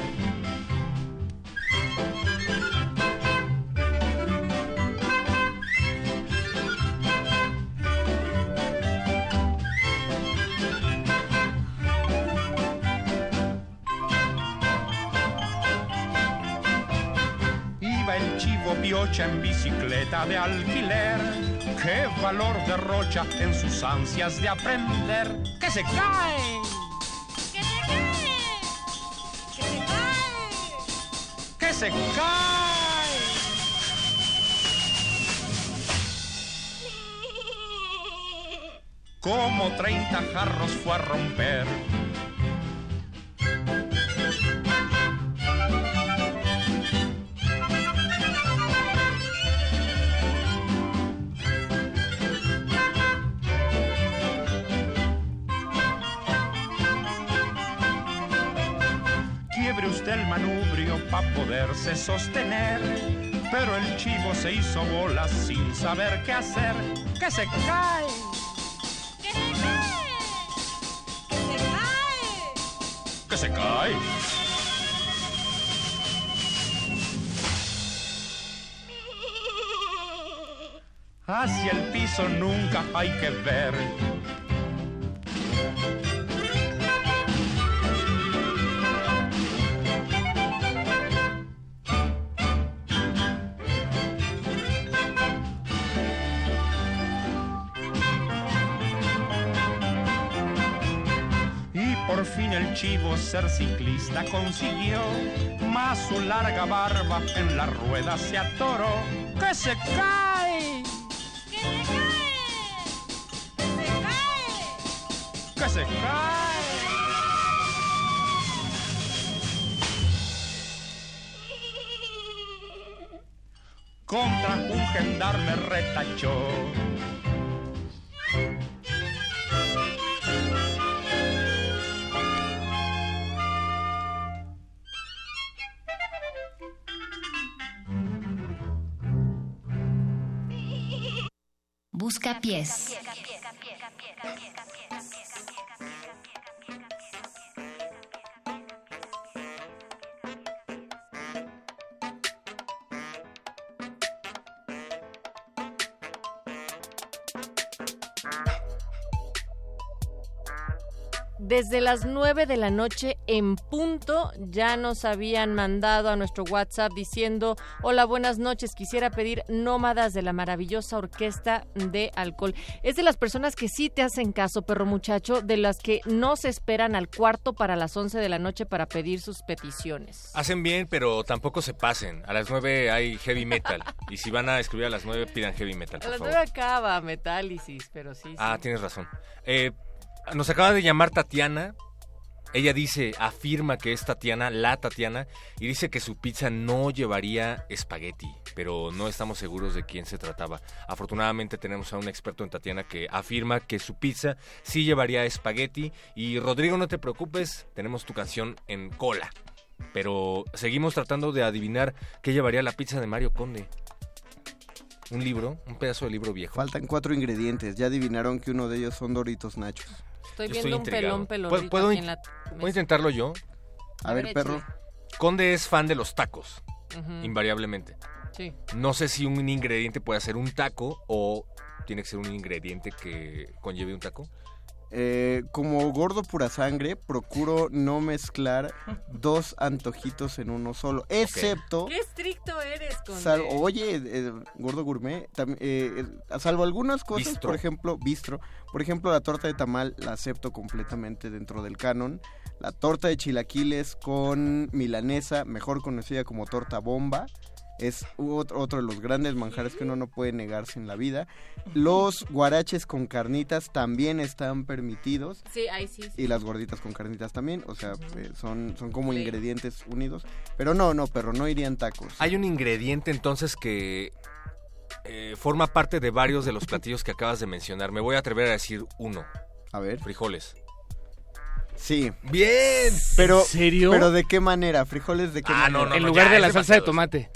[SPEAKER 53] Piocha en bicicleta de alquiler. ¡Qué valor derrocha en sus ansias de aprender! ¡Que se cae!
[SPEAKER 54] ¡Que se cae! ¡Que se cae!
[SPEAKER 53] ¡Que se cae! Como 30 jarros fue a romper. Para poderse sostener. Pero el chivo se hizo bolas sin saber qué hacer. ¡Que se cae!
[SPEAKER 54] ¡Que se cae! ¡Que se cae!
[SPEAKER 53] ¡Que se cae! Hacia el piso nunca hay que ver. El chivo ser ciclista consiguió, más su larga barba en la rueda se atoró. ¡Que se cae!
[SPEAKER 54] ¡Que se cae! ¡Que se cae!
[SPEAKER 53] ¡Que se cae! Contra un gendarme retachó.
[SPEAKER 55] Busca
[SPEAKER 43] Desde las 9 de la noche en punto ya nos habían mandado a nuestro WhatsApp diciendo, hola, buenas noches, quisiera pedir Nómadas de la maravillosa orquesta de alcohol. Es de las personas que sí te hacen caso, perro muchacho, de las que no se esperan al cuarto para las 11 de la noche para pedir sus peticiones.
[SPEAKER 1] Hacen bien, pero tampoco se pasen. A las 9 hay heavy metal. y si van a escribir a las 9, pidan heavy metal,
[SPEAKER 43] A las
[SPEAKER 1] favor.
[SPEAKER 43] 9 acaba Metálisis, pero sí. sí.
[SPEAKER 1] Ah, tienes razón. Eh, nos acaba de llamar Tatiana. Ella dice, afirma que es Tatiana, la Tatiana, y dice que su pizza no llevaría espagueti, pero no estamos seguros de quién se trataba. Afortunadamente tenemos a un experto en Tatiana que afirma que su pizza sí llevaría espagueti. Y Rodrigo, no te preocupes, tenemos tu canción en cola. Pero seguimos tratando de adivinar qué llevaría la pizza de Mario Conde. Un libro, un pedazo de libro viejo.
[SPEAKER 42] Faltan cuatro ingredientes. Ya adivinaron que uno de ellos son Doritos Nachos.
[SPEAKER 43] Estoy
[SPEAKER 1] Yo
[SPEAKER 43] viendo un
[SPEAKER 1] intrigado.
[SPEAKER 43] pelón
[SPEAKER 1] ¿Puedo-
[SPEAKER 43] pelonito
[SPEAKER 1] puedo
[SPEAKER 43] aquí
[SPEAKER 1] in-
[SPEAKER 43] en la
[SPEAKER 1] ¿Puedo intentarlo yo?
[SPEAKER 42] A ver, perro.
[SPEAKER 1] Conde es fan de los tacos,
[SPEAKER 43] Ujú.
[SPEAKER 1] invariablemente.
[SPEAKER 43] Sí.
[SPEAKER 1] No sé si un ingrediente puede ser un taco o tiene que ser un ingrediente que conlleve un taco.
[SPEAKER 42] Eh, como gordo pura sangre, procuro no mezclar dos antojitos en uno solo, excepto...
[SPEAKER 43] Qué estricto eres.
[SPEAKER 42] Sal- oye, eh, gordo gourmet, tam- eh, eh, salvo algunas cosas,
[SPEAKER 50] Bistro.
[SPEAKER 42] por ejemplo, bistro, por ejemplo, la torta de tamal la acepto completamente dentro del canon. La torta de chilaquiles con milanesa, mejor conocida como torta bomba, es otro, otro de los grandes manjares que uno no puede negarse en la vida. Los guaraches con carnitas también están permitidos.
[SPEAKER 43] Sí, ahí sí. sí.
[SPEAKER 42] Y las gorditas con carnitas también, o sea, eh, son, son como
[SPEAKER 43] Sí.
[SPEAKER 42] ingredientes unidos. Pero no, no, perro, no irían tacos.
[SPEAKER 50] Hay un ingrediente entonces que eh, forma parte de varios de los platillos que acabas de mencionar. Me voy a atrever a decir uno.
[SPEAKER 42] A ver.
[SPEAKER 50] Frijoles.
[SPEAKER 42] Sí.
[SPEAKER 50] Bien.
[SPEAKER 42] Pero,
[SPEAKER 45] ¿En serio?
[SPEAKER 42] pero ¿de qué manera? ¿Frijoles de qué
[SPEAKER 50] Ah,
[SPEAKER 42] manera?
[SPEAKER 50] no, no,
[SPEAKER 45] en
[SPEAKER 50] no,
[SPEAKER 45] lugar
[SPEAKER 50] ya,
[SPEAKER 45] de la salsa de tomate.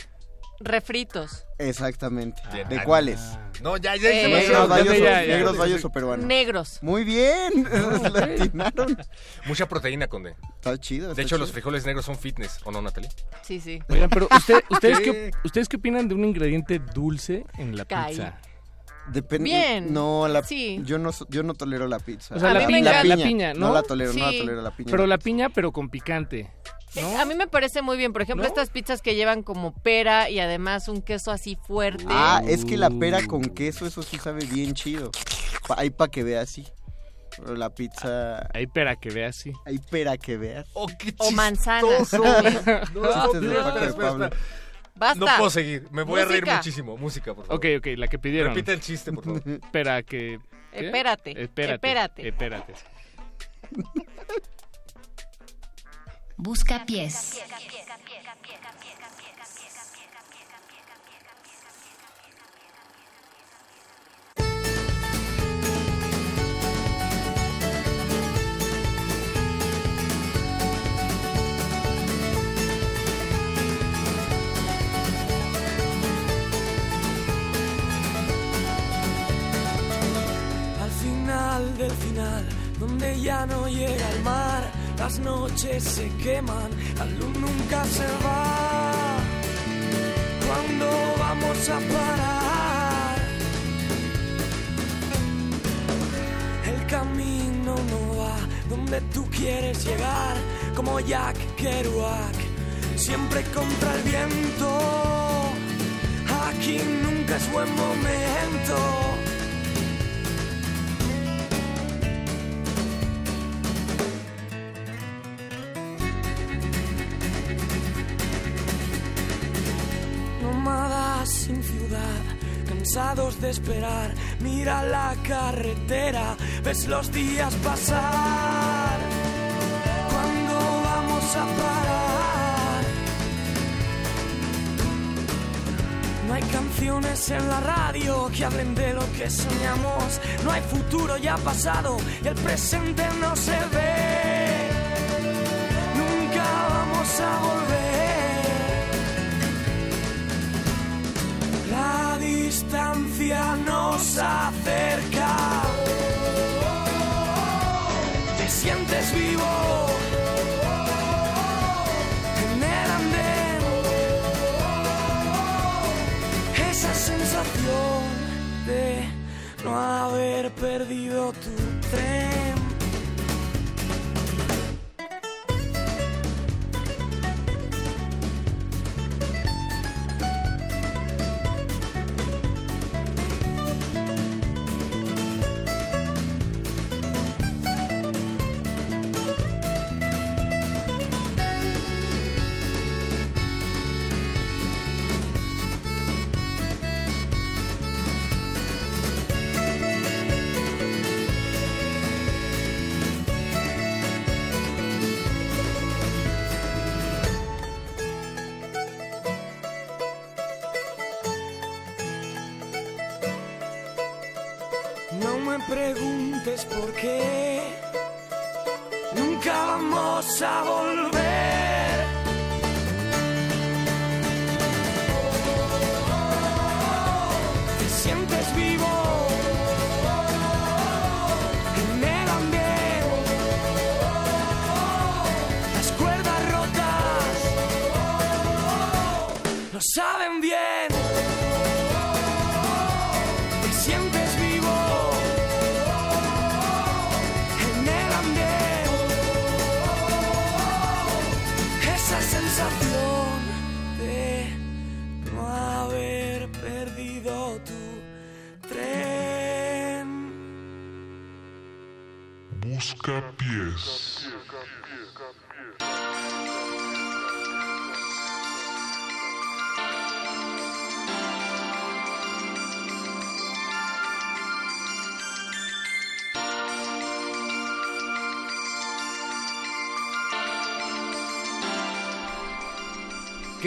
[SPEAKER 43] Refritos.
[SPEAKER 42] Exactamente. ¿De
[SPEAKER 50] Ah,
[SPEAKER 42] cuáles?
[SPEAKER 50] No, ya, ya.
[SPEAKER 43] Eh,
[SPEAKER 50] se me
[SPEAKER 42] ¿Negros, vallos,
[SPEAKER 45] ya,
[SPEAKER 42] o-
[SPEAKER 45] ya, ya.
[SPEAKER 42] negros, vallos o peruanos?
[SPEAKER 43] Negros.
[SPEAKER 42] Muy bien. Le atinaron.
[SPEAKER 50] Mucha proteína, Conde.
[SPEAKER 42] Está chido.
[SPEAKER 50] De hecho,
[SPEAKER 42] chido.
[SPEAKER 50] los frijoles negros son fitness, ¿o no, Natalie?
[SPEAKER 43] Sí, sí.
[SPEAKER 45] Oigan, pero usted- ¿ustedes, qué, ¿ustedes qué opinan de un ingrediente dulce en la pizza?
[SPEAKER 42] Depende.
[SPEAKER 43] Bien.
[SPEAKER 42] No, la,
[SPEAKER 43] Sí.
[SPEAKER 42] yo no so- yo no tolero la pizza.
[SPEAKER 45] O sea,
[SPEAKER 43] A
[SPEAKER 45] la
[SPEAKER 43] mí me
[SPEAKER 45] piña, la piña, ¿no?
[SPEAKER 42] la tolero, no la tolero la piña.
[SPEAKER 45] Pero la piña, pero con picante. ¿No?
[SPEAKER 43] A mí me parece muy bien. Por ejemplo,
[SPEAKER 45] ¿No?
[SPEAKER 43] estas pizzas que llevan como pera y además un queso así fuerte.
[SPEAKER 42] Ah, es que la pera con queso, eso sí sabe bien chido. Pa- ahí para que veas, sí. Pero la pizza,
[SPEAKER 45] Ahí para que veas, sí.
[SPEAKER 42] ahí pera que veas.
[SPEAKER 50] ¡Oh, qué
[SPEAKER 43] o manzanas.
[SPEAKER 42] Chistes de Paco de Pablo.
[SPEAKER 43] Basta.
[SPEAKER 50] No puedo seguir. Me voy a reír muchísimo. Música, por favor.
[SPEAKER 45] Ok, ok, la que pidieron.
[SPEAKER 50] Repite el chiste, por favor.
[SPEAKER 45] Espera que... ¿qué?
[SPEAKER 43] Espérate,
[SPEAKER 45] Espérate.
[SPEAKER 43] espérate.
[SPEAKER 45] Espérate.
[SPEAKER 47] Busca pies.
[SPEAKER 54] Al final del final, donde ya no llega el mar, las noches se queman, la luz nunca se va. ¿Cuándo vamos a parar? El camino no va donde tú quieres llegar, como Jack Kerouac, siempre contra el viento. Aquí nunca es buen momento. Sin ciudad, cansados de esperar, mira la carretera, ves los días pasar. ¿Cuándo vamos a parar? No hay canciones en la radio que hablen de lo que soñamos, no hay futuro ya pasado y el presente no se ve. Nunca vamos a volver. Distancia nos acerca. Te sientes vivo en el andén. Esa sensación de no haber perdido tu tren.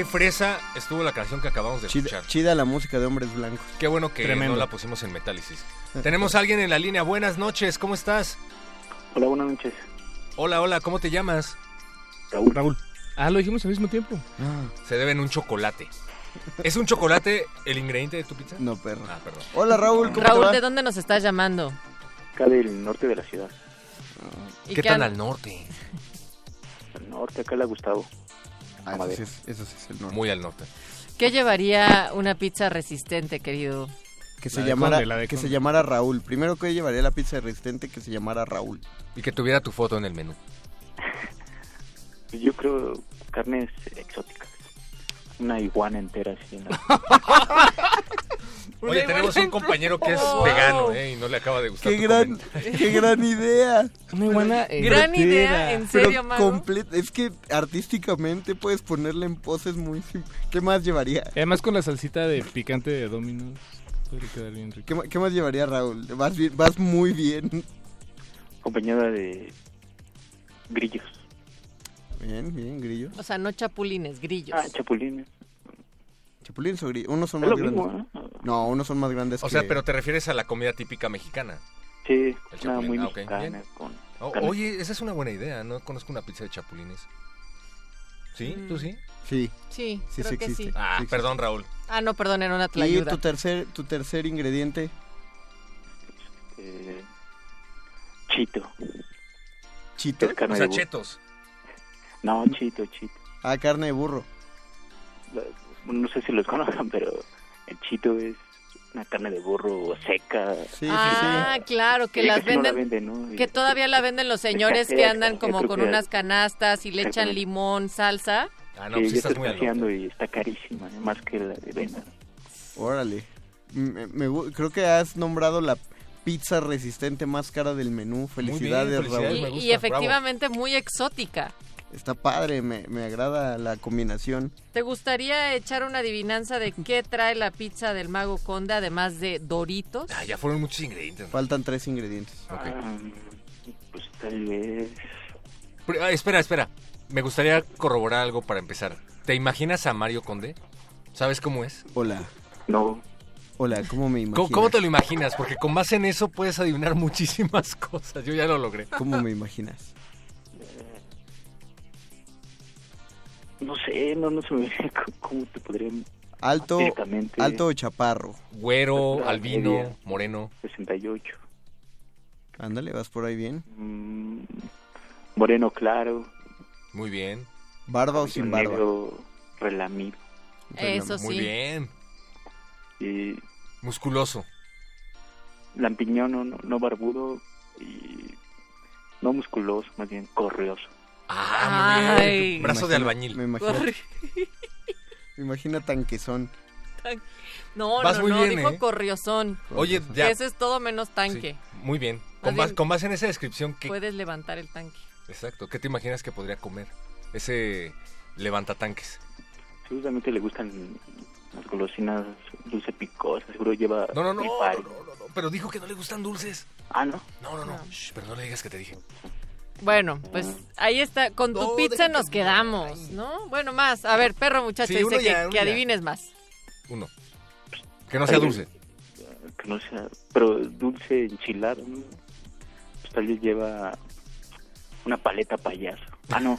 [SPEAKER 54] Qué
[SPEAKER 1] fresa estuvo la canción que acabamos de
[SPEAKER 42] Chida,
[SPEAKER 1] escuchar.
[SPEAKER 42] chida la música de hombres blancos.
[SPEAKER 1] Qué bueno que
[SPEAKER 42] Tremendo.
[SPEAKER 1] no la pusimos en Metálisis. Tenemos a alguien en la línea. Buenas noches, ¿cómo estás?
[SPEAKER 56] Hola, buenas noches.
[SPEAKER 1] Hola, hola, ¿cómo te llamas?
[SPEAKER 56] Raúl.
[SPEAKER 45] Raúl. Ah, lo dijimos al mismo tiempo.
[SPEAKER 1] Se deben un chocolate. ¿Es un chocolate el ingrediente de tu pizza?
[SPEAKER 42] No, perro.
[SPEAKER 1] Ah, perdón.
[SPEAKER 42] Hola Raúl, ¿cómo te
[SPEAKER 43] Raúl,
[SPEAKER 42] va?
[SPEAKER 43] ¿de dónde nos estás llamando?
[SPEAKER 56] Acá del norte de la ciudad.
[SPEAKER 43] ¿Y
[SPEAKER 1] ¿Qué
[SPEAKER 43] qué
[SPEAKER 1] tan
[SPEAKER 43] an-
[SPEAKER 1] al norte?
[SPEAKER 56] Al norte, acá la Gustavo.
[SPEAKER 42] Ah, eso, sí es, eso sí es el norte.
[SPEAKER 1] Muy al norte.
[SPEAKER 43] ¿Qué llevaría una pizza resistente, querido?
[SPEAKER 42] Que se llamara
[SPEAKER 1] Conde,
[SPEAKER 42] que se llamara Raúl. Primero que llevaría la pizza resistente que se llamara Raúl.
[SPEAKER 1] Y que tuviera tu foto en el menú.
[SPEAKER 56] Yo creo carnes exóticas. Una iguana entera así. en la-
[SPEAKER 1] Oye, tenemos un compañero que es
[SPEAKER 42] Wow.
[SPEAKER 1] vegano, ¿eh? Y no le acaba de gustar
[SPEAKER 42] Qué
[SPEAKER 1] tu
[SPEAKER 42] gran, qué gran idea.
[SPEAKER 45] Una iguana
[SPEAKER 43] Gran idea, ¿en serio,
[SPEAKER 42] Pero Es que artísticamente puedes ponerle en poses muy ¿Qué más llevaría?
[SPEAKER 45] Además con la salsita de picante de Domino's. Podría quedar bien rico.
[SPEAKER 42] ¿Qué, más llevaría Raúl? Vas, bien- vas muy bien.
[SPEAKER 56] acompañada de grillos.
[SPEAKER 42] Bien, bien, grillo.
[SPEAKER 43] O sea, no chapulines, grillos.
[SPEAKER 56] Ah, chapulines.
[SPEAKER 42] Chapulines o grillo. Unos son
[SPEAKER 56] Es
[SPEAKER 42] más
[SPEAKER 56] lo mismo,
[SPEAKER 42] grandes. No, unos son más grandes
[SPEAKER 1] O
[SPEAKER 42] que...
[SPEAKER 1] sea, pero te refieres a la comida típica mexicana.
[SPEAKER 56] Sí,
[SPEAKER 1] El chapulín.
[SPEAKER 56] muy
[SPEAKER 1] Ah,
[SPEAKER 56] mexicana. Con
[SPEAKER 1] Oh, oye, esa es una buena idea. No conozco una pizza de chapulines. ¿Sí? ¿Tú sí?
[SPEAKER 42] Sí.
[SPEAKER 43] Sí,
[SPEAKER 42] Sí,
[SPEAKER 43] creo
[SPEAKER 42] sí
[SPEAKER 43] que
[SPEAKER 42] existe.
[SPEAKER 43] sí.
[SPEAKER 1] Ah,
[SPEAKER 42] Sí existe.
[SPEAKER 1] perdón, Raúl.
[SPEAKER 43] Ah, no, perdón, era una
[SPEAKER 42] Y
[SPEAKER 43] tlayuda.
[SPEAKER 42] tu tercer, tu tercer ingrediente.
[SPEAKER 56] Eh, chito.
[SPEAKER 42] Chito.
[SPEAKER 1] O sea, chetos.
[SPEAKER 56] No, chito, chito.
[SPEAKER 42] Ah, carne de burro.
[SPEAKER 56] No sé si los conozcan, pero el chito es una carne de burro seca.
[SPEAKER 42] Sí,
[SPEAKER 43] ah, claro, que
[SPEAKER 56] Sí,
[SPEAKER 43] las
[SPEAKER 56] casi no la
[SPEAKER 43] venden,
[SPEAKER 56] ¿no?
[SPEAKER 43] Que todavía la venden los señores que andan como con unas canastas y le echan limón, salsa.
[SPEAKER 1] Ah, no,
[SPEAKER 56] sí,
[SPEAKER 1] pues sí estás muy
[SPEAKER 56] y está carísima, ¿eh? más que la de.
[SPEAKER 42] Órale. Me- me gu- creo que has nombrado la pizza resistente más cara del menú. Felicidades,
[SPEAKER 1] felicidades.
[SPEAKER 42] Raúl.
[SPEAKER 43] Y,
[SPEAKER 1] gusta,
[SPEAKER 43] y efectivamente muy exótica.
[SPEAKER 42] Está padre, me, me agrada la combinación.
[SPEAKER 43] ¿Te gustaría echar una adivinanza de qué trae la pizza del Mago Conde, además de Doritos?
[SPEAKER 1] Ah, ya fueron muchos ingredientes.
[SPEAKER 42] Faltan tres ingredientes.
[SPEAKER 56] Ah, pues tal vez...
[SPEAKER 1] Pero, ah, espera, espera. Me gustaría corroborar algo para empezar. ¿Te imaginas a Mario Conde? ¿Sabes cómo es?
[SPEAKER 42] Hola.
[SPEAKER 56] No.
[SPEAKER 42] Hola, ¿cómo me
[SPEAKER 1] ¿Cómo,
[SPEAKER 42] imaginas?
[SPEAKER 1] cómo te lo imaginas? Porque con base en eso puedes adivinar muchísimas cosas. Yo ya lo logré.
[SPEAKER 42] ¿Cómo me imaginas?
[SPEAKER 56] No sé, no, no se me cómo te podría...
[SPEAKER 42] Alto, alto o chaparro.
[SPEAKER 1] Güero,
[SPEAKER 56] La
[SPEAKER 1] albino,
[SPEAKER 56] media.
[SPEAKER 1] moreno.
[SPEAKER 56] 68.
[SPEAKER 42] Ándale, vas por ahí bien.
[SPEAKER 56] Mm, moreno claro.
[SPEAKER 1] Muy bien.
[SPEAKER 42] ¿Barba o sin barba?
[SPEAKER 56] Negro relamido.
[SPEAKER 43] Eso
[SPEAKER 1] Muy
[SPEAKER 43] sí.
[SPEAKER 1] bien.
[SPEAKER 56] Y
[SPEAKER 1] Musculoso.
[SPEAKER 56] lampiñón no, no, no barbudo y no musculoso, más bien corrioso.
[SPEAKER 1] Ah, muy
[SPEAKER 43] Ay.
[SPEAKER 1] bien. Brazo de
[SPEAKER 42] Imagino-
[SPEAKER 1] albañil.
[SPEAKER 42] Me imagino, me imagino tanquezón.
[SPEAKER 43] No,
[SPEAKER 1] Vas
[SPEAKER 43] no,
[SPEAKER 1] muy
[SPEAKER 43] no,
[SPEAKER 1] bien,
[SPEAKER 43] dijo
[SPEAKER 1] ¿eh?
[SPEAKER 43] corriosón.
[SPEAKER 1] Oye, ya.
[SPEAKER 43] Ese es todo menos tanque.
[SPEAKER 1] Muy bien. Con,
[SPEAKER 43] bien-
[SPEAKER 1] con base en esa descripción, ¿qué,
[SPEAKER 43] Puedes levantar el tanque.
[SPEAKER 1] exacto, ¿qué te imaginas que podría comer? Ese levantatanques.
[SPEAKER 56] Seguramente le gustan las golosinas dulce picosa, seguro lleva...
[SPEAKER 1] No, no, no, no, no, no, pero dijo que no le gustan dulces.
[SPEAKER 56] Ah, ¿no?
[SPEAKER 1] No, no, no. Shh, pero no le digas que te dije.
[SPEAKER 43] Bueno, pues ahí está. Con tu
[SPEAKER 1] No,
[SPEAKER 43] pizza nos quedamos, ¿no? Bueno, más. A ver, perro muchacho,
[SPEAKER 1] Sí,
[SPEAKER 43] dice
[SPEAKER 1] ya,
[SPEAKER 43] que,
[SPEAKER 1] ya.
[SPEAKER 43] adivines más.
[SPEAKER 1] Uno. Que no sea dulce.
[SPEAKER 56] Que no sea... Pero dulce enchilado, ¿no? Pues tal vez lleva una paleta payaso. Ah, no.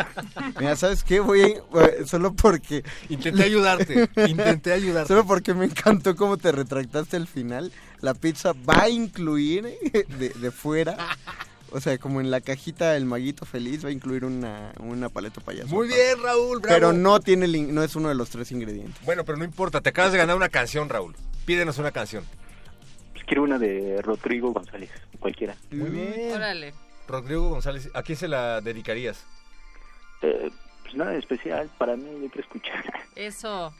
[SPEAKER 42] Mira, ¿sabes qué? Voy a- solo porque...
[SPEAKER 1] Intenté ayudarte. Intenté ayudarte.
[SPEAKER 42] Solo porque me encantó cómo te retractaste al final. La pizza va a incluir de, de fuera. O sea, como en la cajita el maguito feliz va a incluir una, una paleta payaso.
[SPEAKER 1] Muy bien, Raúl, bravo.
[SPEAKER 42] Pero no tiene el in- no es uno de los tres ingredientes.
[SPEAKER 1] Bueno, pero no importa. Te acabas de ganar una canción, Raúl. Pídenos una canción.
[SPEAKER 56] Pues quiero una de Rodrigo González, cualquiera.
[SPEAKER 42] Muy bien.
[SPEAKER 43] Órale.
[SPEAKER 1] Rodrigo González, ¿a quién se la dedicarías?
[SPEAKER 56] Eh, pues nada de especial para mí, yo quiero escuchar.
[SPEAKER 43] Eso.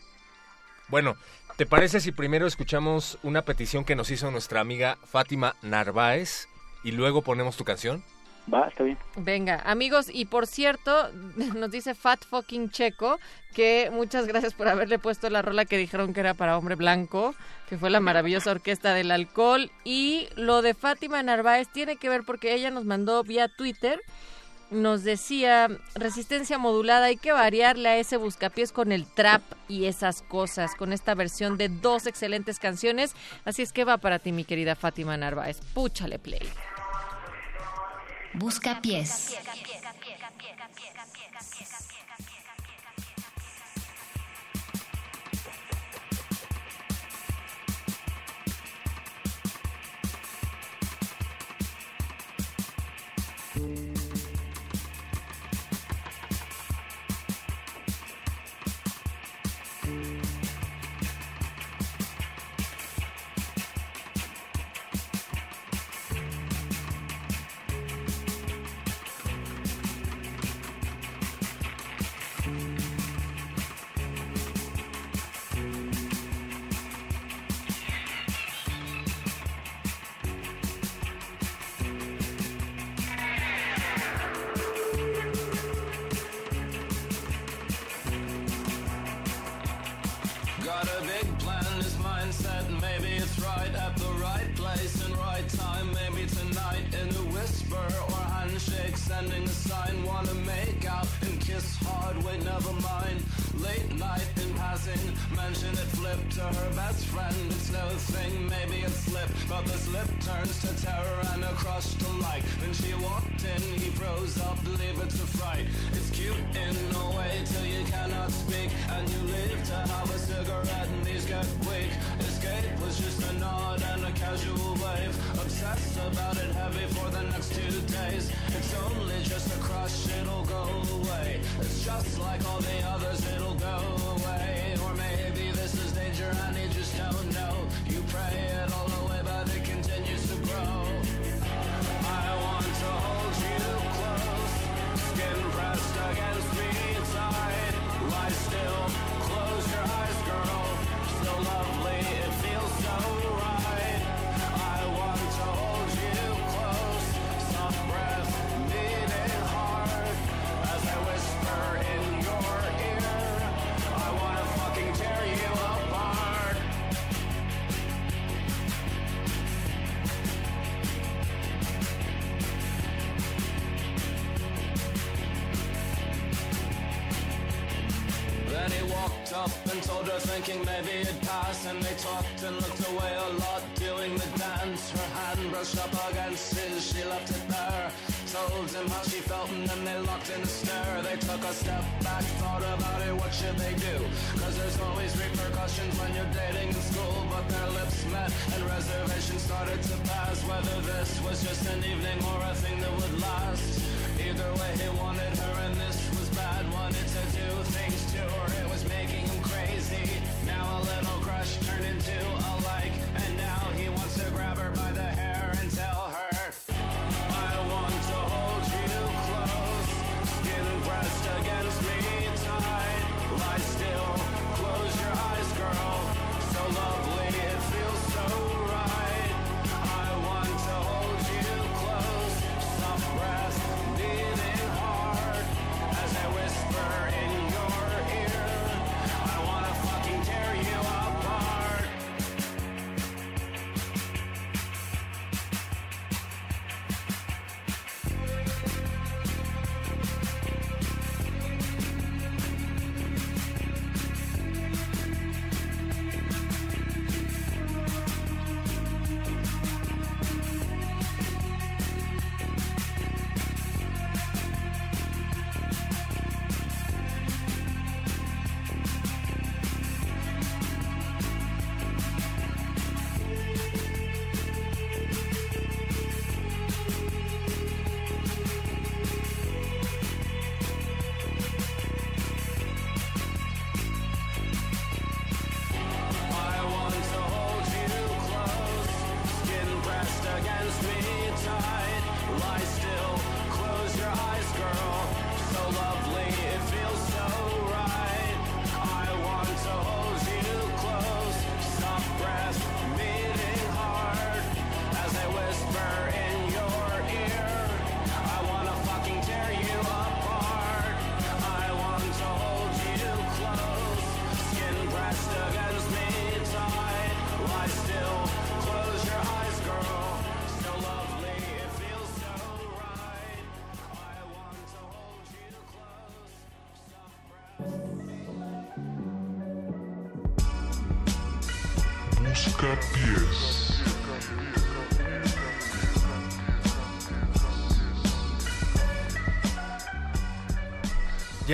[SPEAKER 1] Bueno, ¿te parece si primero escuchamos una petición que nos hizo nuestra amiga Fátima Narváez y luego ponemos tu canción?
[SPEAKER 56] Va, está bien.
[SPEAKER 57] Venga, amigos, y por cierto, nos dice Fat Fucking Checo que muchas gracias por haberle puesto la rola que dijeron que era para hombre blanco, que fue la maravillosa orquesta del alcohol. Y lo de Fátima Narváez tiene que ver porque ella nos mandó vía Twitter nos decía resistencia modulada, hay que variarle a ese buscapiés con el trap y esas cosas, con esta versión de dos excelentes canciones. Así es que va para ti, mi querida Fátima Narváez. Púchale play.
[SPEAKER 53] Buscapiés.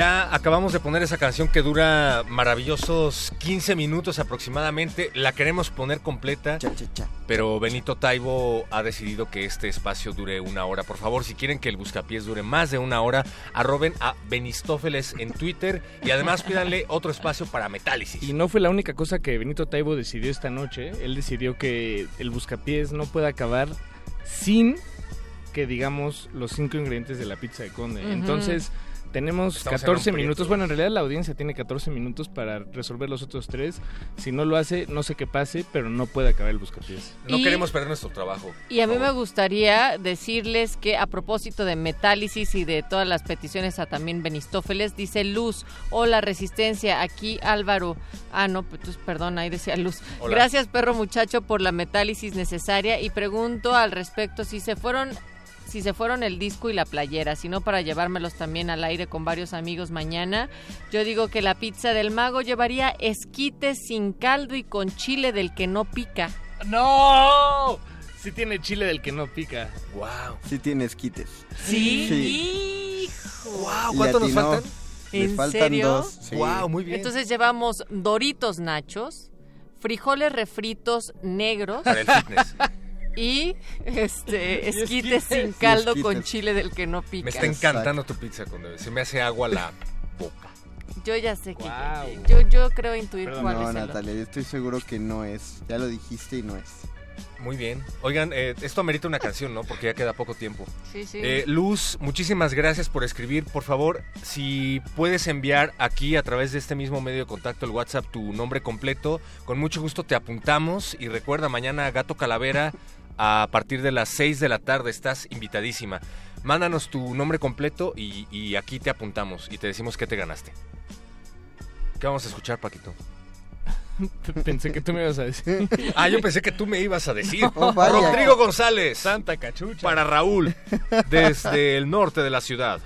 [SPEAKER 1] Ya acabamos de poner esa canción que dura maravillosos 15 minutos aproximadamente. La queremos poner completa. Pero Benito Taibo ha decidido que este espacio dure una hora. Por favor, si quieren que el Buscapiés dure más de una hora, arroben a Benistófeles en Twitter y además pídanle otro espacio para Metálisis.
[SPEAKER 45] Y no fue la única cosa que Benito Taibo decidió esta noche. Él decidió que el buscapiés no puede acabar sin que digamos los cinco ingredientes de la pizza de conde. Entonces tenemos
[SPEAKER 1] Estamos en
[SPEAKER 45] 14
[SPEAKER 1] un
[SPEAKER 45] minutos. Bueno, en realidad la audiencia tiene 14 minutos para resolver los otros tres. Si no lo hace, no sé qué pase, pero no puede acabar el buscapiés.
[SPEAKER 1] No
[SPEAKER 43] Y-
[SPEAKER 1] queremos perder nuestro trabajo.
[SPEAKER 43] Y a mí me gustaría decirles que a propósito de Metálisis y de todas las peticiones a también Benistófeles, dice Luz, hola Resistencia, aquí Álvaro. Ah, no, pues perdón, ahí decía Luz.
[SPEAKER 58] Hola.
[SPEAKER 43] Gracias perro muchacho por la metálisis necesaria y pregunto al respecto si se fueron si se fueron el disco y la playera, sino para llevármelos también al aire con varios amigos mañana. Yo digo que la pizza del mago llevaría esquites sin caldo y con chile del que no pica.
[SPEAKER 45] ¡No! Sí tiene chile del que no pica.
[SPEAKER 1] ¡Wow!
[SPEAKER 42] Sí tiene esquites.
[SPEAKER 43] Sí.
[SPEAKER 1] Wow,
[SPEAKER 42] Le
[SPEAKER 1] ¿cuánto nos faltan?
[SPEAKER 42] Les
[SPEAKER 43] ¿En
[SPEAKER 42] faltan
[SPEAKER 43] serio?
[SPEAKER 42] dos. sí.
[SPEAKER 1] Wow, muy bien.
[SPEAKER 43] Entonces llevamos Doritos Nachos, frijoles refritos negros
[SPEAKER 1] Para el fitness.
[SPEAKER 43] y este
[SPEAKER 1] Y
[SPEAKER 43] esquites sin caldo con chile del que no pica.
[SPEAKER 1] Me está encantando tu pizza cuando se me hace agua la boca.
[SPEAKER 43] Yo ya sé que yo, yo creo intuir cuál
[SPEAKER 42] No,
[SPEAKER 43] es el
[SPEAKER 42] Natalia, yo estoy seguro que no es. Ya lo dijiste y no es.
[SPEAKER 1] Muy bien. Oigan, eh, esto amerita una canción, ¿no? Porque ya queda poco tiempo.
[SPEAKER 43] Sí, sí.
[SPEAKER 1] Eh, Luz, muchísimas gracias por escribir. Por favor, si puedes enviar aquí a través de este mismo medio de contacto, el WhatsApp, tu nombre completo, con mucho gusto te apuntamos. Y recuerda, mañana Gato Calavera a partir de las 6 de la tarde. Estás invitadísima. Mándanos tu nombre completo y, y aquí te apuntamos y te decimos qué te ganaste. ¿Qué vamos a escuchar, Paquito?
[SPEAKER 45] Pensé que tú me ibas a decir.
[SPEAKER 1] Ah, yo pensé que tú me ibas a decir.
[SPEAKER 45] Vaya.
[SPEAKER 1] Rodrigo González.
[SPEAKER 45] Santa cachucha.
[SPEAKER 1] Para Raúl, desde el norte de la ciudad.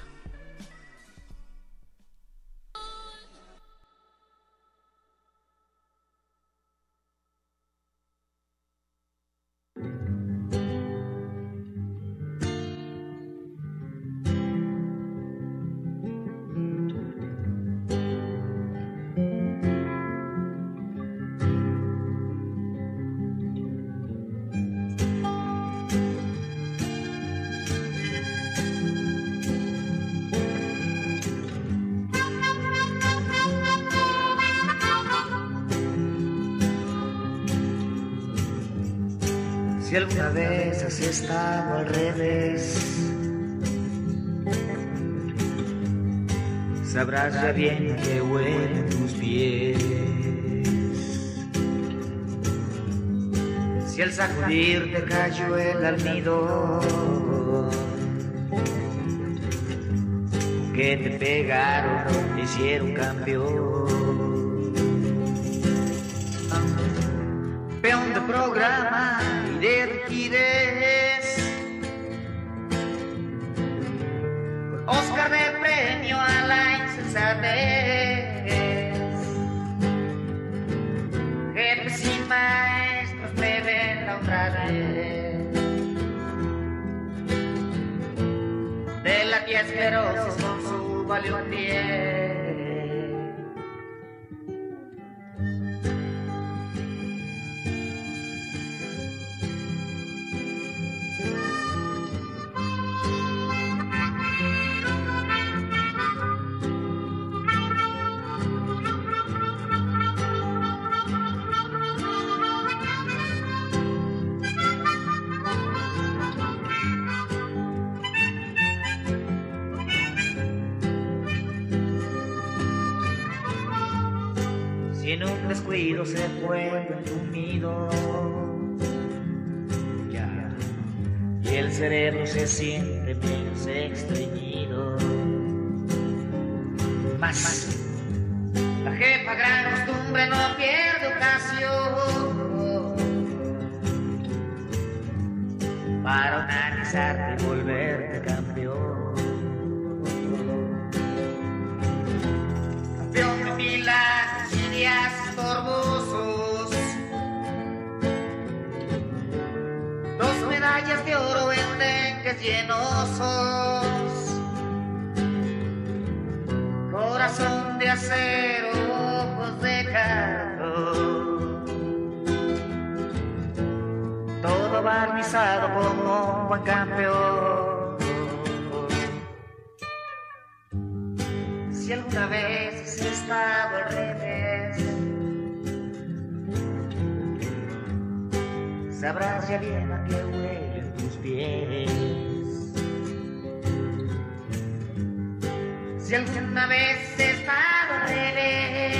[SPEAKER 35] Si alguna vez has estado al revés, sabrás ya bien que huelen tus pies. Si al sacudir te cayó el almidón, que te pegaron, te hicieron cambio. Peón de programa divertirés. Oscar de premio a la insensatez. Jefes y maestros me ven la otra vez. De la tía Esperosis con su valión 10. Se siente ya bien a qué huelen tus pies. Si alguna vez has estado al revés,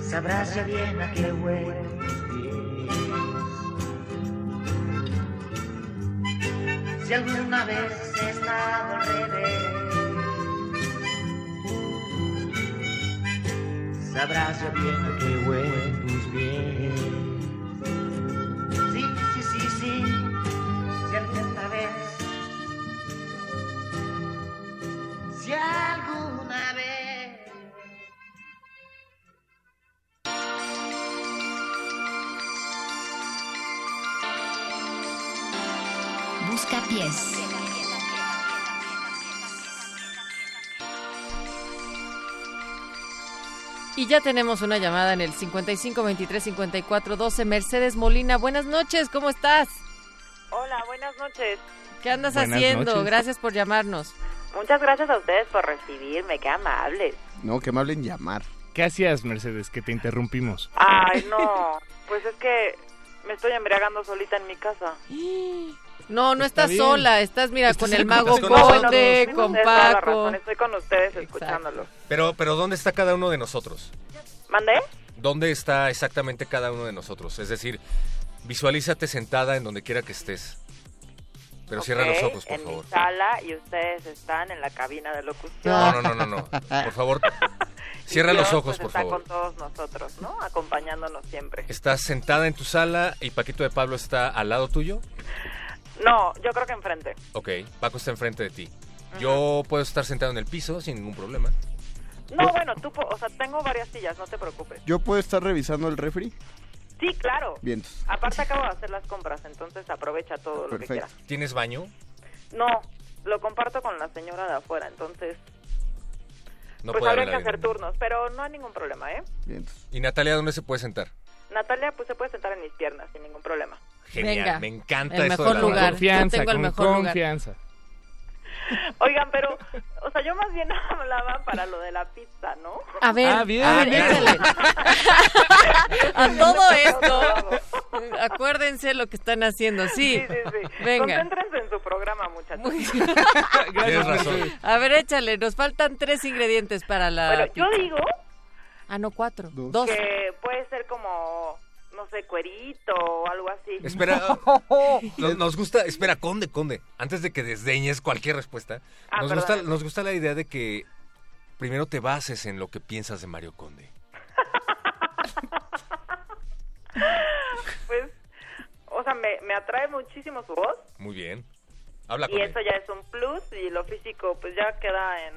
[SPEAKER 35] sabrás ya bien a qué huelen tus pies. Si alguna vez has estado al revés, sabrás bien a
[SPEAKER 43] Y ya tenemos una llamada en el 55 23 54 12. Mercedes Molina, buenas noches, ¿cómo estás?
[SPEAKER 59] Hola, buenas noches.
[SPEAKER 43] ¿Qué andas
[SPEAKER 59] Buenas
[SPEAKER 43] haciendo?
[SPEAKER 59] noches.
[SPEAKER 43] Gracias por llamarnos.
[SPEAKER 59] Muchas gracias a ustedes por recibirme, qué amables.
[SPEAKER 42] No, que me hablen llamar.
[SPEAKER 45] ¿Qué hacías, Mercedes, que te interrumpimos?
[SPEAKER 59] Ay, no, pues es que me estoy embriagando solita en mi casa.
[SPEAKER 43] No, no
[SPEAKER 59] Está
[SPEAKER 43] estás
[SPEAKER 59] bien.
[SPEAKER 43] sola, estás, mira,
[SPEAKER 59] Estás
[SPEAKER 43] con el mago
[SPEAKER 59] con.
[SPEAKER 43] Conde, con Paco.
[SPEAKER 59] razón, Estoy con ustedes escuchándolo.
[SPEAKER 1] Pero, pero ¿dónde está cada uno de nosotros?
[SPEAKER 59] ¿Mandé?
[SPEAKER 1] ¿Dónde está exactamente cada uno de nosotros? Es decir, visualízate sentada en donde quiera que estés. Pero cierra los ojos, por
[SPEAKER 59] en
[SPEAKER 1] favor.
[SPEAKER 59] mi sala y ustedes están en la cabina de locución.
[SPEAKER 1] No, no, no, no, no. Por favor, cierra los ojos,
[SPEAKER 59] pues,
[SPEAKER 1] por
[SPEAKER 59] está
[SPEAKER 1] favor.
[SPEAKER 59] con todos nosotros, ¿no? Acompañándonos siempre.
[SPEAKER 1] Estás sentada en tu sala y Paquito de Pablo está al lado tuyo.
[SPEAKER 59] No, yo creo que enfrente.
[SPEAKER 1] Ok, Paco está enfrente de ti. Yo puedo estar sentado en el piso sin ningún problema.
[SPEAKER 59] No, bueno, tú, o sea, tengo varias sillas, no te preocupes.
[SPEAKER 42] ¿Yo puedo estar revisando el refri?
[SPEAKER 59] Sí, claro.
[SPEAKER 42] Bien.
[SPEAKER 59] Aparte acabo de hacer las compras, entonces aprovecha todo lo que quieras.
[SPEAKER 1] ¿Tienes baño?
[SPEAKER 59] No, lo comparto con la señora de afuera, entonces
[SPEAKER 1] No
[SPEAKER 59] pues habría que hacer turnos, pero no hay ningún problema, ¿eh?
[SPEAKER 42] Bien.
[SPEAKER 1] ¿Y Natalia dónde se puede sentar?
[SPEAKER 59] Natalia pues se puede sentar en mis piernas sin ningún problema.
[SPEAKER 1] Genial,
[SPEAKER 43] Venga,
[SPEAKER 1] me encanta
[SPEAKER 43] el
[SPEAKER 1] eso
[SPEAKER 43] mejor
[SPEAKER 1] de la
[SPEAKER 43] lugar.
[SPEAKER 45] Confianza,
[SPEAKER 43] tengo el
[SPEAKER 45] con
[SPEAKER 43] mejor lugar.
[SPEAKER 45] confianza.
[SPEAKER 59] Oigan, pero, o sea, yo más bien hablaba para lo de la pizza, ¿no?
[SPEAKER 43] A ver,
[SPEAKER 45] Ah, bien,
[SPEAKER 43] a ver,
[SPEAKER 45] bien.
[SPEAKER 43] échale. a todo esto, acuérdense lo que están haciendo, sí.
[SPEAKER 59] Sí, sí, sí.
[SPEAKER 43] Venga.
[SPEAKER 59] Concéntrense en su programa, muchachos.
[SPEAKER 1] Tienes razón.
[SPEAKER 43] A ver, échale, nos faltan tres ingredientes para la
[SPEAKER 59] Bueno, yo digo
[SPEAKER 43] Ah, no, cuatro. Dos.
[SPEAKER 59] que puede ser como, no sé, cuerito o algo así.
[SPEAKER 1] Espera, nos, nos gusta, espera, Conde, Conde, antes de que desdeñes cualquier respuesta,
[SPEAKER 59] Ah,
[SPEAKER 1] nos, gusta, nos gusta la idea de que primero te bases en lo que piensas de Mario Conde.
[SPEAKER 59] Pues, o sea, me, me atrae muchísimo su voz
[SPEAKER 1] Muy bien. Habla
[SPEAKER 59] y
[SPEAKER 1] con él.
[SPEAKER 59] eso ya es un plus y lo físico pues ya queda en,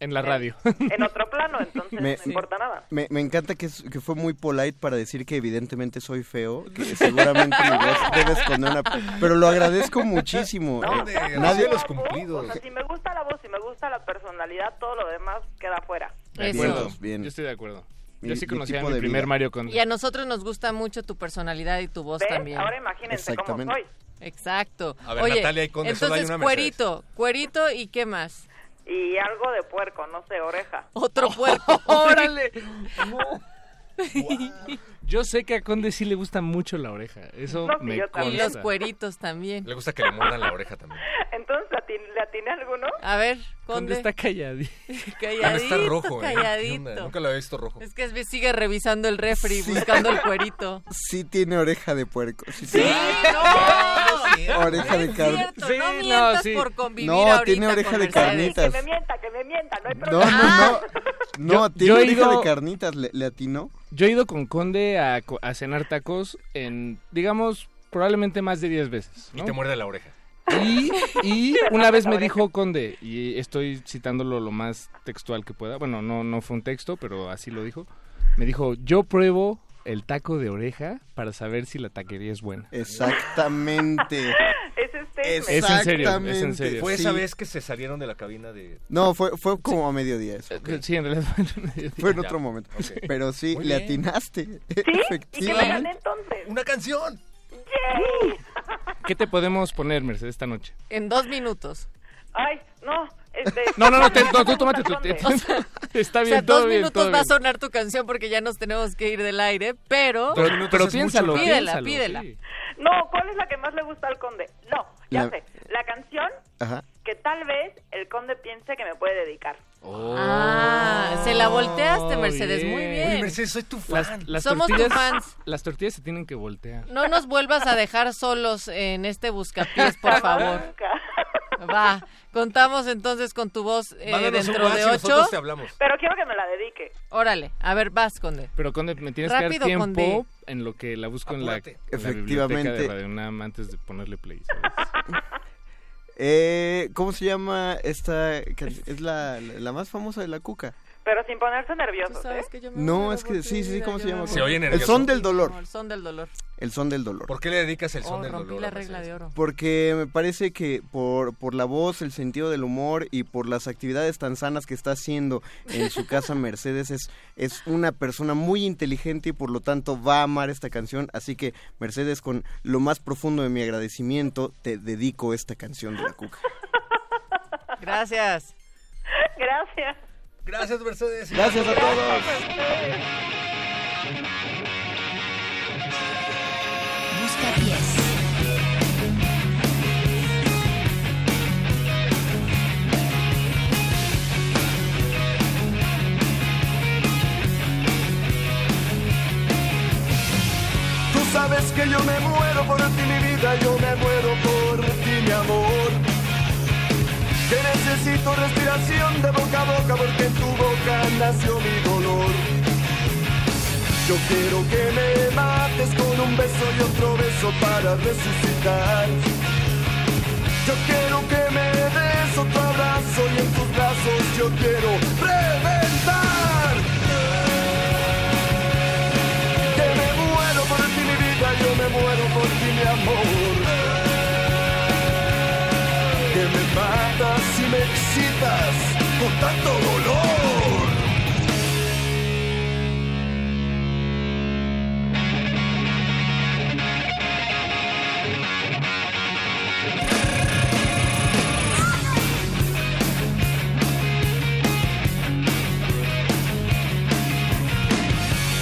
[SPEAKER 45] En la radio.
[SPEAKER 59] en otro plano, entonces
[SPEAKER 42] Me-
[SPEAKER 59] no importa nada.
[SPEAKER 42] Me, me encanta que, es- que fue muy polite para decir que evidentemente soy feo, que seguramente mi voz debe esconder una... Pero lo agradezco muchísimo.
[SPEAKER 59] No,
[SPEAKER 42] Eh, nadie
[SPEAKER 59] a la voz, O sea, si me gusta la voz y me gusta la personalidad, todo lo demás queda fuera.
[SPEAKER 45] De acuerdo.
[SPEAKER 42] Bien.
[SPEAKER 45] Yo estoy de acuerdo. Yo sí
[SPEAKER 42] mi
[SPEAKER 45] conocía a mi
[SPEAKER 42] de
[SPEAKER 45] primer
[SPEAKER 42] vida.
[SPEAKER 45] Mario Conde.
[SPEAKER 43] Y a nosotros nos gusta mucho tu personalidad y tu voz
[SPEAKER 59] ¿Ves?
[SPEAKER 43] también.
[SPEAKER 59] Ahora imagínense cómo soy.
[SPEAKER 43] Exacto.
[SPEAKER 1] A ver,
[SPEAKER 43] Oye,
[SPEAKER 1] Natalia y Conde, solo hay
[SPEAKER 43] entonces
[SPEAKER 1] una
[SPEAKER 43] cuerito, cuerito y qué más?
[SPEAKER 59] Y algo de puerco, no sé, oreja.
[SPEAKER 43] Otro puerco. ¡Órale!
[SPEAKER 45] Yo sé que a Conde sí le gusta mucho la oreja. Eso
[SPEAKER 59] No,
[SPEAKER 45] me
[SPEAKER 43] Y los cueritos también.
[SPEAKER 1] Le gusta que le muerdan la oreja también.
[SPEAKER 59] Entonces, ¿le atin- ¿le atiné alguno?
[SPEAKER 43] A ver,
[SPEAKER 45] Conde
[SPEAKER 43] Conde.
[SPEAKER 45] está calladito.
[SPEAKER 43] Calladito,
[SPEAKER 1] Ah, está rojo, ¿eh?
[SPEAKER 43] Calladito.
[SPEAKER 1] Nunca lo había visto rojo.
[SPEAKER 43] Es que sigue revisando el refri, buscando el cuerito.
[SPEAKER 42] Sí tiene oreja de puerco. Sí,
[SPEAKER 43] ¡Sí! ¡No!
[SPEAKER 42] oreja de carne.
[SPEAKER 45] Sí,
[SPEAKER 43] no
[SPEAKER 45] sí.
[SPEAKER 43] por convivir
[SPEAKER 42] No,
[SPEAKER 43] ahorita
[SPEAKER 42] tiene oreja de carnitas.
[SPEAKER 59] Que me mienta, que me mienta, no hay
[SPEAKER 42] No,
[SPEAKER 59] problema.
[SPEAKER 42] no, no. No,
[SPEAKER 45] Yo-
[SPEAKER 42] tiene
[SPEAKER 45] yo
[SPEAKER 42] oreja de carnitas. ¿Le, le atinó?
[SPEAKER 45] Yo he ido con Conde a, cenar tacos en, digamos, probablemente más de 10 veces.
[SPEAKER 1] Y te muerde la oreja.
[SPEAKER 45] Y, y una vez me dijo Conde, y estoy citándolo lo más textual que pueda, bueno, no, no fue un texto, pero así lo dijo, me dijo, yo pruebo el taco de oreja para saber si la taquería es buena.
[SPEAKER 42] Exactamente.
[SPEAKER 59] Es este.
[SPEAKER 45] Es en serio, es en serio.
[SPEAKER 1] Fue
[SPEAKER 42] Sí.
[SPEAKER 1] esa vez que se salieron de la cabina de...
[SPEAKER 42] No, fue, fue como a mediodía eso.
[SPEAKER 45] Sí, en realidad fue en mediodía.
[SPEAKER 42] Fue en
[SPEAKER 1] Ya.
[SPEAKER 42] otro momento. Pero sí,
[SPEAKER 1] Muy
[SPEAKER 42] le
[SPEAKER 1] bien.
[SPEAKER 42] atinaste.
[SPEAKER 59] ¿Sí? ¿Y qué me
[SPEAKER 42] Efectivamente.
[SPEAKER 59] gané entonces?
[SPEAKER 1] ¡Una canción!
[SPEAKER 59] ¡Yay!
[SPEAKER 45] ¿Qué te podemos poner, Mercedes, esta noche?
[SPEAKER 43] En dos minutos.
[SPEAKER 59] Ay, no. Este,
[SPEAKER 45] No, no, no, te- no, tú tómate tu tiempo. Está
[SPEAKER 43] O
[SPEAKER 45] bien,
[SPEAKER 43] sea,
[SPEAKER 45] todo
[SPEAKER 43] dos
[SPEAKER 45] bien,
[SPEAKER 43] minutos
[SPEAKER 45] todo
[SPEAKER 43] va a sonar tu canción porque ya nos tenemos que ir del aire, pero...
[SPEAKER 45] Pero, pero piénsalo.
[SPEAKER 43] Pídela,
[SPEAKER 45] piénsalo,
[SPEAKER 43] pídela.
[SPEAKER 45] sí.
[SPEAKER 59] No, ¿cuál es la que más le gusta al conde? No, ya
[SPEAKER 42] La-
[SPEAKER 59] sé. La canción
[SPEAKER 42] Ajá.
[SPEAKER 59] que tal vez el conde piense que me puede dedicar.
[SPEAKER 43] Ah, se la volteaste, Mercedes, muy
[SPEAKER 45] bien.
[SPEAKER 1] Oye, Mercedes, soy tu fan.
[SPEAKER 45] Las, las
[SPEAKER 43] Somos tus
[SPEAKER 45] tortillas,
[SPEAKER 43] fans.
[SPEAKER 45] las tortillas se tienen que voltear.
[SPEAKER 43] No nos vuelvas a dejar solos en este buscapiés, por favor.
[SPEAKER 59] Nunca.
[SPEAKER 43] Va, contamos entonces con tu voz eh,
[SPEAKER 1] un
[SPEAKER 43] dentro de ocho.
[SPEAKER 1] nosotros te hablamos.
[SPEAKER 59] Pero quiero que me la dedique.
[SPEAKER 43] Órale, a ver, vas, Conde.
[SPEAKER 45] Pero Conde, me tienes
[SPEAKER 43] Rápido,
[SPEAKER 45] que dar
[SPEAKER 43] Conde.
[SPEAKER 45] tiempo en lo que la busco en la, en la biblioteca de
[SPEAKER 42] Efectivamente.
[SPEAKER 45] UNAM antes de ponerle play. ¿sabes?
[SPEAKER 42] Eh, ¿Cómo se llama esta? Es la, la más famosa de la cuca.
[SPEAKER 59] Pero sin ponerse nerviosos, ¿eh?
[SPEAKER 43] que yo me
[SPEAKER 42] No, es que sí, sí, ¿cómo se llama?
[SPEAKER 1] Se oye
[SPEAKER 42] El
[SPEAKER 1] nervioso.
[SPEAKER 42] son del dolor.
[SPEAKER 43] No, el son del dolor.
[SPEAKER 42] El son del dolor.
[SPEAKER 1] ¿Por qué le dedicas el son
[SPEAKER 43] Oh,
[SPEAKER 1] del
[SPEAKER 43] rompí
[SPEAKER 1] dolor?
[SPEAKER 43] la regla de oro.
[SPEAKER 42] Porque me parece que por, por la voz, el sentido del humor y por las actividades tan sanas que está haciendo en su casa Mercedes es, es una persona muy inteligente y por lo tanto va a amar esta canción. Así que Mercedes, con lo más profundo de mi agradecimiento, te dedico esta canción de la cuca.
[SPEAKER 43] Gracias.
[SPEAKER 59] Gracias.
[SPEAKER 1] Gracias, Mercedes.
[SPEAKER 42] Gracias a todos.
[SPEAKER 60] Busca pies.
[SPEAKER 61] Tú sabes que yo me muero por ti, mi vida, yo me muero por necesito respiración de boca a boca porque en tu boca nació mi dolor. Yo quiero que me mates con un beso y otro beso para resucitar. Yo quiero que me des otro abrazo y en tus brazos yo quiero tanto dolor.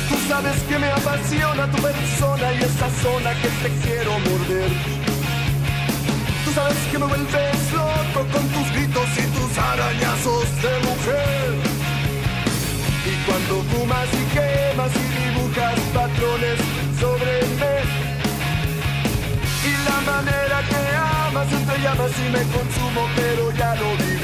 [SPEAKER 61] Tú sabes que me apasiona tu persona y esa zona que te quiero morder. Tú sabes que me vuelves loco con tus gritos arañazos de mujer. Y cuando fumas y quemas y dibujas patrones sobre mí. Y la manera que amas entre llamas y me consumo, pero ya lo viví.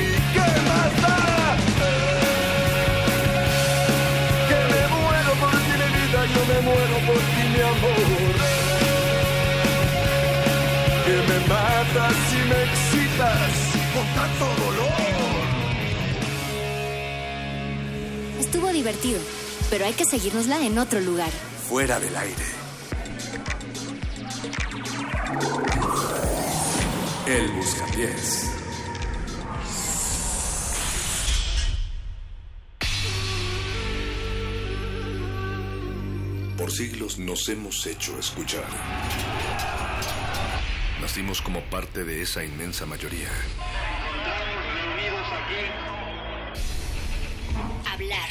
[SPEAKER 21] Estuvo divertido, pero hay que seguírnosla en otro lugar.
[SPEAKER 44] Fuera del aire. El Buscapiés. Por siglos nos hemos hecho escuchar. Nacimos como parte de esa inmensa mayoría.
[SPEAKER 21] Hablar,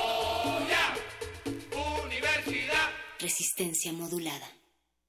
[SPEAKER 21] Resistencia modulada.